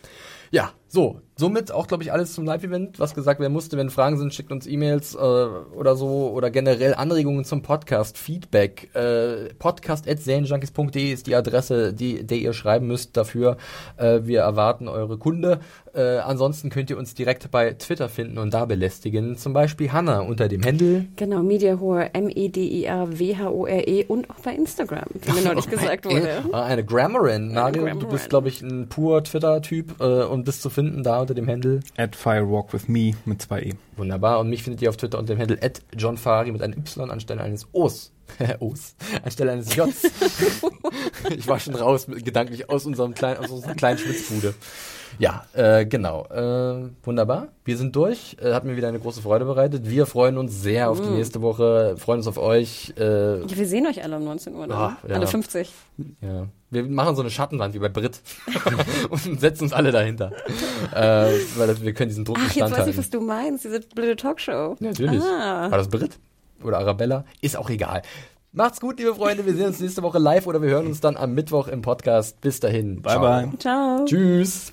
Speaker 2: Ja, so. Somit auch, glaube ich, alles zum Live-Event, was gesagt werden musste. Wenn Fragen sind, schickt uns E-Mails äh, oder so oder generell Anregungen zum Podcast, Feedback. Äh, podcast.serienjunkies.de ist die Adresse, die, der ihr schreiben müsst dafür. Äh, wir erwarten eure Kunde. Äh, ansonsten könnt ihr uns direkt bei Twitter finden und da belästigen. Zum Beispiel Hanna unter dem Händel.
Speaker 3: Genau, Mediahore, M-E-D-I-A-W-H-O-R-E E und auch bei Instagram, wie mir neulich gesagt wurde.
Speaker 2: Ah, Eine Grammarin. Mario, du bist, glaube ich, ein pur Twitter-Typ äh, und bist zu finden da unter dem Händel.
Speaker 4: At Firewalk with Me mit zwei E.
Speaker 2: Wunderbar. Und mich findet ihr auf Twitter unter dem Handle at John Fari mit einem Y anstelle eines O's. O's. Anstelle eines J's. ich war schon raus, mit, gedanklich aus unserem kleinen, aus unserer kleinen Schwitzbude. Ja, äh, genau. Äh, wunderbar. Wir sind durch. Äh, hat mir wieder eine große Freude bereitet. Wir freuen uns sehr auf die nächste Woche. Freuen uns auf euch. Äh,
Speaker 3: Ja, wir sehen euch alle um 19 Uhr, ne?
Speaker 2: Ah, ja.
Speaker 3: Alle 50.
Speaker 2: ja. Wir machen so eine Schattenwand wie bei Brit und setzen uns alle dahinter. äh, weil das, wir können diesen Druck
Speaker 3: Ach,
Speaker 2: nicht
Speaker 3: jetzt weiß ich, was du meinst, diese blöde Talkshow.
Speaker 2: Ja, natürlich.
Speaker 3: Ah.
Speaker 2: War das Brit? Oder Arabella? Ist auch egal. Macht's gut, liebe Freunde. Wir sehen uns nächste Woche live oder wir hören uns dann am Mittwoch im Podcast. Bis dahin.
Speaker 4: Bye,
Speaker 2: Ciao.
Speaker 4: bye.
Speaker 3: Ciao.
Speaker 2: Tschüss.